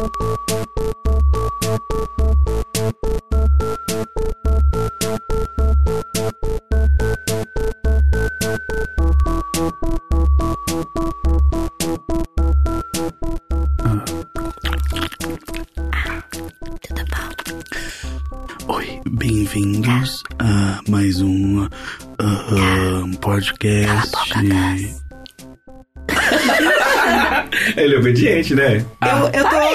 Oi, bem-vindos a mais um ah, podcast. Ele é obediente, né? Eu, eu tô.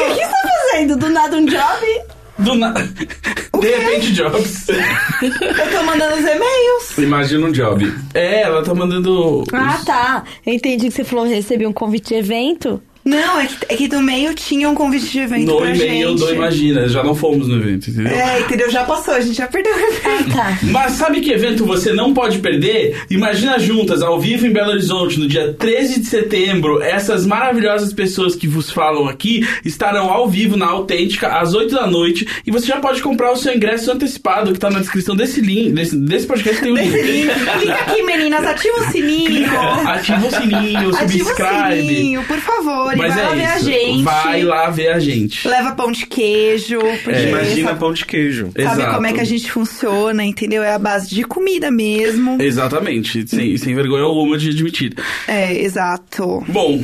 O que você tá fazendo? Do nada um job? Do nada. De repente, Jobs. Eu tô mandando os e-mails. Imagina um job. É, ela tá mandando. Ah, tá. Eu entendi que você falou que recebi um convite de evento. Não, é que, é que no meio tinha um convite de evento No pra e-mail gente. do Imagina, já não fomos no evento, entendeu? É, entendeu? Já passou, a gente já perdeu o evento. Tá. Mas sabe que evento você não pode perder? Imagina juntas, ao vivo em Belo Horizonte, no dia 13 de setembro, essas maravilhosas pessoas que vos falam aqui estarão ao vivo na Autêntica às 8 da noite e você já pode comprar o seu ingresso antecipado que tá na descrição desse link, desse, desse podcast tem um Desse link. link. Clica aqui, meninas, ativa o sininho. Ativa o sininho, Ativa o subscribe. sininho, por favor. Mas vai é lá ver a isso. gente. Vai lá ver a gente. Leva pão de queijo. Porque É, Imagina sabe, pão de queijo. sabe Exato. como é que a gente funciona, entendeu? É a base de comida mesmo. Exatamente, sem, sem vergonha alguma de admitir. É, exato. Bom,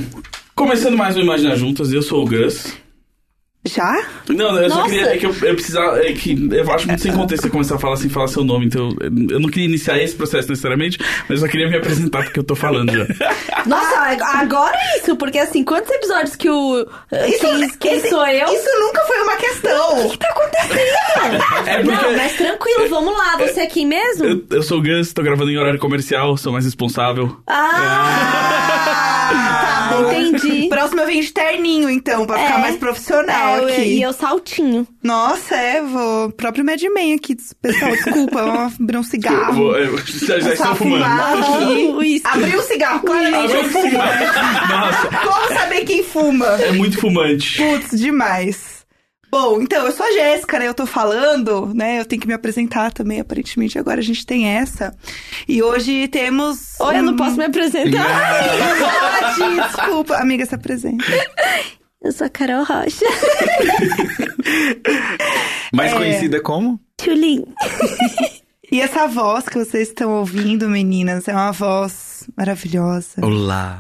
começando mais um Imagina Juntas, eu sou o Gus. Já? Não, eu só Nossa. queria. É que eu, eu precisava. É que eu acho muito sem contexto você começar a falar sem falar seu nome, então eu não queria iniciar esse processo necessariamente, mas eu só queria me apresentar porque eu tô falando já. Nossa, agora é isso, porque assim, quantos episódios que o. quem quem esse- sou eu? Isso nunca foi uma questão. O que tá acontecendo? É porque. Não, mas tranquilo, vamos lá. Você aqui mesmo? Eu, eu sou o Gus, tô gravando em horário comercial, sou mais responsável. Ah! tá bom. entendi. Próximo eu venho de terninho, então, pra ficar É. mais profissional É, eu- aqui. e eu saltinho. Nossa, é, vou. Próprio Mad Men aqui, pessoal, desculpa, vamos abrir um cigarro. Vou- eu- já já estou fumando. aqui. Uísque. Abrir um cigarro, claramente. Abriu o cigarro. Nossa, Como saber quem fuma? é muito fumante. Putz, demais. Bom, então, eu sou a Jéssica, né? Eu tô falando, né? Eu tenho que me apresentar também, aparentemente. Agora a gente tem essa. E hoje temos. Oi, eu não posso me apresentar. Pode, desculpa. Amiga, se apresenta. Eu sou a Carol Rocha. Mais É. conhecida como? Tchulin. E essa voz que vocês estão ouvindo, meninas, é uma voz maravilhosa. Olá.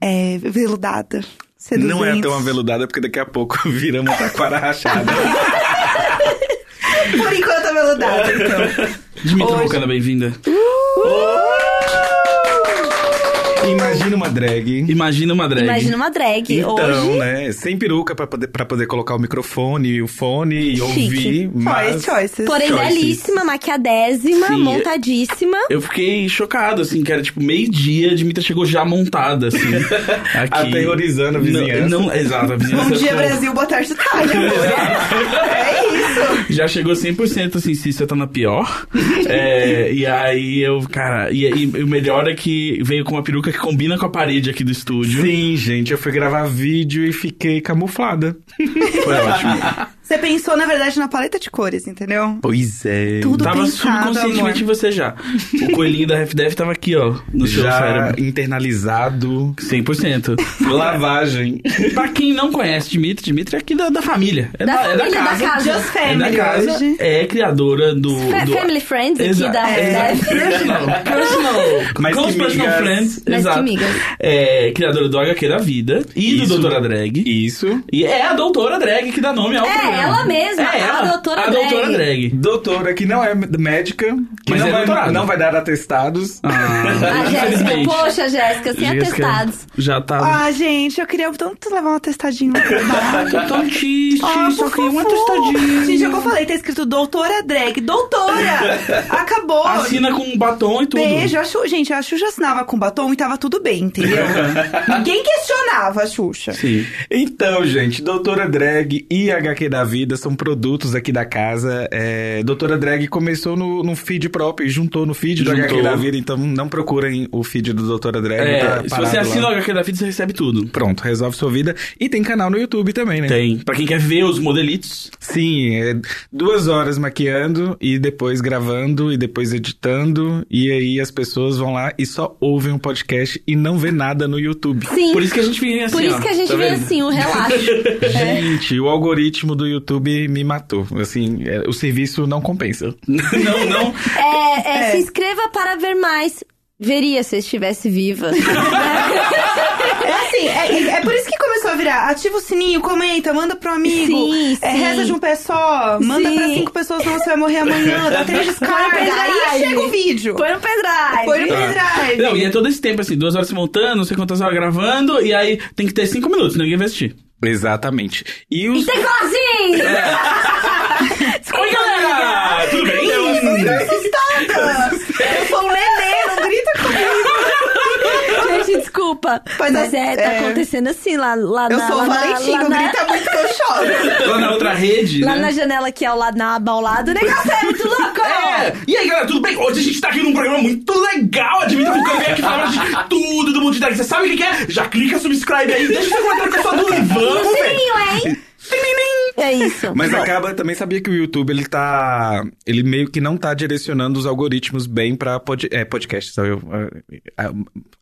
É veludada. Seduzente. Não é tão aveludada porque daqui a pouco vira uma taquara rachada. Por enquanto é veludada, então. Dimitra Hoje- Vulcana, bem-vinda. Imagina uma drag. Imagina uma drag. Imagina uma drag. Então, Hoje. né? Sem peruca pra poder, pra poder colocar o microfone e o fone e Chique. ouvir. Mas... Choice, choices. Porém, Choices. belíssima, maquiadésima, Sim. montadíssima. Eu fiquei chocado, assim, que era tipo meio-dia, a Dimitra chegou já montada, assim. aqui. Aterrorizando a vizinhança. Não, não exato, a vizinhança. Bom dia, ficou- Brasil. Boa tarde, Itália. amor. é isso. Já chegou 100% assim, se você tá na pior. É, e aí eu, cara, e, e- e o melhor é que veio com uma peruca que combina com a parede aqui do estúdio. Sim, gente, eu fui gravar vídeo e fiquei camuflada. Foi ótimo. Você pensou, na verdade, na paleta de cores, entendeu? Pois é. Tudo Tava pensado, subconscientemente em você já. O coelhinho da RefDev tava aqui, ó, no seu Já cérebro. internalizado. 100%. Lavagem. pra quem não conhece Dimitri, Dimitri é aqui da, da família. É Da da, é da família, da casa. casa. Just É da Family casa. hoje. É criadora do. Do Family Friends aqui Exa- da é, RefDev. Personal. Personal. Mais close que personal friends. Mais exato. É criadora do HQ da Vida e Isso. do Doutora Drag. Isso. E é a Doutora Drag que dá nome ao É, programa. Ela mesma, É a ela, Doutora a Drag. Doutora Drag. Doutora que não é médica, que Mas não, é vai, doutorado. não vai dar atestados. A Ah, Jéssica, infelizmente. poxa, Jéssica, sem Jéssica atestados. Já tá. Ah, gente, eu queria tanto levar um atestadinho no trabalho. Tô tão triste, Ah, só por queria um favor. atestadinho. Gente, é o que eu falei, tá escrito doutora drag. Doutora! Acabou! Assina com um batom e tudo. Beijo, a Xuxa, gente, a Xuxa assinava com batom e tava tudo bem, entendeu? Ninguém questionava a Xuxa. Sim. Então, gente, doutora drag e HQ da Vida, são produtos aqui da casa. É, Doutora Drag começou no, no feed próprio e juntou no feed do Juntou. HQ da Vida, então não procurem o feed do Doutora Drag. É, tá se você assina lá. o HQ da Vida, você recebe tudo. Pronto, resolve sua vida. E tem canal no YouTube também, né? Tem. Pra quem quer ver os modelitos. Sim, é duas horas maquiando e depois gravando e depois editando. E aí as pessoas vão lá e só ouvem o podcast e não vê nada no YouTube. Sim. Por isso que a gente vem assim, Por isso ó. que a gente Tá vendo? assim, o relaxo. Gente, o algoritmo do YouTube me matou. Assim, é, o serviço não compensa. não, não. É, é, É. se inscreva para ver mais. Veria se eu estivesse viva. É assim, é, é por isso que começou a virar. Ativa o sininho, comenta, manda pro amigo. Sim, É, sim. reza de um pé só, manda Sim. pra cinco pessoas, senão você vai morrer amanhã. Dá três descargas. Aí chega o vídeo. Põe no pendrive. Põe no pendrive. Não, e é todo esse tempo, assim, duas horas se montando, não sei quantas horas gravando, e aí tem que ter cinco minutos, ninguém vai assistir. Exatamente. E os. E tem cozinho! Oi, galera! Tudo bem? Tô assustada. Eu sou um nenê, não grita comigo. Gente, desculpa. Mas Mas, é- é, tá é. acontecendo assim lá, lá Eu na... sou lá o na- não na- grita muito que eu choro. Lá na outra rede, Lá né? na janela que é ao lado, na aba ao lado, o negócio é muito louco! É! E aí, galera, tudo bem? Hoje a gente tá aqui num programa muito legal. A Dimitra ficando bem aqui falando de tudo do mundo de drag. Você sabe o que que é? Já clica subscribe aí, deixa seu comentário com a sua dúvida. Vamos! Sininho, hein? É isso. Mas Bom, acaba também sabia que o YouTube ele tá ele meio que não tá direcionando os algoritmos bem para pod, é, podcasts, eu, é, é,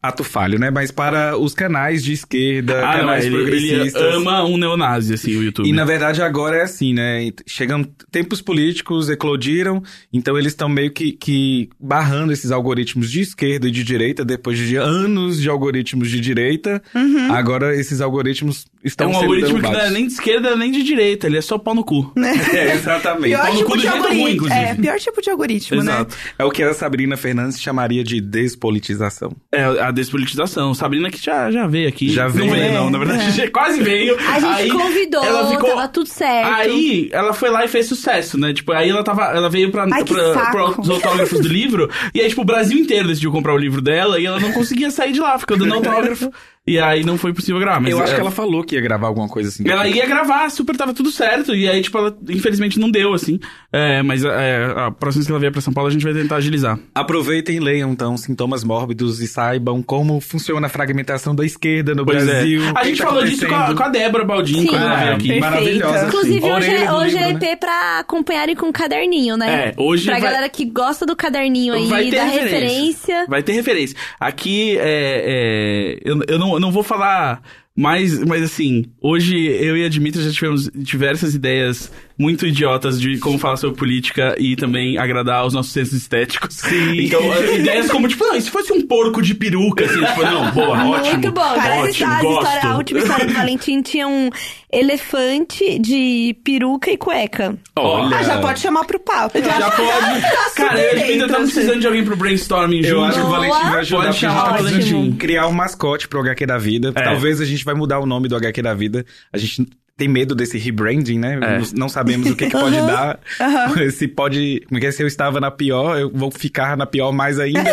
ato falho, né? Mas para os canais de esquerda, Ah, não, canais ele, ele progressistas. ama um neonazi, assim, o YouTube. E na verdade agora é assim, né? Chegam tempos políticos, eclodiram, então eles estão meio que, que barrando esses algoritmos de esquerda e de direita, depois de anos de algoritmos de direita. Agora esses algoritmos É estão um sendo algoritmo que não é derrubados. nem de esquerda nem de direita, ele é só pau no cu. É, exatamente. Pior Pau no tipo cu do de jeito ruim, algoritmo. inclusive. É, pior tipo de algoritmo, né? Exato. É o que a Sabrina Fernandes chamaria de despolitização. É a despolitização. Sabrina que já, já veio aqui. Já veio. Não veio, É, não. Na verdade, já quase veio. A gente Aí, convidou, ela ficou... tava tudo certo. Aí ela foi lá e fez sucesso, né? Tipo, aí ela tava. Ela veio pra, Ai, pra, saco. pros autógrafos do livro. E aí, tipo, o Brasil inteiro decidiu comprar o livro dela e ela não conseguia sair de lá, ficou dando autógrafo. E aí não foi possível gravar. Mas eu acho é, que ela falou que ia gravar alguma coisa assim. Ela ia gravar, super tava tudo certo. E aí, tipo, ela infelizmente não deu, assim. É, mas é, a próxima vez que ela vier pra São Paulo, a gente vai tentar agilizar. Aproveitem e leiam, então, sintomas mórbidos e saibam como funciona a fragmentação da esquerda no Pois Brasil. é. A gente tá falou disso com a, com a Débora Baldin quando ela veio aqui. Perfeita. maravilhosa. assim. Inclusive, hoje, é, hoje livro, é né? EP pra acompanharem com o caderninho, né? É, hoje Pra vai- galera que gosta do caderninho aí, Vai ter da referência. referência. Vai ter referência. Aqui, é, é, eu, eu, não, eu não vou falar mais, mas assim, hoje eu e a já tivemos diversas ideias muito idiotas de como falar sobre política e também agradar aos nossos sensos estéticos. Sim. Então, é, ideias como, tipo, não, e se fosse um porco de peruca, assim, tipo, não, boa, ótimo. Muito bom. Ótimo, a, gosto. história, a última história do Valentim tinha um elefante de peruca e cueca. Olha, Ah, já pode chamar pro papo. já pode. Cara, eu e a Dimitra estamos precisando de alguém pro brainstorming Eu junto. acho que o. Valentim vai ajudar, Pode chamar tá o Valentim. criar um mascote pro HQ da vida. É. Talvez a gente vai mudar o nome do HQ da vida. A gente tem medo desse rebranding, né? É. Não- sabemos o que, que pode dar. Se pode... Como é que é? Se eu estava na pior, eu vou ficar na pior mais ainda.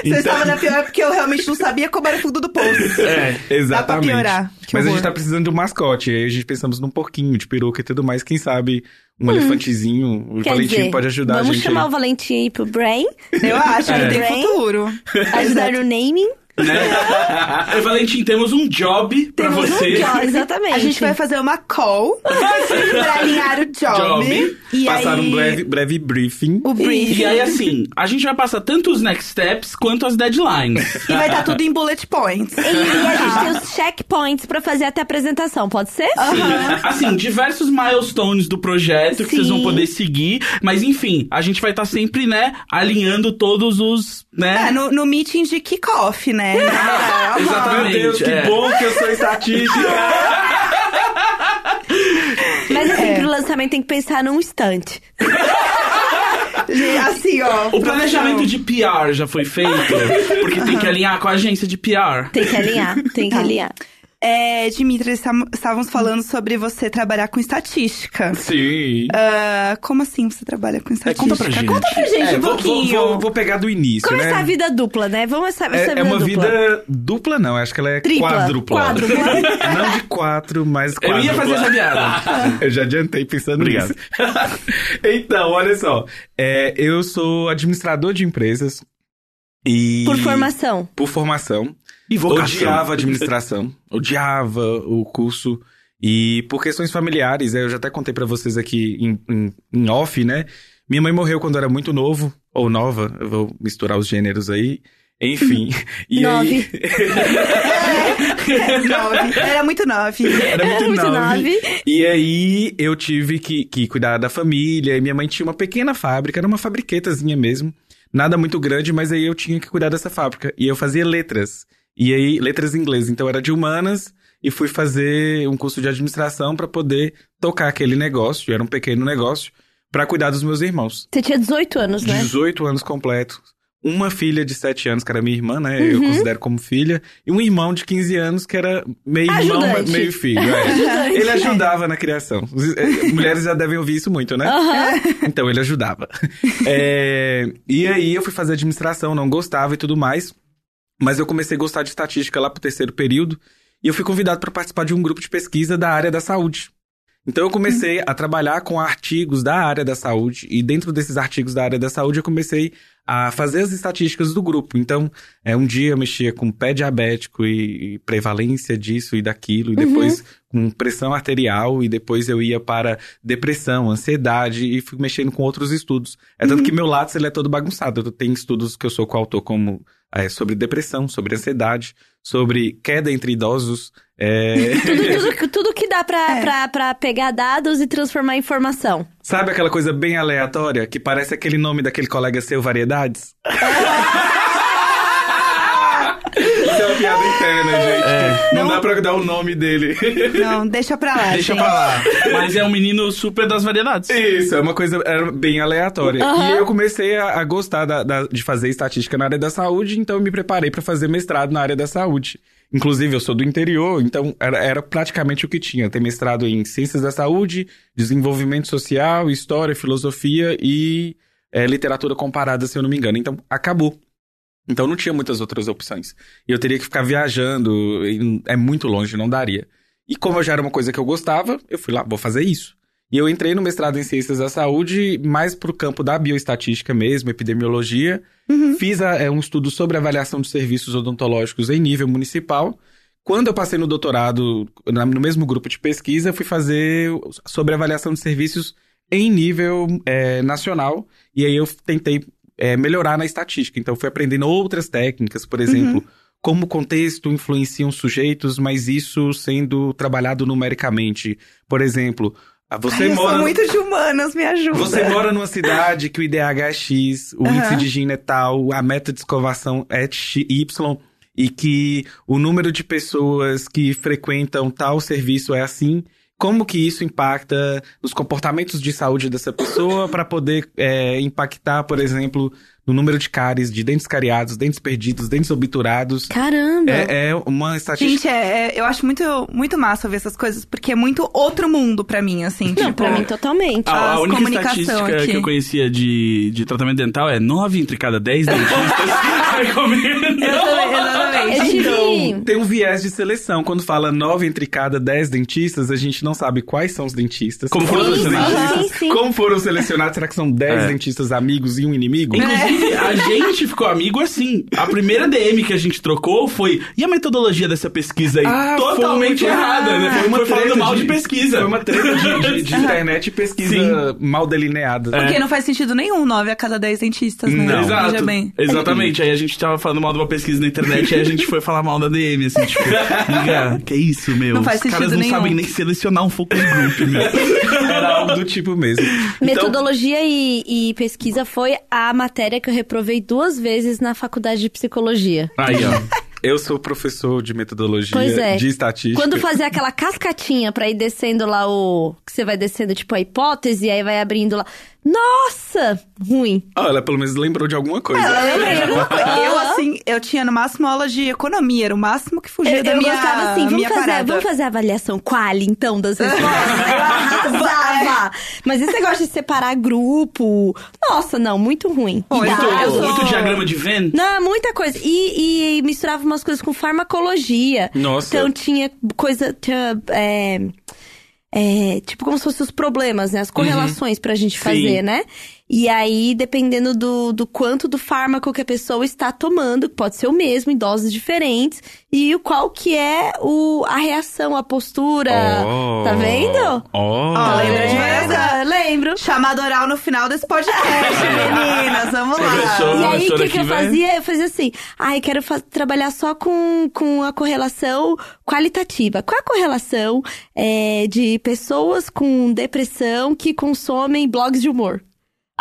Você Então- estava na pior porque eu realmente não sabia como era o fundo do poço. É. Exatamente. Dá pra piorar. Que Mas a gente tá precisando de um mascote. Aí a gente pensamos num porquinho de peruca e tudo mais. Quem sabe um elefantezinho. O Hum. Quer Valentim dizer, pode ajudar a vamos gente. chamar aí. o Valentim aí pro Brain, Eu acho, ele É. tem Brain. futuro. ajudar no naming. Né? Valentim, temos um job pra Temos você. um job, exatamente. A gente vai fazer uma call pra alinhar o job. Job. E Passar aí, um breve, breve briefing. o briefing. E aí, assim, a gente vai passar tanto os next steps quanto as deadlines. E vai estar tudo em bullet points. E, e a gente tem os checkpoints pra fazer até a apresentação, pode ser? Assim, diversos milestones do projeto que vocês vão Sim. poder seguir. Mas, enfim, a gente vai estar sempre, né, alinhando todos os, né... É, no, no meeting de kickoff, né? Aham. Exatamente. Meu Deus, que é. bom que eu sou estatística! Mas assim, É. pro lançamento tem que pensar num instante. Assim, ó. O planejamento de PR já foi feito, porque tem que alinhar com a agência de PR. Tem que alinhar, tem que Tá. alinhar. É, Dimitri, estávamos falando sobre você trabalhar com estatística. Sim. Ah, como assim você trabalha com estatística? conta pra gente. Conta pra gente É, um vou, vou- pouquinho. vou- vou pegar do início, Como né? é essa vida dupla, né? Vamos essa, essa É, vida é uma dupla. vida dupla, não. Acho que ela é Tripla. quádrupla. Quádrupla. não de quatro, mas Eu quádrupla. ia fazer essa piada. Eu já adiantei pensando Obrigado. nisso. então, olha só. É, eu sou administrador de empresas e... Por formação. Por formação. E vocação. Odiava administração. odiava o curso. E por questões familiares, eu já até contei pra vocês aqui em, em, em off, né? Minha mãe morreu quando eu era muito novo, ou nova, eu vou misturar os gêneros aí. Enfim. E Nove. aí. Nove. Era muito nove. Era muito, Era muito nove. nove. E aí eu tive que, que cuidar da família. E minha mãe tinha uma pequena fábrica, era uma fabriquetazinha mesmo. Nada muito grande, mas aí eu tinha que cuidar dessa fábrica. E eu fazia letras. E aí, letras em inglês. Então era de humanas e fui fazer um curso de administração para poder tocar aquele negócio. Era um pequeno negócio para cuidar dos meus irmãos. Você tinha 18 anos, né? 18 anos completos. Uma filha de 7 anos, que era minha irmã, né? Eu Uhum. considero como filha. E um irmão de 15 anos, que era meio irmão, meio filho. é. Ele ajudava na criação. Eh, Mulheres já devem ouvir isso muito, né? Aham. Então, ele ajudava. É, E aí, eu fui fazer administração, não gostava e tudo mais. Mas eu comecei a gostar de estatística lá pro terceiro período. E eu fui convidado para participar de um grupo de pesquisa da área da saúde. Então, eu comecei a trabalhar com artigos da área da saúde. E dentro desses artigos da área da saúde, eu comecei a fazer as estatísticas do grupo. Então, é, um dia eu mexia com pé diabético e, e prevalência disso e daquilo. E depois com pressão arterial. E depois eu ia para depressão, ansiedade. E fui mexendo com outros estudos. É tanto que meu lápis ele é todo bagunçado. Eu tenho estudos que eu sou coautor como... é, sobre depressão, sobre ansiedade, sobre queda entre idosos. é, Tudo, tudo, tudo que dá pra, É. pra, pra pegar dados e transformar em informação. Sabe aquela coisa bem aleatória que parece aquele nome daquele colega seu, Variedades? É piada interna, gente. Não, Não- dá pra dar o nome dele. Não, deixa pra lá, Deixa gente. pra lá. Mas é um menino super das variedades. Isso, é uma coisa era bem aleatória. E eu comecei a, a gostar da- da- de fazer estatística na área da saúde, então eu me preparei pra fazer mestrado na área da saúde. Inclusive, eu sou do interior, então era, era praticamente o que tinha. Ter mestrado em ciências da saúde, desenvolvimento social, história, filosofia e é, literatura comparada, se eu não me engano. Então, acabou. Então não tinha muitas outras opções. E eu teria que ficar viajando, é muito longe, não daria. E como eu já era uma coisa que eu gostava, eu fui lá, vou fazer isso. E eu entrei no mestrado em Ciências da Saúde, mais pro campo da bioestatística mesmo, epidemiologia. Fiz a- é, um estudo sobre avaliação de serviços odontológicos em nível municipal. Quando eu passei no doutorado, no mesmo grupo de pesquisa, fui fazer sobre avaliação de serviços em nível é, nacional. E aí eu tentei é, melhorar na estatística. Então, fui aprendendo outras técnicas, por exemplo, como o contexto influencia os sujeitos, mas isso sendo trabalhado numericamente. Por exemplo, você Ai, eu mora. sou muito de humanas, me ajuda. Você mora numa cidade que o IDH é X, o Aham. índice de Gini é tal, a meta de escovação é X- Y, e que o número de pessoas que frequentam tal serviço é assim. Como que isso impacta nos comportamentos de saúde dessa pessoa para poder é, impactar, por exemplo, no número de cáries, de dentes cariados, dentes perdidos, dentes obturados? Caramba! É, é uma estatística. Gente, é, é- eu acho muito, muito massa ver essas coisas, porque é muito outro mundo pra mim, assim. Não, tipo, pra mim totalmente. A, a única comunicação estatística aqui. que eu conhecia de, de tratamento dental é 9 entre cada 10 dentistas recomendam. Exatamente. Então, tem um viés de seleção. Quando fala nove entre cada dez dentistas, a gente não sabe quais são os dentistas. Como foram dentistas, Sim, sim. Como foram selecionados? Será que são dez É. dentistas amigos e um inimigo? Inclusive, a gente ficou amigo assim. A primeira DM que a gente trocou foi. E a metodologia dessa pesquisa aí? Ah, Totalmente foi- errada, né? Foi uma foi falando treta mal de, pesquisa. Foi uma treta de, de- de internet e pesquisa Sim. mal delineada. Porque não faz sentido nenhum 9 a cada 10 dentistas, né? Não. Exato. Exatamente. Aí a gente tava falando mal de uma pesquisa na internet e a gente foi falar mal da DM, assim, tipo, que isso, meu? Não faz Os caras não nenhum. sabem nem selecionar um focus group, meu. Era algo do tipo mesmo. Então, Metodologia e, e pesquisa foi a matéria que eu reprovei duas vezes na faculdade de psicologia. Aí, ó. Eu sou professor de metodologia, Pois é. de estatística. Quando fazer aquela cascatinha pra ir descendo lá o. Que você vai descendo, tipo, a hipótese, e aí vai abrindo lá. Nossa! Ruim. Ah, ela pelo menos lembrou de alguma coisa. Eu lembro. Eu, assim, eu tinha no máximo aula de economia, era o máximo que fugia Eu, da eu minha, gostava assim, vamos minha fazer, vamos fazer a avaliação quali, então, das respostas? Arrasava! Mas esse negócio de separar grupo... Nossa, não, muito ruim. Muito. Eu sou- muito diagrama de Venn. Não, muita coisa. E, e misturava umas coisas com farmacologia. Nossa. Então tinha coisa. Tinha, é, é, tipo como se fossem os problemas, né? As correlações pra gente fazer, né? E aí, dependendo do, do quanto do fármaco que a pessoa está tomando, pode ser o mesmo, em doses diferentes, e o qual que é o, a reação, a postura. Oh. Tá vendo? Oh. Ó, lembra de Lembra? Lembro. Chamada oral no final desse podcast, meninas. Vamos lá. E aí, o que, que eu fazia? Eu fazia assim, ai, quero fa- trabalhar só com, com a correlação qualitativa. Qual é a correlação é, de pessoas com depressão que consomem blogs de humor?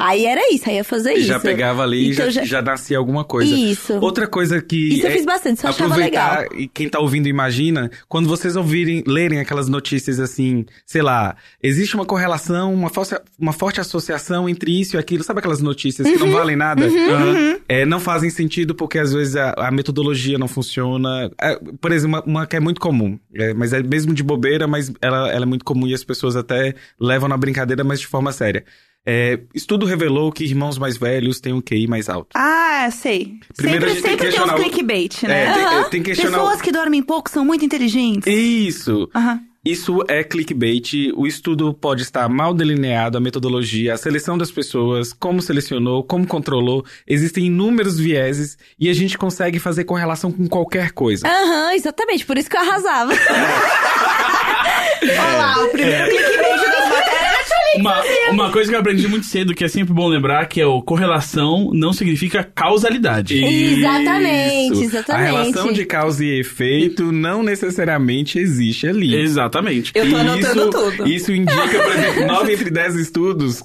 Aí era isso, aí ia fazer isso. Já pegava ali e Então já, já nascia alguma coisa. Isso. Outra coisa que. Isso eu é fiz bastante, isso eu achava legal. E quem tá ouvindo imagina, quando vocês ouvirem, lerem aquelas notícias assim, sei lá, existe uma correlação, uma, forte, uma forte associação entre isso e aquilo. Sabe aquelas notícias que Uhum. não valem nada? Aham. É, não fazem sentido porque às vezes a, a metodologia não funciona. É, por exemplo, uma, uma que é muito comum, é, mas é mesmo de bobeira, mas ela, ela é muito comum e as pessoas até levam na brincadeira, mas de forma séria. É, estudo revelou que irmãos mais velhos têm um QI mais alto. Ah, sei. Primeiro sempre gente tem sempre tem uns clickbait, né? É, tem, Aham. tem que questionar. Pessoas que dormem pouco são muito inteligentes. Isso! Isso é clickbait. O estudo pode estar mal delineado, a metodologia, a seleção das pessoas, como selecionou, como controlou. Existem inúmeros vieses e a gente consegue fazer correlação com qualquer coisa. Aham, exatamente, por isso que eu arrasava. Olha lá, o primeiro clickbait das Uma, uma coisa que eu aprendi muito cedo, que é sempre bom lembrar, que é o correlação não significa causalidade. Exatamente, Isso. exatamente. A relação de causa e efeito não necessariamente existe ali. Exatamente. Eu tô E anotando isso, tudo. Isso indica, por exemplo, 9 entre 10 estudos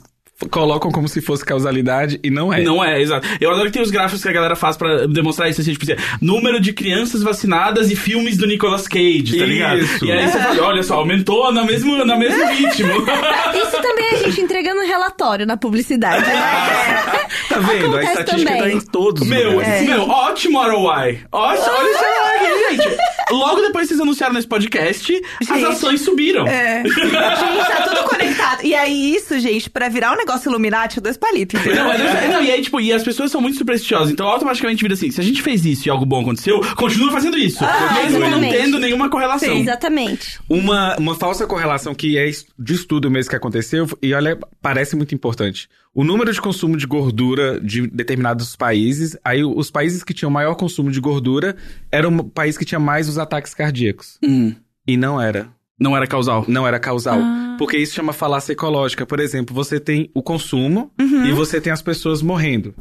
colocam como se fosse causalidade e não é. Não é, exato. Eu adoro que tem os gráficos que a galera faz pra demonstrar isso, assim, tipo assim, número de crianças vacinadas e filmes do Nicolas Cage, tá ligado? Isso. E aí você fala, olha só, aumentou na mesmo, na mesmo ritmo. Isso também é a gente entregando relatório na publicidade. né? Tá vendo? A Acontece estatística tá também. em todos os Meu, lugares. meu, ótimo ROI. Ótimo, olha esse ROI aqui, gente. Logo depois que vocês anunciaram nesse podcast, as Gente. ações subiram. É. Gente, tá tudo conectado. E aí, isso, gente, pra virar um negócio Illuminati, dois palitos? Não, é- não, e aí, tipo, e as pessoas são muito supersticiosas, então automaticamente vira assim, se a gente fez isso e algo bom aconteceu, continua fazendo isso. mesmo não exatamente. tendo nenhuma correlação. Exatamente. Uma, uma falsa correlação que é de estudo mesmo que aconteceu, e olha, parece muito importante. O número de consumo de gordura de determinados países, aí os países que tinham maior consumo de gordura eram o país que tinha mais os ataques cardíacos. Hum, E não era. não era causal. Não era causal. Porque isso chama falácia ecológica. Por exemplo, você tem o consumo e você tem as pessoas morrendo.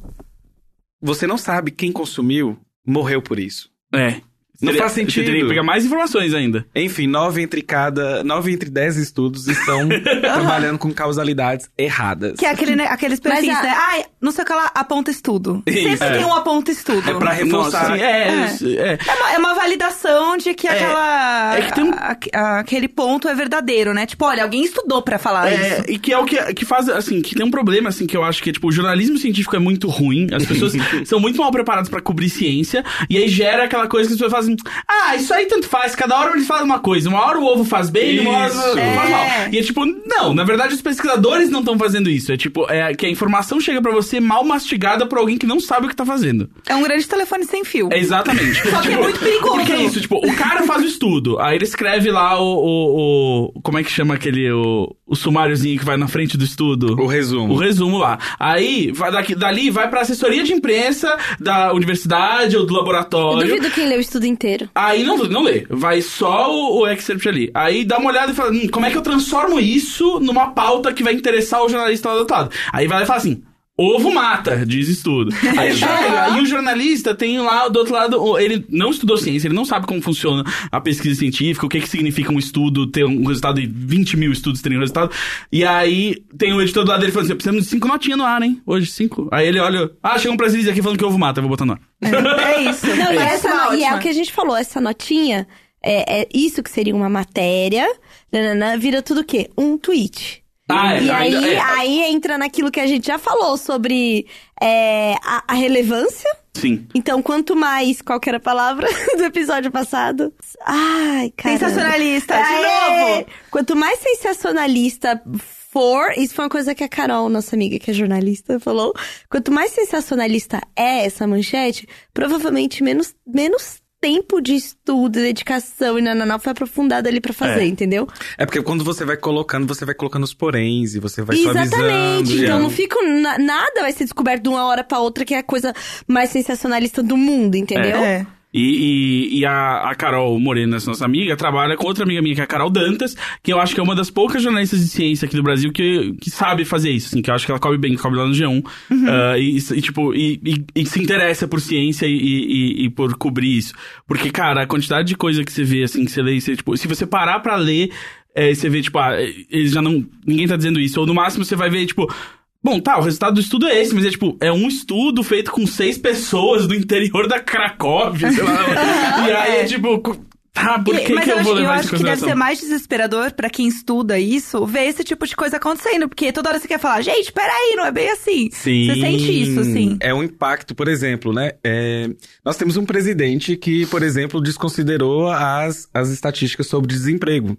Você não sabe quem consumiu morreu por isso. É. Não Teria- faz Você sentido. teria que pegar mais informações ainda. Enfim, nove entre cada. Nove entre dez estudos estão trabalhando com causalidades erradas. Que é aquele, né, aqueles perfis, a- né? Ai, não sei o que lá, aponta estudo. Isso, Sempre é. tem um aponta estudo. É pra reforçar. Nossa, sim, é, é. É uma, é uma validação de que aquela. é que tem um- a- a- aquele ponto é verdadeiro, né? Tipo, olha, alguém estudou pra falar É, isso. e que é o que, que faz, assim, que tem um problema, assim, que eu acho que, tipo, o jornalismo científico é muito ruim, as pessoas são muito mal preparadas pra cobrir ciência, e aí gera aquela coisa que as pessoas fazem, ah, isso aí tanto faz, cada hora eles fazem uma coisa, uma hora o ovo faz bem, uma hora Isso. faz É. mal. E é tipo, não, na verdade os pesquisadores não estão fazendo isso, é tipo, é que a informação chega pra você mal mastigada por alguém que não sabe o que tá fazendo. É um grande telefone sem fio. É exatamente. Só que é muito perigoso. Porque é isso, tipo, o cara faz o estudo, aí ele escreve lá o. o, o- como é que chama aquele. O, o sumáriozinho que vai na frente do estudo? O resumo. O resumo lá. Aí, vai daqui, dali vai pra assessoria de imprensa da universidade ou do Eu laboratório. duvido quem leu o estudo inteiro. Aí não, não lê, vai só o, o excerpt ali. Aí dá uma olhada e fala, hum, como é que eu transformo isso numa pauta que vai interessar o jornalista lá do outro lado? Aí vai lá e fala assim, Ovo mata, diz estudo. Aí, aí o jornalista tem lá do outro lado, ele não estudou ciência, ele não sabe como funciona a pesquisa científica, o que, que significa um estudo ter um resultado e 20 mil estudos terem um resultado. E aí tem o editor do lado dele falando assim: precisamos de cinco notinhas no ar, hein? Hoje, cinco. Aí ele olha, ah, chegou um brasileiro aqui falando que ovo mata, eu vou botar no ar. É isso. Não, e, Essa essa, é no- e é o que a gente falou, essa notinha, é, é isso que seria uma matéria, nananã, vira tudo o quê? Um tweet. Ah, é, e aí, ainda- é. aí entra naquilo que a gente já falou sobre é, a, a relevância. Sim. Então, quanto mais, qual que era a palavra do episódio passado? Ai, cara. Sensacionalista, de novo. Quanto mais sensacionalista for, isso foi uma coisa que a Carol, nossa amiga que é jornalista, falou. Quanto mais sensacionalista é essa manchete, provavelmente menos, menos tempo de estudo, dedicação e nananã foi aprofundado ali pra fazer, É. entendeu? É porque quando você vai colocando, você vai colocando os poréns e você vai suavizando. Exatamente. Então é- não fica. na- nada vai ser descoberto de uma hora pra outra, que é a coisa mais sensacionalista do mundo, entendeu? É. E, e, e a, a Carol Morena, essa nossa amiga, trabalha com outra amiga minha, que é a Carol Dantas, que eu acho que é uma das poucas jornalistas de ciência aqui do Brasil que, que sabe fazer isso, assim, que eu acho que ela cobre bem, cobre lá no G1. ah, e, e, tipo, e, se interessa por ciência e, e- e por cobrir isso. Porque, cara, a quantidade de coisa que você vê, assim, que você lê, você, tipo, se você parar pra ler, é, você vê, tipo, ah, eles já não. Ninguém tá dizendo isso. Ou no máximo você vai ver, tipo. Bom, tá, o resultado do estudo é esse, mas é tipo, é um estudo feito com seis pessoas do interior da Cracóvia, sei lá. e aí é tipo, tá, por E- que, mas que eu, eu, acho, vou eu levar acho isso em que deve ser mais desesperador pra quem estuda isso ver esse tipo de coisa acontecendo. Porque toda hora você quer falar, gente, peraí, não é bem assim. Sim. Você sente isso, assim. É um impacto, por exemplo, né? É, nós temos um presidente que, por exemplo, desconsiderou as, as estatísticas sobre desemprego.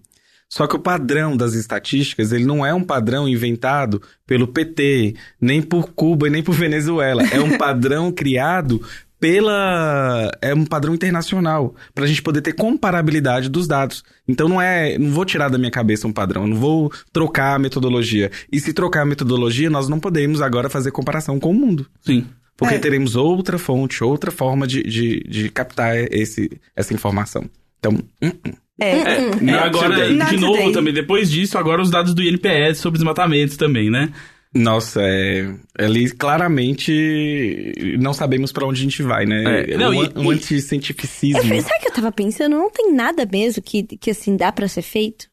Só que o padrão das estatísticas, ele não é um padrão inventado pelo PT, nem por Cuba e nem por Venezuela. É um padrão criado pela é um padrão internacional para a gente poder ter comparabilidade dos dados. Então não é, não vou tirar da minha cabeça um padrão, não vou trocar a metodologia. E se trocar a metodologia, nós não podemos agora fazer comparação com o mundo. Sim. Porque É. teremos outra fonte, outra forma de, de, de captar esse, essa informação. Então, hum, hum. É. É, e Not agora, today. Not de novo today. também, depois disso, agora os dados do INPS sobre desmatamentos também, né? nossa, é, ali claramente não sabemos para onde a gente vai, né? É, não, um, e- um anticientificismo. Eu, sabe o que eu tava pensando? Não tem nada mesmo que, que assim, dá pra ser feito?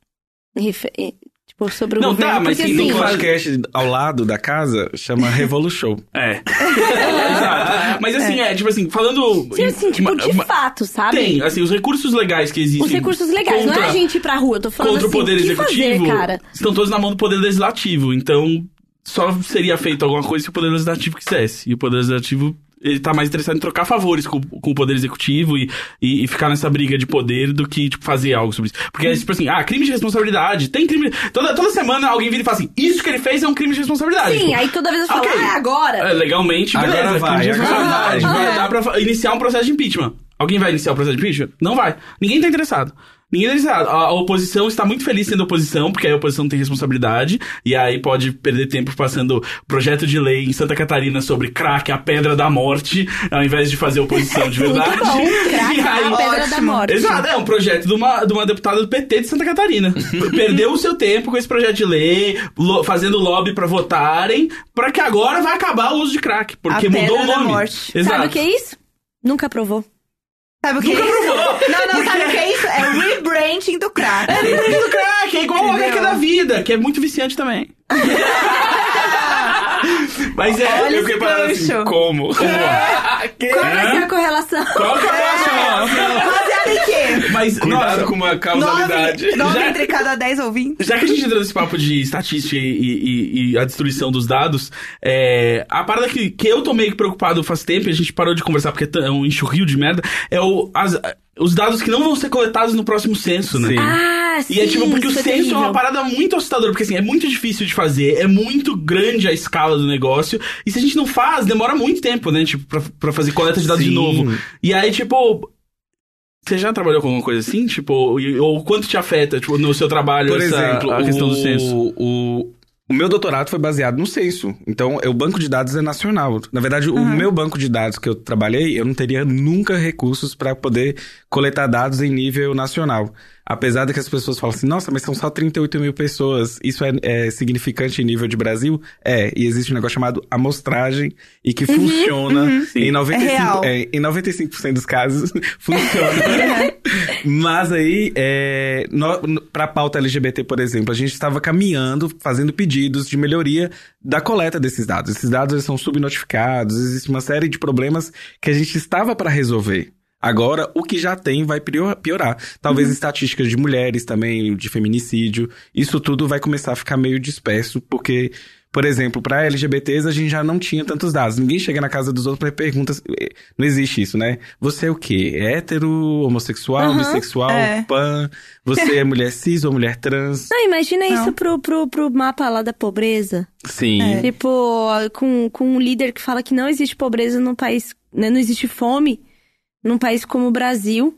Sobre o Não, governo. tá, mas porque sim, Tem assim, um podcast ao lado da casa, chama Revolution. É. Exato. Mas assim, é, tipo assim, falando. sim, assim, tipo, de fato, sabe? Tem, assim, os recursos legais que existem. Os recursos legais, não é contra- a gente ir pra rua, eu tô falando contra assim, o poder executivo fazer, cara? estão todos na mão do poder legislativo. Então, só seria feito alguma coisa se o poder legislativo quisesse. E o poder legislativo. Ele tá mais interessado em trocar favores com, com o poder executivo e, e, e ficar nessa briga de poder do que, tipo, fazer algo sobre isso. Porque é tipo assim, ah, crime de responsabilidade, tem crime. Toda, toda semana alguém vira e fala assim, isso que ele fez é um crime de responsabilidade. Sim, Tipo, aí toda vez eu falo, ok. ah, é agora. é, legalmente, Agora beleza. vai, crime de agora responsabilidade. vai. Vai dar pra iniciar um processo de impeachment. Alguém vai iniciar o processo de impeachment? Não vai. Ninguém tá interessado. Ninguém tá interessado. A oposição está muito feliz sendo oposição, porque aí a oposição tem responsabilidade, e aí pode perder tempo passando projeto de lei em Santa Catarina sobre crack, a pedra da morte, ao invés de fazer oposição de verdade. Muito bom, crack, E aí- a pedra da ótimo. morte. Exato, é um projeto de uma, de uma deputada do PT de Santa Catarina. Perdeu o seu tempo com esse projeto de lei, lo- fazendo lobby pra votarem, pra que agora vai acabar o uso de crack, porque A mudou o pedra da nome. morte. Exato. Sabe o que é isso? Nunca provou. Sabe o que Nunca é isso? provou. Não, não, sabe o que é isso? É o rebranding do crack. É lembrete do crack, é igual Entendeu? HQ da vida, que é muito viciante também. Mas é, Olha eu fiquei parado assim, como? Como? Qual vai ser a correlação? Qual que é a relação? Baseado em quê? Mas, Cuidado nossa, com uma causalidade. Nove, nove Já- entre cada dez ouvintes. Já que a gente entrou nesse papo de estatística e, e- e a destruição dos dados, é, a parada que, que eu tô meio que preocupado faz tempo e a gente parou de conversar porque é um enxurrio de merda, é o, as- os dados que não vão ser coletados no próximo censo, né? Sim. Ah, sim. E é tipo, porque o isso censo é terrível. uma parada muito assustadora, porque assim, é muito difícil de fazer, é muito grande a escala do negócio, e se a gente não faz, demora muito tempo, né, tipo, pra, pra fazer coleta de dados de Sim. novo. E aí, tipo, você já trabalhou com alguma coisa assim? Tipo, ou quanto te afeta, tipo, no seu trabalho, Por essa- exemplo, a questão o, do censo? O, o meu doutorado foi baseado no censo. Então, é, o banco de dados é nacional. Na verdade, o meu banco de dados que eu trabalhei, eu não teria nunca recursos para poder coletar dados em nível nacional. Apesar de que as pessoas falam assim, nossa, mas são só 38 mil pessoas, isso é, é significante em nível de Brasil? É, e existe um negócio chamado amostragem e que funciona em 95%, real. é, em 95% dos casos, funciona. Mas aí, é, no, no, pra pauta LGBT, por exemplo, a gente estava caminhando, fazendo pedidos de melhoria da coleta desses dados. Esses dados eles são subnotificados, existe uma série de problemas que a gente estava para resolver. Agora, o que já tem vai pior- piorar. Talvez estatísticas de mulheres também, de feminicídio. Isso tudo vai começar a ficar meio disperso, porque, por exemplo, para LGBTs a gente já não tinha tantos dados. Ninguém chega na casa dos outros e pergunta. eh, Não existe isso, né? Você é o quê? Hétero, homossexual, Aham, bissexual, é. pan? Você é mulher cis ou mulher trans? Não, imagina Não. isso pro, pro, pro mapa lá da pobreza. Sim. É. Tipo, com, com um líder que fala que não existe pobreza num país, né, não existe fome num país como o Brasil.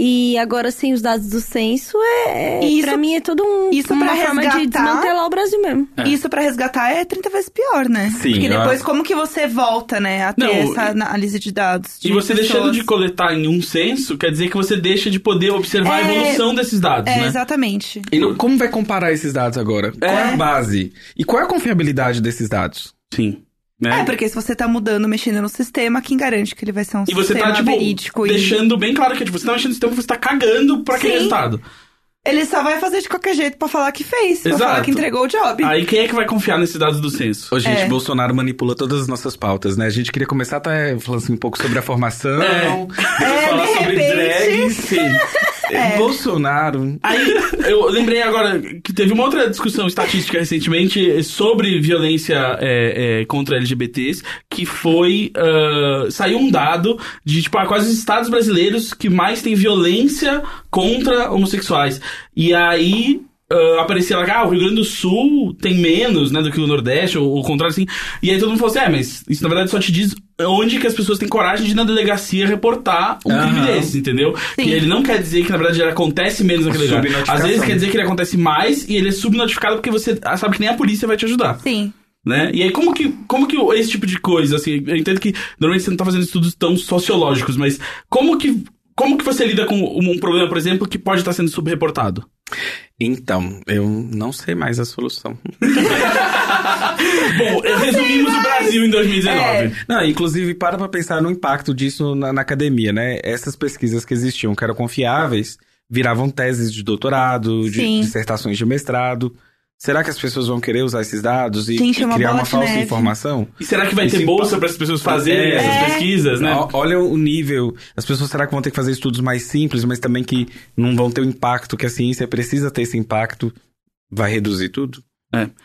E agora, sem os dados do censo, é, Isso- pra mim é todo um, isso uma pra forma de resgatar- desmantelar o Brasil mesmo. Isso pra resgatar é 30 vezes pior, né? Sim, Porque eu- depois, como que você volta, né, a ter Não, essa análise de dados? de E você pessoas? deixando de coletar em um censo, quer dizer que você deixa de poder observar a É, evolução desses dados, É, né? exatamente. E não- como vai comparar esses dados agora? Qual é a base? E qual é a confiabilidade desses dados? Sim. Né? É, porque se você tá mudando, mexendo no sistema, quem garante que ele vai ser um E você sistema tá, tipo, verídico? e- deixando bem claro que tipo, você tá mexendo no sistema, você tá cagando pra aquele Sim. resultado. Ele só vai fazer de qualquer jeito pra falar que fez, pra Exato. falar que entregou o job. Aí quem é que vai confiar nesses dados do censo? Ô, gente, É. Bolsonaro manipula todas as nossas pautas, né? A gente queria começar até falando assim, um pouco sobre a formação. É. É, falar de sobre repente. drag, sim. É. Bolsonaro. Aí, eu lembrei agora que teve uma outra discussão estatística recentemente sobre violência é, é, contra LGBTs, que foi. ah, saiu um dado de, tipo, ah, quais os estados brasileiros que mais tem violência contra homossexuais. E aí. ah, aparecia lá, ah, o Rio Grande do Sul tem menos, né, do que o Nordeste, ou o contrário, assim. E aí todo mundo falou assim, é, mas isso na verdade só te diz onde que as pessoas têm coragem de ir na delegacia reportar um crime Aham. desse, entendeu? Sim. Que ele não quer dizer que na verdade ele acontece menos naquele lugar. Às vezes quer dizer que ele acontece mais e ele é subnotificado porque você sabe que nem a polícia vai te ajudar, Sim. né? E aí como que, como que esse tipo de coisa, assim, eu entendo que normalmente você não tá fazendo estudos tão sociológicos, mas como que, como que você lida com um problema, por exemplo, que pode estar sendo subreportado? Então, eu não sei mais a solução. Bom, resumimos o Brasil em 2019. É. Não, inclusive, para pra pensar no impacto disso na, na academia, né? Essas pesquisas que existiam, que eram confiáveis, viravam teses de doutorado, de Sim. dissertações de mestrado. Será que as pessoas vão querer usar esses dados e, Gente, é e uma criar uma falsa neve. informação? E será que vai Esse ter bolsa para as pessoas fazerem É. essas É. pesquisas, né? Olha o nível. As pessoas será que vão ter que fazer estudos mais simples, mas também que não vão ter o impacto que a ciência precisa ter esse impacto? Vai reduzir tudo?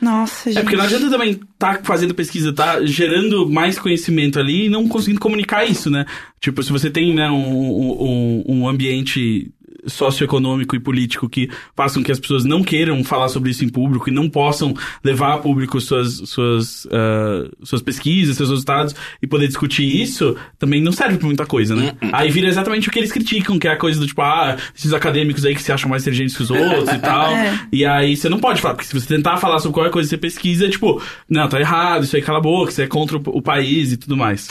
Nossa, gente. É porque não adianta também tá fazendo pesquisa, tá gerando mais conhecimento ali e não conseguindo comunicar isso, né? Tipo, se você tem né, um, um, um ambiente socioeconômico e político que faça com que as pessoas não queiram falar sobre isso em público e não possam levar a público suas, suas, ah, suas pesquisas, seus resultados e poder discutir isso, também não serve pra muita coisa, né? Aí vira exatamente o que eles criticam, que é a coisa do tipo, ah, esses acadêmicos aí que se acham mais inteligentes que os outros e tal. É. E aí você não pode falar, porque se você tentar falar sobre qualquer coisa que você pesquisa, é tipo, não, tá errado, isso aí cala a boca, isso é contra o, o país e tudo mais.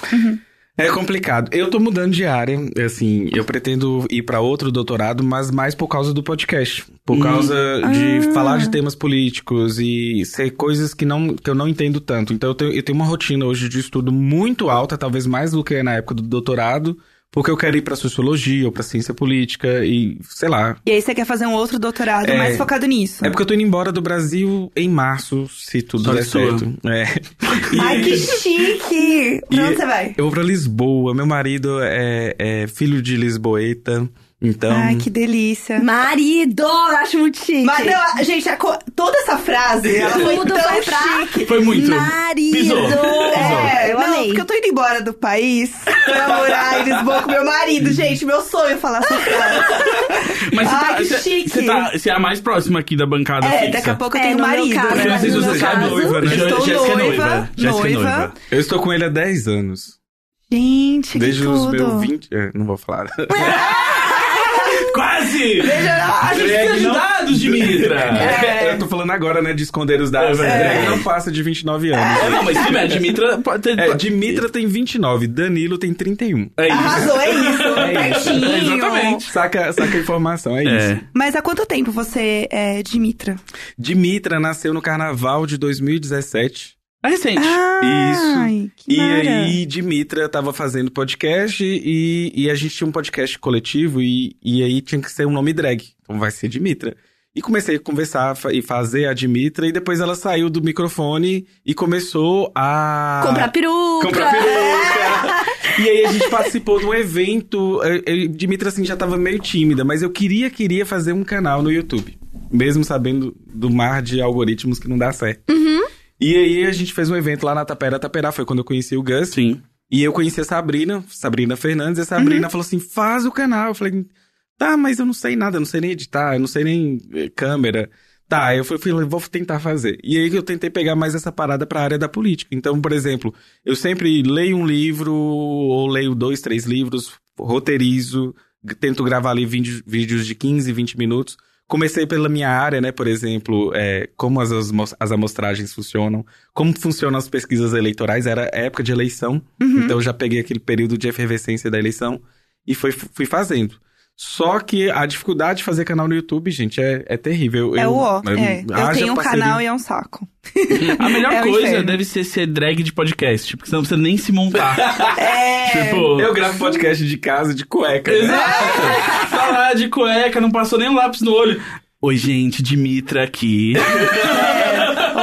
É complicado. Eu tô mudando de área, assim, eu pretendo ir pra outro doutorado, mas mais por causa do podcast. Por causa de Ah. falar de temas políticos e ser coisas que, não, que eu não entendo tanto. Então eu tenho, eu tenho uma rotina hoje de estudo muito alta, talvez mais do que na época do doutorado, porque eu quero ir pra sociologia ou pra ciência política e, sei lá. E aí você quer fazer um outro doutorado É. mais focado nisso. É porque eu tô indo embora do Brasil em março, se tudo Sorte der certo. É. Ai, que chique! Pra onde E você vai? Eu vou pra Lisboa. Meu marido é, é filho de lisboeta. Então. Ai, que delícia. Marido! Eu acho muito chique. Mas, não, gente, a toda essa frase, ela foi Tudo tão foi pra- chique. Foi muito. Marido! Pisou. É, eu não, amei. porque eu tô indo embora do país pra morar em Lisboa com meu marido, gente. Meu sonho é falar essa frase. Mas você Ai, tá, que você- chique. você tá, é a mais próxima aqui da bancada É, fixa. daqui a pouco eu É, tenho meu marido. caso, Eu não sei se no você sabe, caso, noiva, né? Eu Estou Jéssica é noiva, noiva. Jéssica é noiva. Eu estou com ele há 10 anos. Gente, Desde que os tudo. meus 20. é, não vou falar. Quase! A gente de não- dados, Dimitra! É. Eu tô falando agora, né, de esconder os dados. É. Drag não passa de 29 anos. É, não, mas se é, Dimitra pode ter. É, Dimitra tem 29, Danilo tem 31. É isso. Arrasou, é isso. É isso. Pertinho. Exatamente. Saca, saca a informação, é, É. isso. Mas há quanto tempo você é Dimitra? Dimitra nasceu no carnaval de 2017. É recente. Ai, que E mara. aí, Dimitra tava fazendo podcast e, e a gente tinha um podcast coletivo e, e aí tinha que ser um nome drag. Então vai ser Dimitra. E comecei a conversar e fazer a Dimitra e depois ela saiu do microfone e começou a... Comprar peruca. Comprar peruca. e aí a gente participou de um evento. Eu, eu, Dimitra, assim, já tava meio tímida, mas eu queria, queria fazer um canal no YouTube. Mesmo sabendo do mar de algoritmos que não dá certo. E aí a gente fez um evento lá na Tapera Taperá, foi quando eu conheci o Gus. Sim. E eu conheci a Sabrina, Sabrina Fernandes, e a Sabrina falou assim: faz o canal. Eu falei, tá, mas eu não sei nada, eu não sei nem editar, eu não sei nem eh, câmera. Tá, eu fui, fui, vou tentar fazer. E aí eu tentei pegar mais essa parada pra área da política. Então, por exemplo, eu sempre leio um livro, ou leio dois, três livros, roteirizo, tento gravar ali vídeo- vídeos de 15, 20 minutos. Comecei pela minha área, né? Por exemplo, é, como as, as amostragens funcionam, como funcionam as pesquisas eleitorais. Era época de eleição, então eu já peguei aquele período de efervescência da eleição e foi, fui fazendo. Só que a dificuldade de fazer canal no YouTube, gente, é, é terrível. É eu, o ó. É. Eu tenho um parceria. canal e é um saco. A melhor É coisa deve ser ser drag de podcast, porque senão não precisa nem se montar. É. tipo. Eu gravo podcast de casa de cueca. né? Exato! tá lá de cueca, não passou nem um lápis no olho. Oi, gente, Dimitra aqui.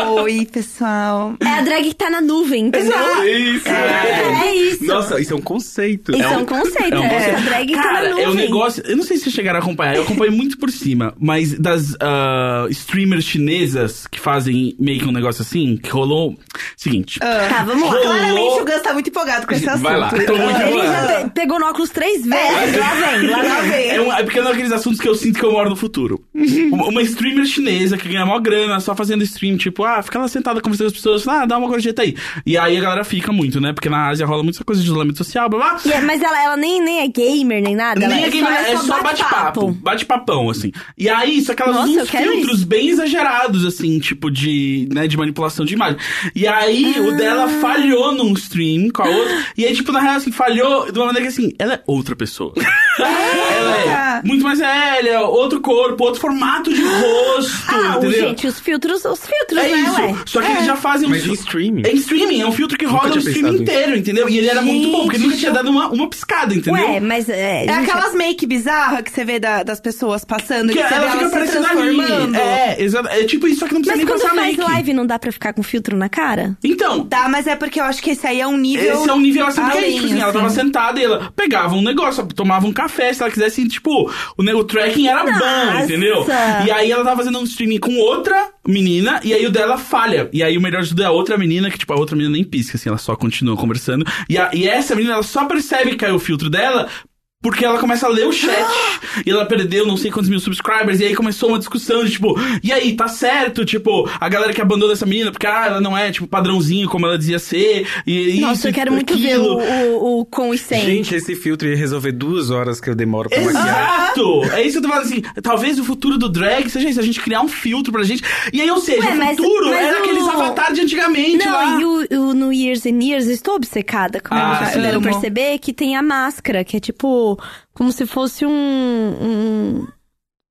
Oi, pessoal. É a drag que tá na nuvem, entendeu? Isso, É, é isso. Nossa, isso é um conceito. Isso É é um- conceito, É um é, conceito. a drag que tá na Cara, nuvem. é um negócio. Eu não sei se vocês chegaram a acompanhar, eu acompanho muito por cima, mas das ah, streamers chinesas que fazem meio que um negócio assim, que rolou. Seguinte. Tá, vamos lá. Rolou- Claramente o Gus tá muito empolgado com esse assunto. Vai lá, tô muito Ele já pe- pegou no óculos três vezes. Lá vem, lá Lá vem. vem. É, um, é porque é um daqueles assuntos que eu sinto que eu moro no futuro. uma, uma streamer chinesa que ganha maior grana só fazendo stream, tipo, ah, fica lá sentada conversando com as pessoas, ah, dá uma gorjeta aí. E aí a galera fica muito, né? Porque na Ásia rola muita coisa de isolamento social, blá blá. É- mas ela, ela nem, nem é gamer, nem nada. Nem ela é, game, é só bate-papo. Bate-papão, assim. E aí, só que ela Nossa, usa uns filtros isso. bem exagerados, assim, tipo de, né, de manipulação de imagem. E aí, o dela Ah. falhou num stream com a outra. E aí, tipo, na real, assim, falhou de uma maneira que, assim, ela é outra pessoa. ela é muito mais velha, outro corpo, outro formato de rosto, Ah, entendeu? gente, os filtros, os filtros, É né, isso. ué? Só que eles já fazem um Mas em streaming. É em streaming, é um filtro que Nunca roda o tinha stream pensado inteiro, entendeu? E ele era muito bom, porque ele nunca tinha dado uma, uma piscada, entendeu? Ué, mas é. É gente, aquelas make bizarras que você vê da- das pessoas passando, Que que, ela fica parecendo transformando. É, exato. É tipo isso, só que não precisa Mas nem quando passar faz make. live, não dá pra ficar com filtro na cara? Então, Tá, mas é porque eu acho que esse aí é um nível. esse é um nível assim, que é tipo assim, ela assim. tava sentada e ela pegava um negócio, tomava um café, se ela quisesse, tipo, o, o tracking era bom, Nossa! entendeu? E aí ela tava fazendo um streaming com outra menina, e aí o dela falha. E aí o melhor tudo é a outra menina, que tipo, a outra menina nem pisca, assim, ela só continua conversando. E, a- e essa menina, ela só percebe que caiu o filtro dela porque ela começa a ler o chat e ela perdeu não sei quantos mil subscribers. E aí começou uma discussão de tipo, e aí, tá certo? Tipo, a galera que abandona essa menina porque ah, ela não é, tipo, padrãozinho como ela dizia ser. E Nossa, isso, eu quero muito ver aquilo. o, o, o com e sem. Gente, esse filtro ia resolver duas horas que eu demoro pra maquiar. Exato! É isso que eu tô falando assim. Talvez o futuro do drag seja isso, a gente criar um filtro pra gente. E aí, ou seja, Ué, o futuro mas era o- aqueles avatares de antigamente lá. Não, e o, Years and Years, eu estou obcecada, como Ah, vocês puderam amo. perceber, que tem a máscara, que é tipo, como se fosse um... um-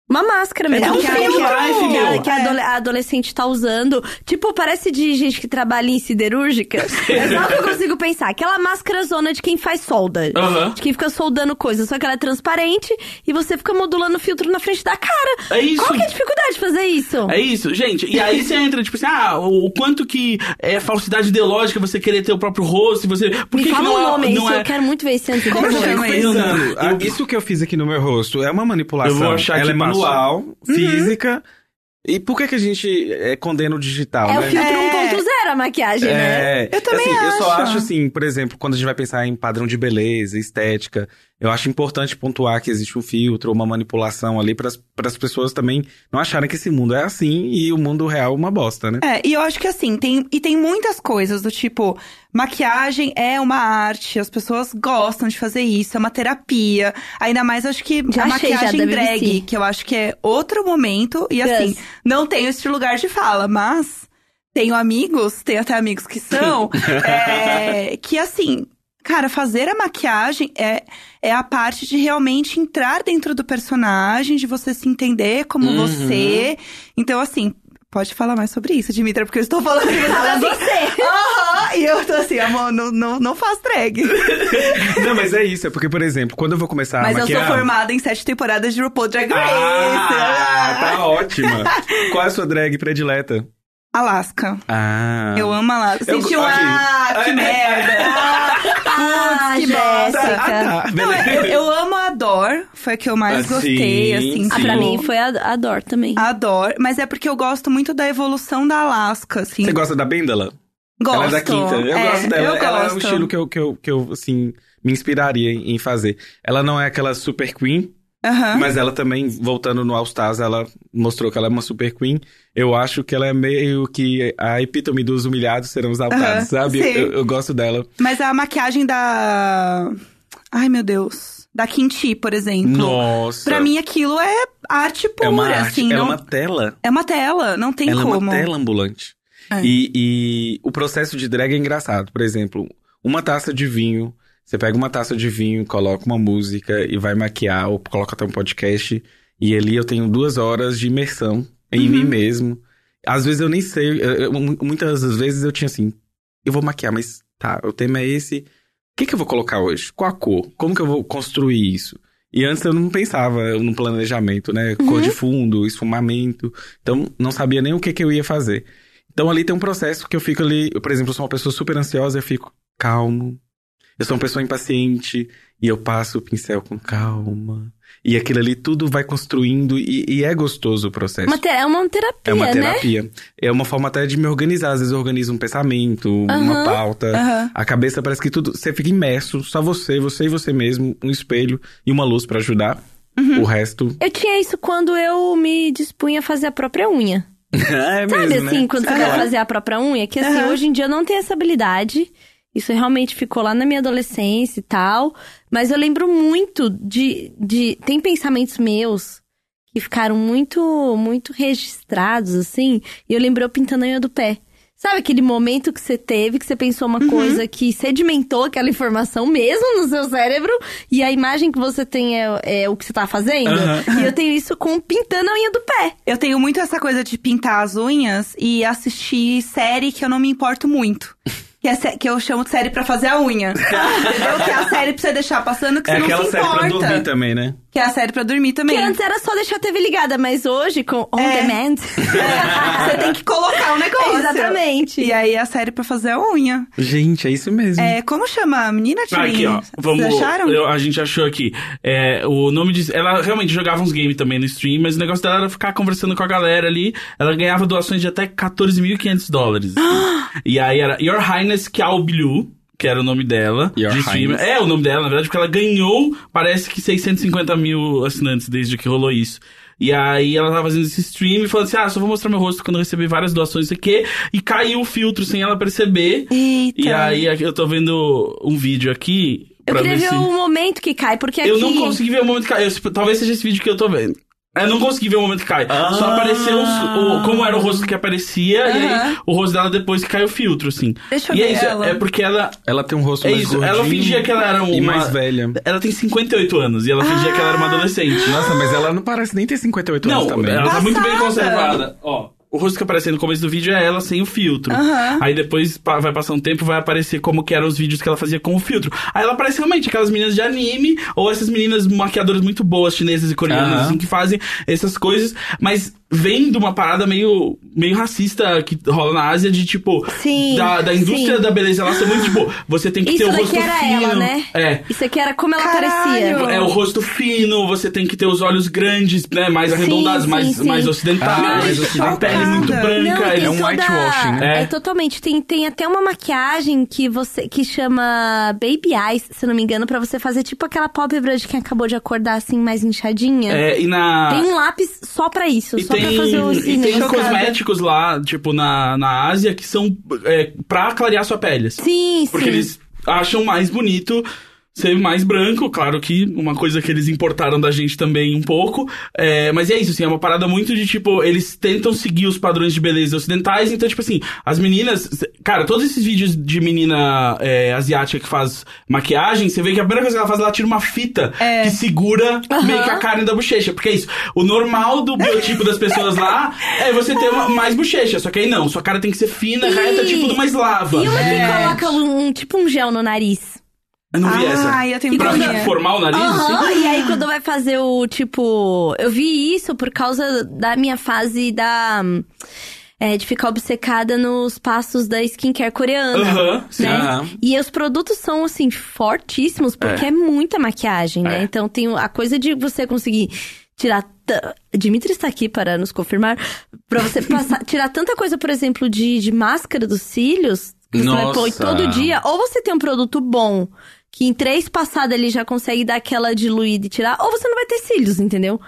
uma máscara mesmo. É um que, a- filtro que, a- que a- que adole- a adolescente tá usando. Tipo, parece de gente que trabalha em siderúrgica. é só o que eu consigo pensar. Aquela máscara zona de quem faz solda. Aham. De quem fica soldando coisas. Só que ela é transparente e você fica modulando o filtro na frente da cara. É isso. Qual que é a dificuldade de fazer isso? É isso, gente. E aí você entra, tipo assim, ah, o, quanto que é falsidade ideológica você querer ter o próprio rosto, e você. Por Me que, que fala não um é, nome, não isso é... eu quero muito ver esse antes e Como chama Eu- isso? Ah, Isso que eu fiz aqui no meu rosto é uma manipulação. Eu vou achar Ela que é passa. manual, física. E por que, que a gente é, condena o digital, É o né? filtro É. ponto zero a maquiagem, né? É, Eu também assim, Eu só acho. acho assim, por exemplo, quando a gente vai pensar em padrão de beleza, estética, eu acho importante pontuar que existe um filtro, uma manipulação ali para as pessoas também não acharem que esse mundo é assim e o mundo real é uma bosta, né? É, e eu acho que assim, tem, e tem muitas coisas do tipo, maquiagem é uma arte, as pessoas gostam de fazer isso, é uma terapia. Ainda mais acho que Já a achei, maquiagem drag, que eu acho que é outro momento, e assim, Yes. não tenho este lugar de fala, mas tenho amigos, tenho até amigos que são, é, que assim. Cara, fazer a maquiagem é, é a parte de realmente entrar dentro do personagem, de você se entender como Uhum. você. Então, assim, pode falar mais sobre isso, Dimitra, porque eu estou falando que você Fala você. Aham, e eu tô assim, amor, não, não, não faz drag. Não, mas é isso, é porque, por exemplo, quando eu vou começar Mas a eu maquiar... sou formada em sete temporadas de RuPaul Drag Race. Ah, tá ótima. Qual é a sua drag predileta? Alaska. Ah. Eu amo Alaska. Eu- Senti um, aqui. ah, que merda. Ah, que bosta. Ah, tá, Não, eu, eu amo a Dor, foi a que eu mais Ah, gostei, sim, assim. Ah, sim. pra tipo, mim foi a, a Dor também. A Dor, mas é porque eu gosto muito da evolução da Alaska, assim. Você gosta da Bendala? Gosto. Ela é da quinta. Eu É, gosto dela. Eu Ela é um gosto. estilo que eu, que eu, que eu assim, me inspiraria em em fazer. Ela não é aquela super queen, Aham. mas ela também, voltando no All Stars, ela mostrou que ela é uma super queen. Eu acho que ela é meio que a epítome dos humilhados serão exaltados, Aham, sabe? Eu, eu gosto dela. Mas a maquiagem da. Ai, meu Deus. Da Kinti, por exemplo. Nossa. Pra mim, aquilo é arte pura, é uma arte, assim. ela não... é uma tela. É uma tela, não tem ela como. é uma tela ambulante. É. E, e o processo de drag é engraçado. Por exemplo, uma taça de vinho. Você pega uma taça de vinho, coloca uma música e vai maquiar, ou coloca até um podcast. E ali eu tenho duas horas de imersão em Uhum. mim mesmo. Às vezes eu nem sei. eu- eu- muitas das vezes eu tinha assim. Eu vou maquiar, mas tá, o tema é esse. O que, que eu vou colocar hoje? Qual a cor? Como que eu vou construir isso? E antes eu não pensava no planejamento, né? Cor de fundo, esfumamento. Então, não sabia nem o que, que eu ia fazer. Então, ali tem um processo que eu fico ali... eu, por exemplo, eu sou uma pessoa super ansiosa, eu fico calmo. Eu sou uma pessoa impaciente e eu passo o pincel com calma. E aquilo ali tudo vai construindo e, e é gostoso o processo. Uma é uma terapia, É uma né? terapia. É uma forma até de me organizar. Às vezes eu organizo um pensamento, uma Aham. pauta. Aham. A cabeça parece que tudo. Você fica imerso, só você, você e você mesmo, um espelho e uma luz pra ajudar. Uhum. O resto. Eu tinha isso quando eu me dispunha a fazer a própria unha. é Sabe mesmo, assim, né? quando você vai fazer a própria unha? Que assim, hoje em dia eu não tenho essa habilidade. Isso realmente ficou lá na minha adolescência e tal. Mas eu lembro muito de. de tem pensamentos meus que ficaram muito, muito registrados, assim. E eu lembro eu pintando a unha do pé. Sabe aquele momento que você teve, que você pensou uma Uhum. coisa que sedimentou aquela informação mesmo no seu cérebro, e a imagem que você tem é, é o que você tá fazendo? Aham. E eu tenho isso com pintando a unha do pé. Eu tenho muito essa coisa de pintar as unhas e assistir série que eu não me importo muito. Que, é que eu chamo de série pra fazer a unha. Entendeu? Que é a série pra você deixar passando que É você não aquela se série importa. pra dormir também, né? Que é a série pra dormir também. Que antes era só deixar a TV ligada, mas hoje, com on É. demand. É, você tem que colocar o negócio. Exatamente. E aí a série pra fazer a unha. Gente, é isso mesmo. É, como chama a menina, Ah, Tilly? aqui, ó. Vamos. Vocês acharam? eu- a gente achou aqui. É, o nome de. Ela realmente jogava uns games também no stream, mas o negócio dela era ficar conversando com a galera ali. Ela ganhava doações de até 14.500 dólares. e aí era Your Highness Kalbilu. Que era o nome dela. Your de streamer. Highness. É o nome dela, na verdade, porque ela ganhou, parece que 650 mil assinantes desde que rolou isso. E aí ela tava fazendo esse stream e falando assim: ah, só vou mostrar meu rosto quando eu receber várias doações, isso aqui. E caiu o filtro sem ela perceber. Eita. E aí eu tô vendo um vídeo aqui. Eu queria ver ver se... o momento que cai, porque aqui... Eu não consegui ver o momento que cai. Eu- talvez seja esse vídeo que eu tô vendo. Eu não consegui ver o momento que cai. Só Ah. apareceu os- o, como era o rosto que aparecia e aí o rosto dela depois que caiu o filtro, assim. Deixa eu e é ver isso, ela. é porque ela. Ela tem um rosto É mais isso, gordinho ela fingia que ela era uma. E mais velha. Ela tem 58 anos e ela fingia que ela era uma adolescente. Nossa, mas ela não parece nem ter 58 Não, anos também. ela tá muito bem conservada. Ó, o rosto que aparece no começo do vídeo é ela sem o filtro. Aham. Aí depois vai passar um tempo vai aparecer como que eram os vídeos que ela fazia com o filtro. Aí ela parece realmente aquelas meninas de anime ou essas meninas maquiadoras muito boas, chinesas e coreanas, Aham. assim, que fazem essas coisas, mas vem de uma parada meio meio racista que rola na Ásia de tipo. Sim, Da, da indústria sim. da beleza lá ser muito tipo. Você tem que Isso ter o daqui rosto era fino. ela, né? É. Isso aqui era como ela Caralho! parecia. É o rosto fino, você tem que ter os olhos grandes, né? Mais arredondados, sim, mais, sim. mais Ah, ocidentais. mais a pele muito Chocada. branca. Não, é um toda- whitewashing, né? É, totalmente. Tem, tem até uma maquiagem que você que chama Baby Eyes, se eu não me engano, pra você fazer tipo aquela pálpebra de quem acabou de acordar assim mais inchadinha. É, e na. Tem um lápis só pra isso, E só tem, pra fazer o e tem cílio. Lá, tipo, na, na Ásia, que são é, pra clarear sua pele. assim. Sim, Porque sim. eles acham mais bonito ser mais branco, claro que uma coisa que eles importaram da gente também um pouco. É, mas é isso, assim, é uma parada muito de tipo, eles tentam seguir os padrões de beleza ocidentais, então, tipo assim, as meninas. Cara, todos esses vídeos de menina é, asiática que faz maquiagem, você vê que a primeira coisa que ela faz, ela tira uma fita É. que segura meio que a carne da bochecha. Porque é isso. O normal do biotipo das pessoas lá é você ter uma- mais bochecha. Só que aí não, sua cara tem que ser fina, E- reta, tipo de uma eslava. E uma que coloca um- tipo um gel no nariz. Não vi essa. Ai, eu tenho Pra mania. formar o nariz? Aham, assim? e aí quando vai fazer o tipo. Eu vi isso por causa da minha fase da. é, de ficar obcecada nos passos da skincare coreana. Aham, sim. né? E os produtos são, assim, fortíssimos, porque é, muita maquiagem, né? É. Então tem a coisa de você conseguir tirar. Dimitri está aqui para nos confirmar. Pra você passar, tirar tanta coisa, por exemplo, de, de máscara dos cílios, que você vai pôr Nossa. todo dia. Ou você tem um produto bom, que em três passadas ele já consegue dar aquela diluída e tirar, ou você não vai ter cílios, entendeu?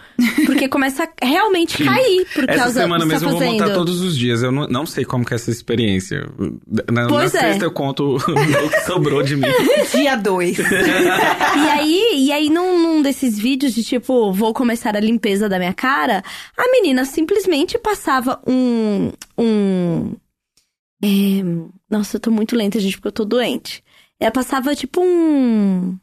Porque começa a realmente cair por Essa causa semana do que mesmo tá eu vou fazendo. montar todos os dias. Eu não, não sei como que é essa experiência. Na, Pois na é. sexta eu conto o que sobrou de mim. Dia 2. E aí, e aí num, num desses vídeos de tipo, vou começar a limpeza da minha cara, a menina simplesmente passava um. um. é, nossa, eu tô muito lenta, gente, porque eu tô doente. Ela passava tipo um.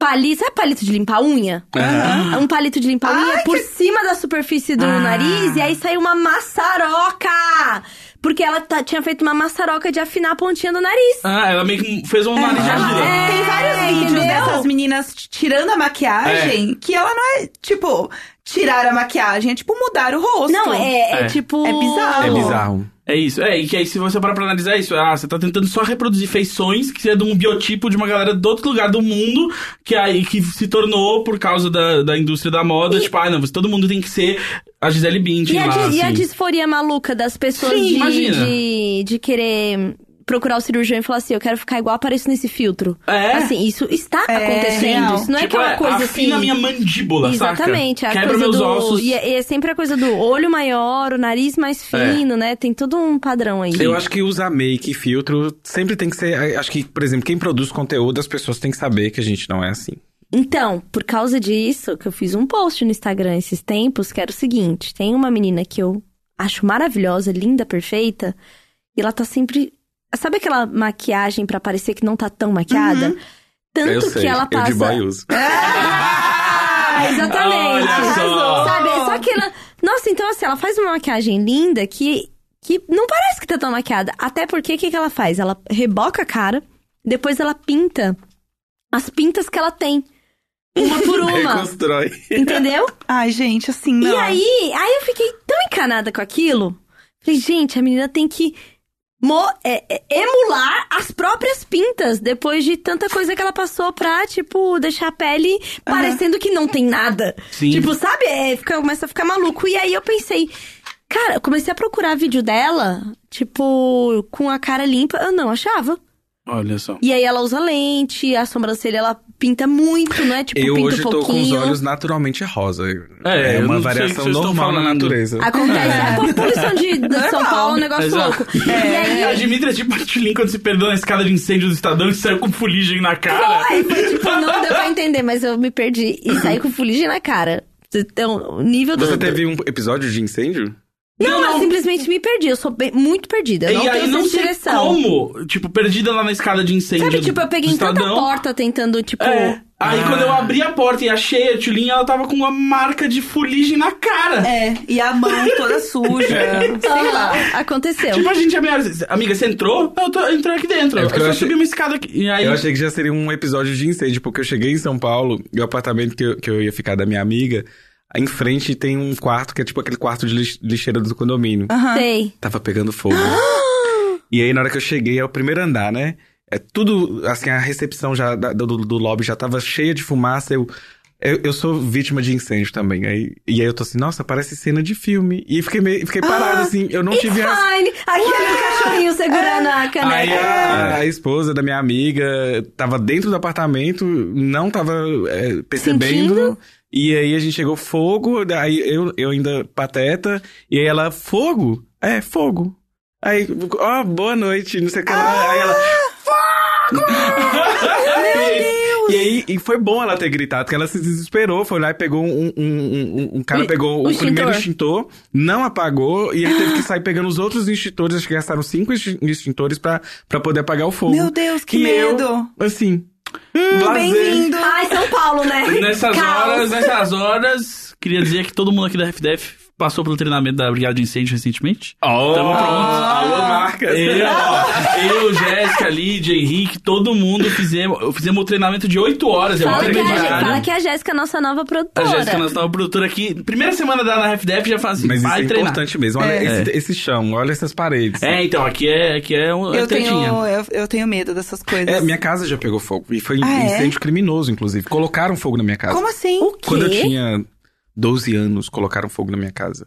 Palito, sabe palito de limpar unha? Aham. Um palito de limpar unha por cima da superfície do Ah. nariz e aí saiu uma maçaroca! Porque ela tinha feito uma maçaroca de afinar a pontinha do nariz. Ah, ela meio que fez um nariz de argila. É, Tem vários vídeos entendeu? dessas meninas tirando a maquiagem, que ela não é, tipo, tirar a maquiagem, é tipo mudar o rosto. Não, é, é É. tipo. É bizarro. É bizarro. É isso, é, e que aí se você parar pra analisar isso, ah, você tá tentando só reproduzir feições que é de um biotipo de uma galera de outro lugar do mundo, que aí que se tornou por causa da, da indústria da moda, tipo, ah, não, todo mundo tem que ser a Gisele Bündchen E a, lá, di- e a assim. disforia maluca das pessoas Sim, de, de, de querer procurar o cirurgião e falar assim, eu quero ficar igual apareço nesse filtro. É. Assim, isso está É, acontecendo. real. Isso não é tipo, aquela coisa assim. afina a minha mandíbula, Exatamente, saca? a Quebra coisa meus do. ossos. E é, e é sempre a coisa do olho maior, o nariz mais fino, né? Tem todo um padrão aí. Eu acho que usar make e filtro sempre tem que ser. Acho que, por exemplo, quem produz conteúdo, as pessoas têm que saber que a gente não é assim. Então, por causa disso, que eu fiz um post no Instagram esses tempos, que era o seguinte: tem uma menina que eu acho maravilhosa, linda, perfeita, e ela tá sempre. Sabe aquela maquiagem pra parecer que não tá tão maquiada? Tanto eu sei, que ela eu passa. de boy uso. Ah, exatamente. Olha só. Sabe? Só que ela. Nossa, então assim, ela faz uma maquiagem linda que, que não parece que tá tão maquiada. Até porque o que, que ela faz? Ela reboca a cara, depois ela pinta as pintas que ela tem. Uma por uma. Reconstrói. entendeu? Ai, gente, assim, não. E aí, aí eu fiquei tão encanada com aquilo. Falei, gente, a menina tem que mo- é, é, emular as próprias pintas depois de tanta coisa que ela passou pra, tipo, deixar a pele parecendo que não tem nada. Sim. Tipo, sabe? É, fica, começa a ficar maluco. E aí eu pensei, cara, eu comecei a procurar vídeo dela, tipo, com a cara limpa. Eu não achava. Olha só. E aí ela usa lente, a sobrancelha ela pinta muito, não é? Tipo, Eu pinta hoje um tô com os pouquinho. olhos naturalmente rosa. É, É, eu uma variação normal na natureza. Acontece. A poluição de, de São. Paulo é um negócio Exato. louco. E aí, A Dimitri é tipo a Tilin quando se perdeu na escada de incêndio do Estadão e saiu com fuligem na cara. Foi, foi tipo, não deu pra entender, mas eu me perdi. E saí com fuligem na cara. Então, o nível do... Você teve um episódio de incêndio? Não, eu simplesmente me perdi. Eu sou bem- muito perdida. Eu não e aí tenho não senso de sei direção. como, tipo, perdida lá na escada de incêndio Sabe, tipo, eu peguei em tanta porta tentando, tipo... É. Aí quando eu abri a porta e achei a Tulin, ela tava com uma marca de fuligem na cara. É, e a mão toda suja, sei lá. ah, Aconteceu. Tipo, a gente é meio... Amiga, você entrou? Eu tô, entrou aqui dentro. É eu só achei- subi uma escada aqui. E aí... Eu achei que já seria um episódio de incêndio, porque eu cheguei em São Paulo e o apartamento que eu, que eu ia ficar da minha amiga, Em frente tem um quarto que é tipo aquele quarto de lix- lixeira do condomínio. Aham. Sei. Tava pegando fogo. e aí, na hora que eu cheguei, é o primeiro andar, né? É tudo, assim, a recepção já da- do, do lobby já tava cheia de fumaça. Eu, eu, eu sou vítima de incêndio também. Aí, e aí eu tô assim, nossa, parece cena de filme. E fiquei, meio, fiquei parado, assim, eu não tive a... fine. Aquele cachorrinho segurando a Aí caneca. a, a esposa da minha amiga tava dentro do apartamento, não tava é, percebendo. Sentindo? E aí a gente chegou fogo, aí eu, eu ainda pateta, e aí ela, fogo? É, fogo. Aí, ó, boa noite, não sei o que lá. Aí ela, E aí, e foi bom ela ter gritado, porque ela se desesperou, foi lá e pegou um, um, um, um cara pegou o o, primeiro extintor. não apagou, e ele teve que sair pegando os outros extintores, acho que gastaram cinco extin- extintores pra, pra poder apagar o fogo. Meu Deus, que E eu, medo. assim, Hum, blasé. Bem-vindo. Ai, São Paulo, né? Nessas Caos. horas, nessas horas, queria dizer que todo mundo aqui da FDF passou pelo treinamento da Brigada de Incêndio recentemente. Ó, Tamo pronto. Alô, marcas. Eu, eu, Jéssica, Lídia, Henrique, todo mundo fizemos, fizemos o treinamento de 8 horas. Fala é que, a, Jé- fala que a Jéssica é a nossa nova A produtora. Jéssica, nossa nova produtora aqui, primeira semana da na FDF já fala assim, Mas isso vai é treinar. importante mesmo. Olha É. esse, esse chão, olha essas paredes. É, então, aqui é, aqui é um é Eu tenho, eu, eu tenho medo dessas coisas. É, minha casa já pegou fogo. E foi Ah, é? incêndio criminoso, inclusive. Colocaram fogo na minha casa. Como assim? O quê? Quando eu tinha 12 anos, colocaram fogo na minha casa.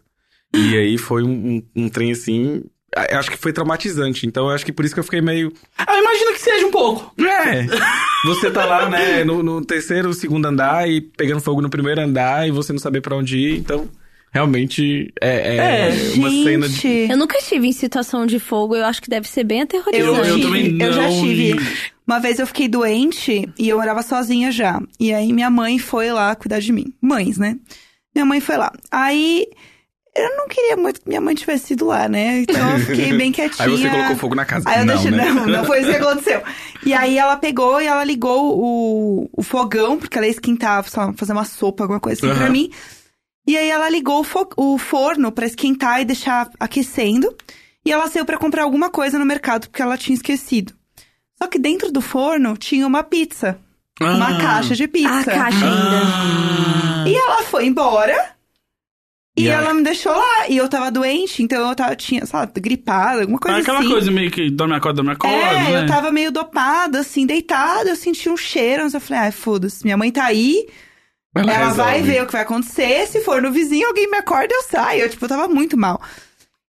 E aí foi um, um, um trem assim. Acho que foi traumatizante. Então eu acho que por isso que eu fiquei meio. Ah, imagino que seja um pouco. É! Você tá lá, né, no, no terceiro, segundo andar e pegando fogo no primeiro andar e você não saber pra onde ir. Então, realmente é, é É, uma Gente, cena de. Eu nunca estive em situação de fogo, eu acho que deve ser bem aterrorizante. Eu, Eu- também eu já não tive. li. Uma vez eu fiquei doente e eu morava sozinha já. E aí minha mãe foi lá cuidar de mim. Mães, né? Minha mãe foi lá. Aí eu não queria muito que minha mãe tivesse ido lá, né? Então eu fiquei bem quietinha. Aí você colocou fogo na casa. Aí eu não, deixei, né? não, não foi isso que aconteceu. E aí ela pegou e ela ligou o, o fogão, porque ela ia esquentar, lá, fazer uma sopa, alguma coisa assim pra Aham. mim. E aí ela ligou o, fo- o forno pra esquentar e deixar aquecendo. E ela saiu pra comprar alguma coisa no mercado, porque ela tinha esquecido. Só que dentro do forno tinha uma pizza. Uma Ah. caixa de pizza. A caixa ainda. Ah. E ela foi embora. E, E ela me deixou lá. E eu tava doente, então eu tava, tinha, sabe, gripada, alguma coisa Ah, aquela assim. coisa meio que dorme acorda, dorme acorda, É, né? eu tava meio dopada, assim, deitada, eu senti um cheiro, mas eu falei, ai, foda-se, minha mãe tá aí, Ela ela vai resolve. ver o que vai acontecer, se for no vizinho, alguém me acorda, eu saio. Eu, tipo, eu tava muito mal.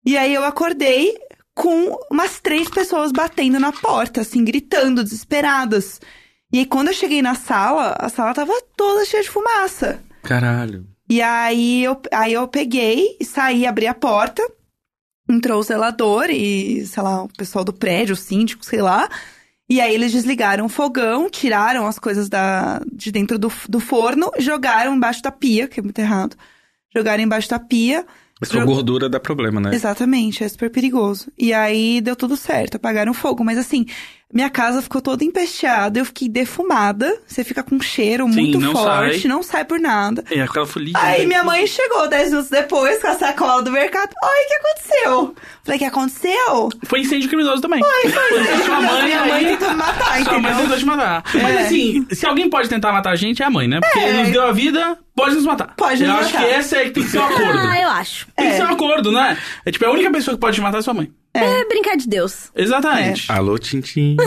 E aí eu acordei com umas três pessoas batendo na porta, assim, gritando, desesperadas. E aí quando eu cheguei na sala, a sala tava toda cheia de fumaça. Caralho. E aí eu, aí eu peguei e saí, abri a porta. Entrou o zelador e, sei lá, o pessoal do prédio, o síndico, sei lá. E aí eles desligaram o fogão, tiraram as coisas da, de dentro do, do forno e jogaram embaixo da pia, que é muito errado. Jogaram embaixo da pia. Só Jo- gordura dá problema, né? Exatamente, é super perigoso. E aí deu tudo certo, apagaram o fogo. Mas assim, minha casa ficou toda empesteada, eu fiquei defumada. Você fica com um cheiro Sim, muito não forte, sai. não sai por nada. É, aquela folia. Aí minha mãe chegou 10 minutos depois com a sacola do mercado. Oi, o que aconteceu? Falei, o que aconteceu? Foi incêndio criminoso também. Foi, foi. Sua mãe, minha mãe tentou me matar, Sua mãe tentou te matar. Mas É. assim, se alguém pode tentar matar a gente, é a mãe, né? Porque É. nos deu a vida, pode nos matar. Pode Eu nos acho matar. que essa é que tem que ser um acordo. Ah, eu acho. Tem que É. ser um acordo, né? É tipo, a única pessoa que pode te matar é sua mãe. É, brincar de Deus. Exatamente. Alô, Tintim.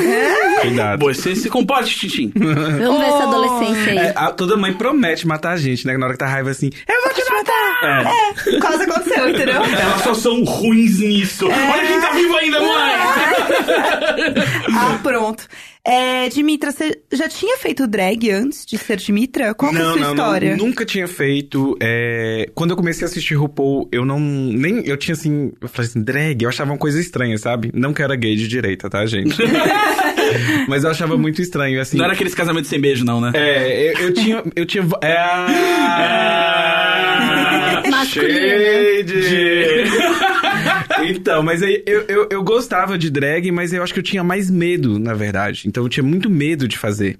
Cuidado. Você se comporte, Tintim. Vamos ver essa Oh. adolescência aí. É, a- toda mãe promete matar a gente, né? Na hora que tá raiva assim, eu vou te matar! É. Quase aconteceu, entendeu? Elas só são ruins nisso. Olha quem tá vivo ainda, mãe! ah, pronto. É, Dimitra, você já tinha feito drag antes de ser Dimitra? Qual que é a não, sua não, história? não, nunca tinha feito. é, Quando eu comecei a assistir RuPaul, eu não. Nem. Eu tinha assim. Eu falei assim, drag, eu achava uma coisa estranha, sabe? Não que eu era gay de direita, tá, gente? Mas eu achava muito estranho, assim. Não era aqueles casamentos sem beijo, não, né? É, eu, eu tinha. Eu tinha. É. Ah. Shade. então, mas aí eu, eu, eu gostava de drag, mas eu acho que eu tinha mais medo, na verdade. Então eu tinha muito medo de fazer.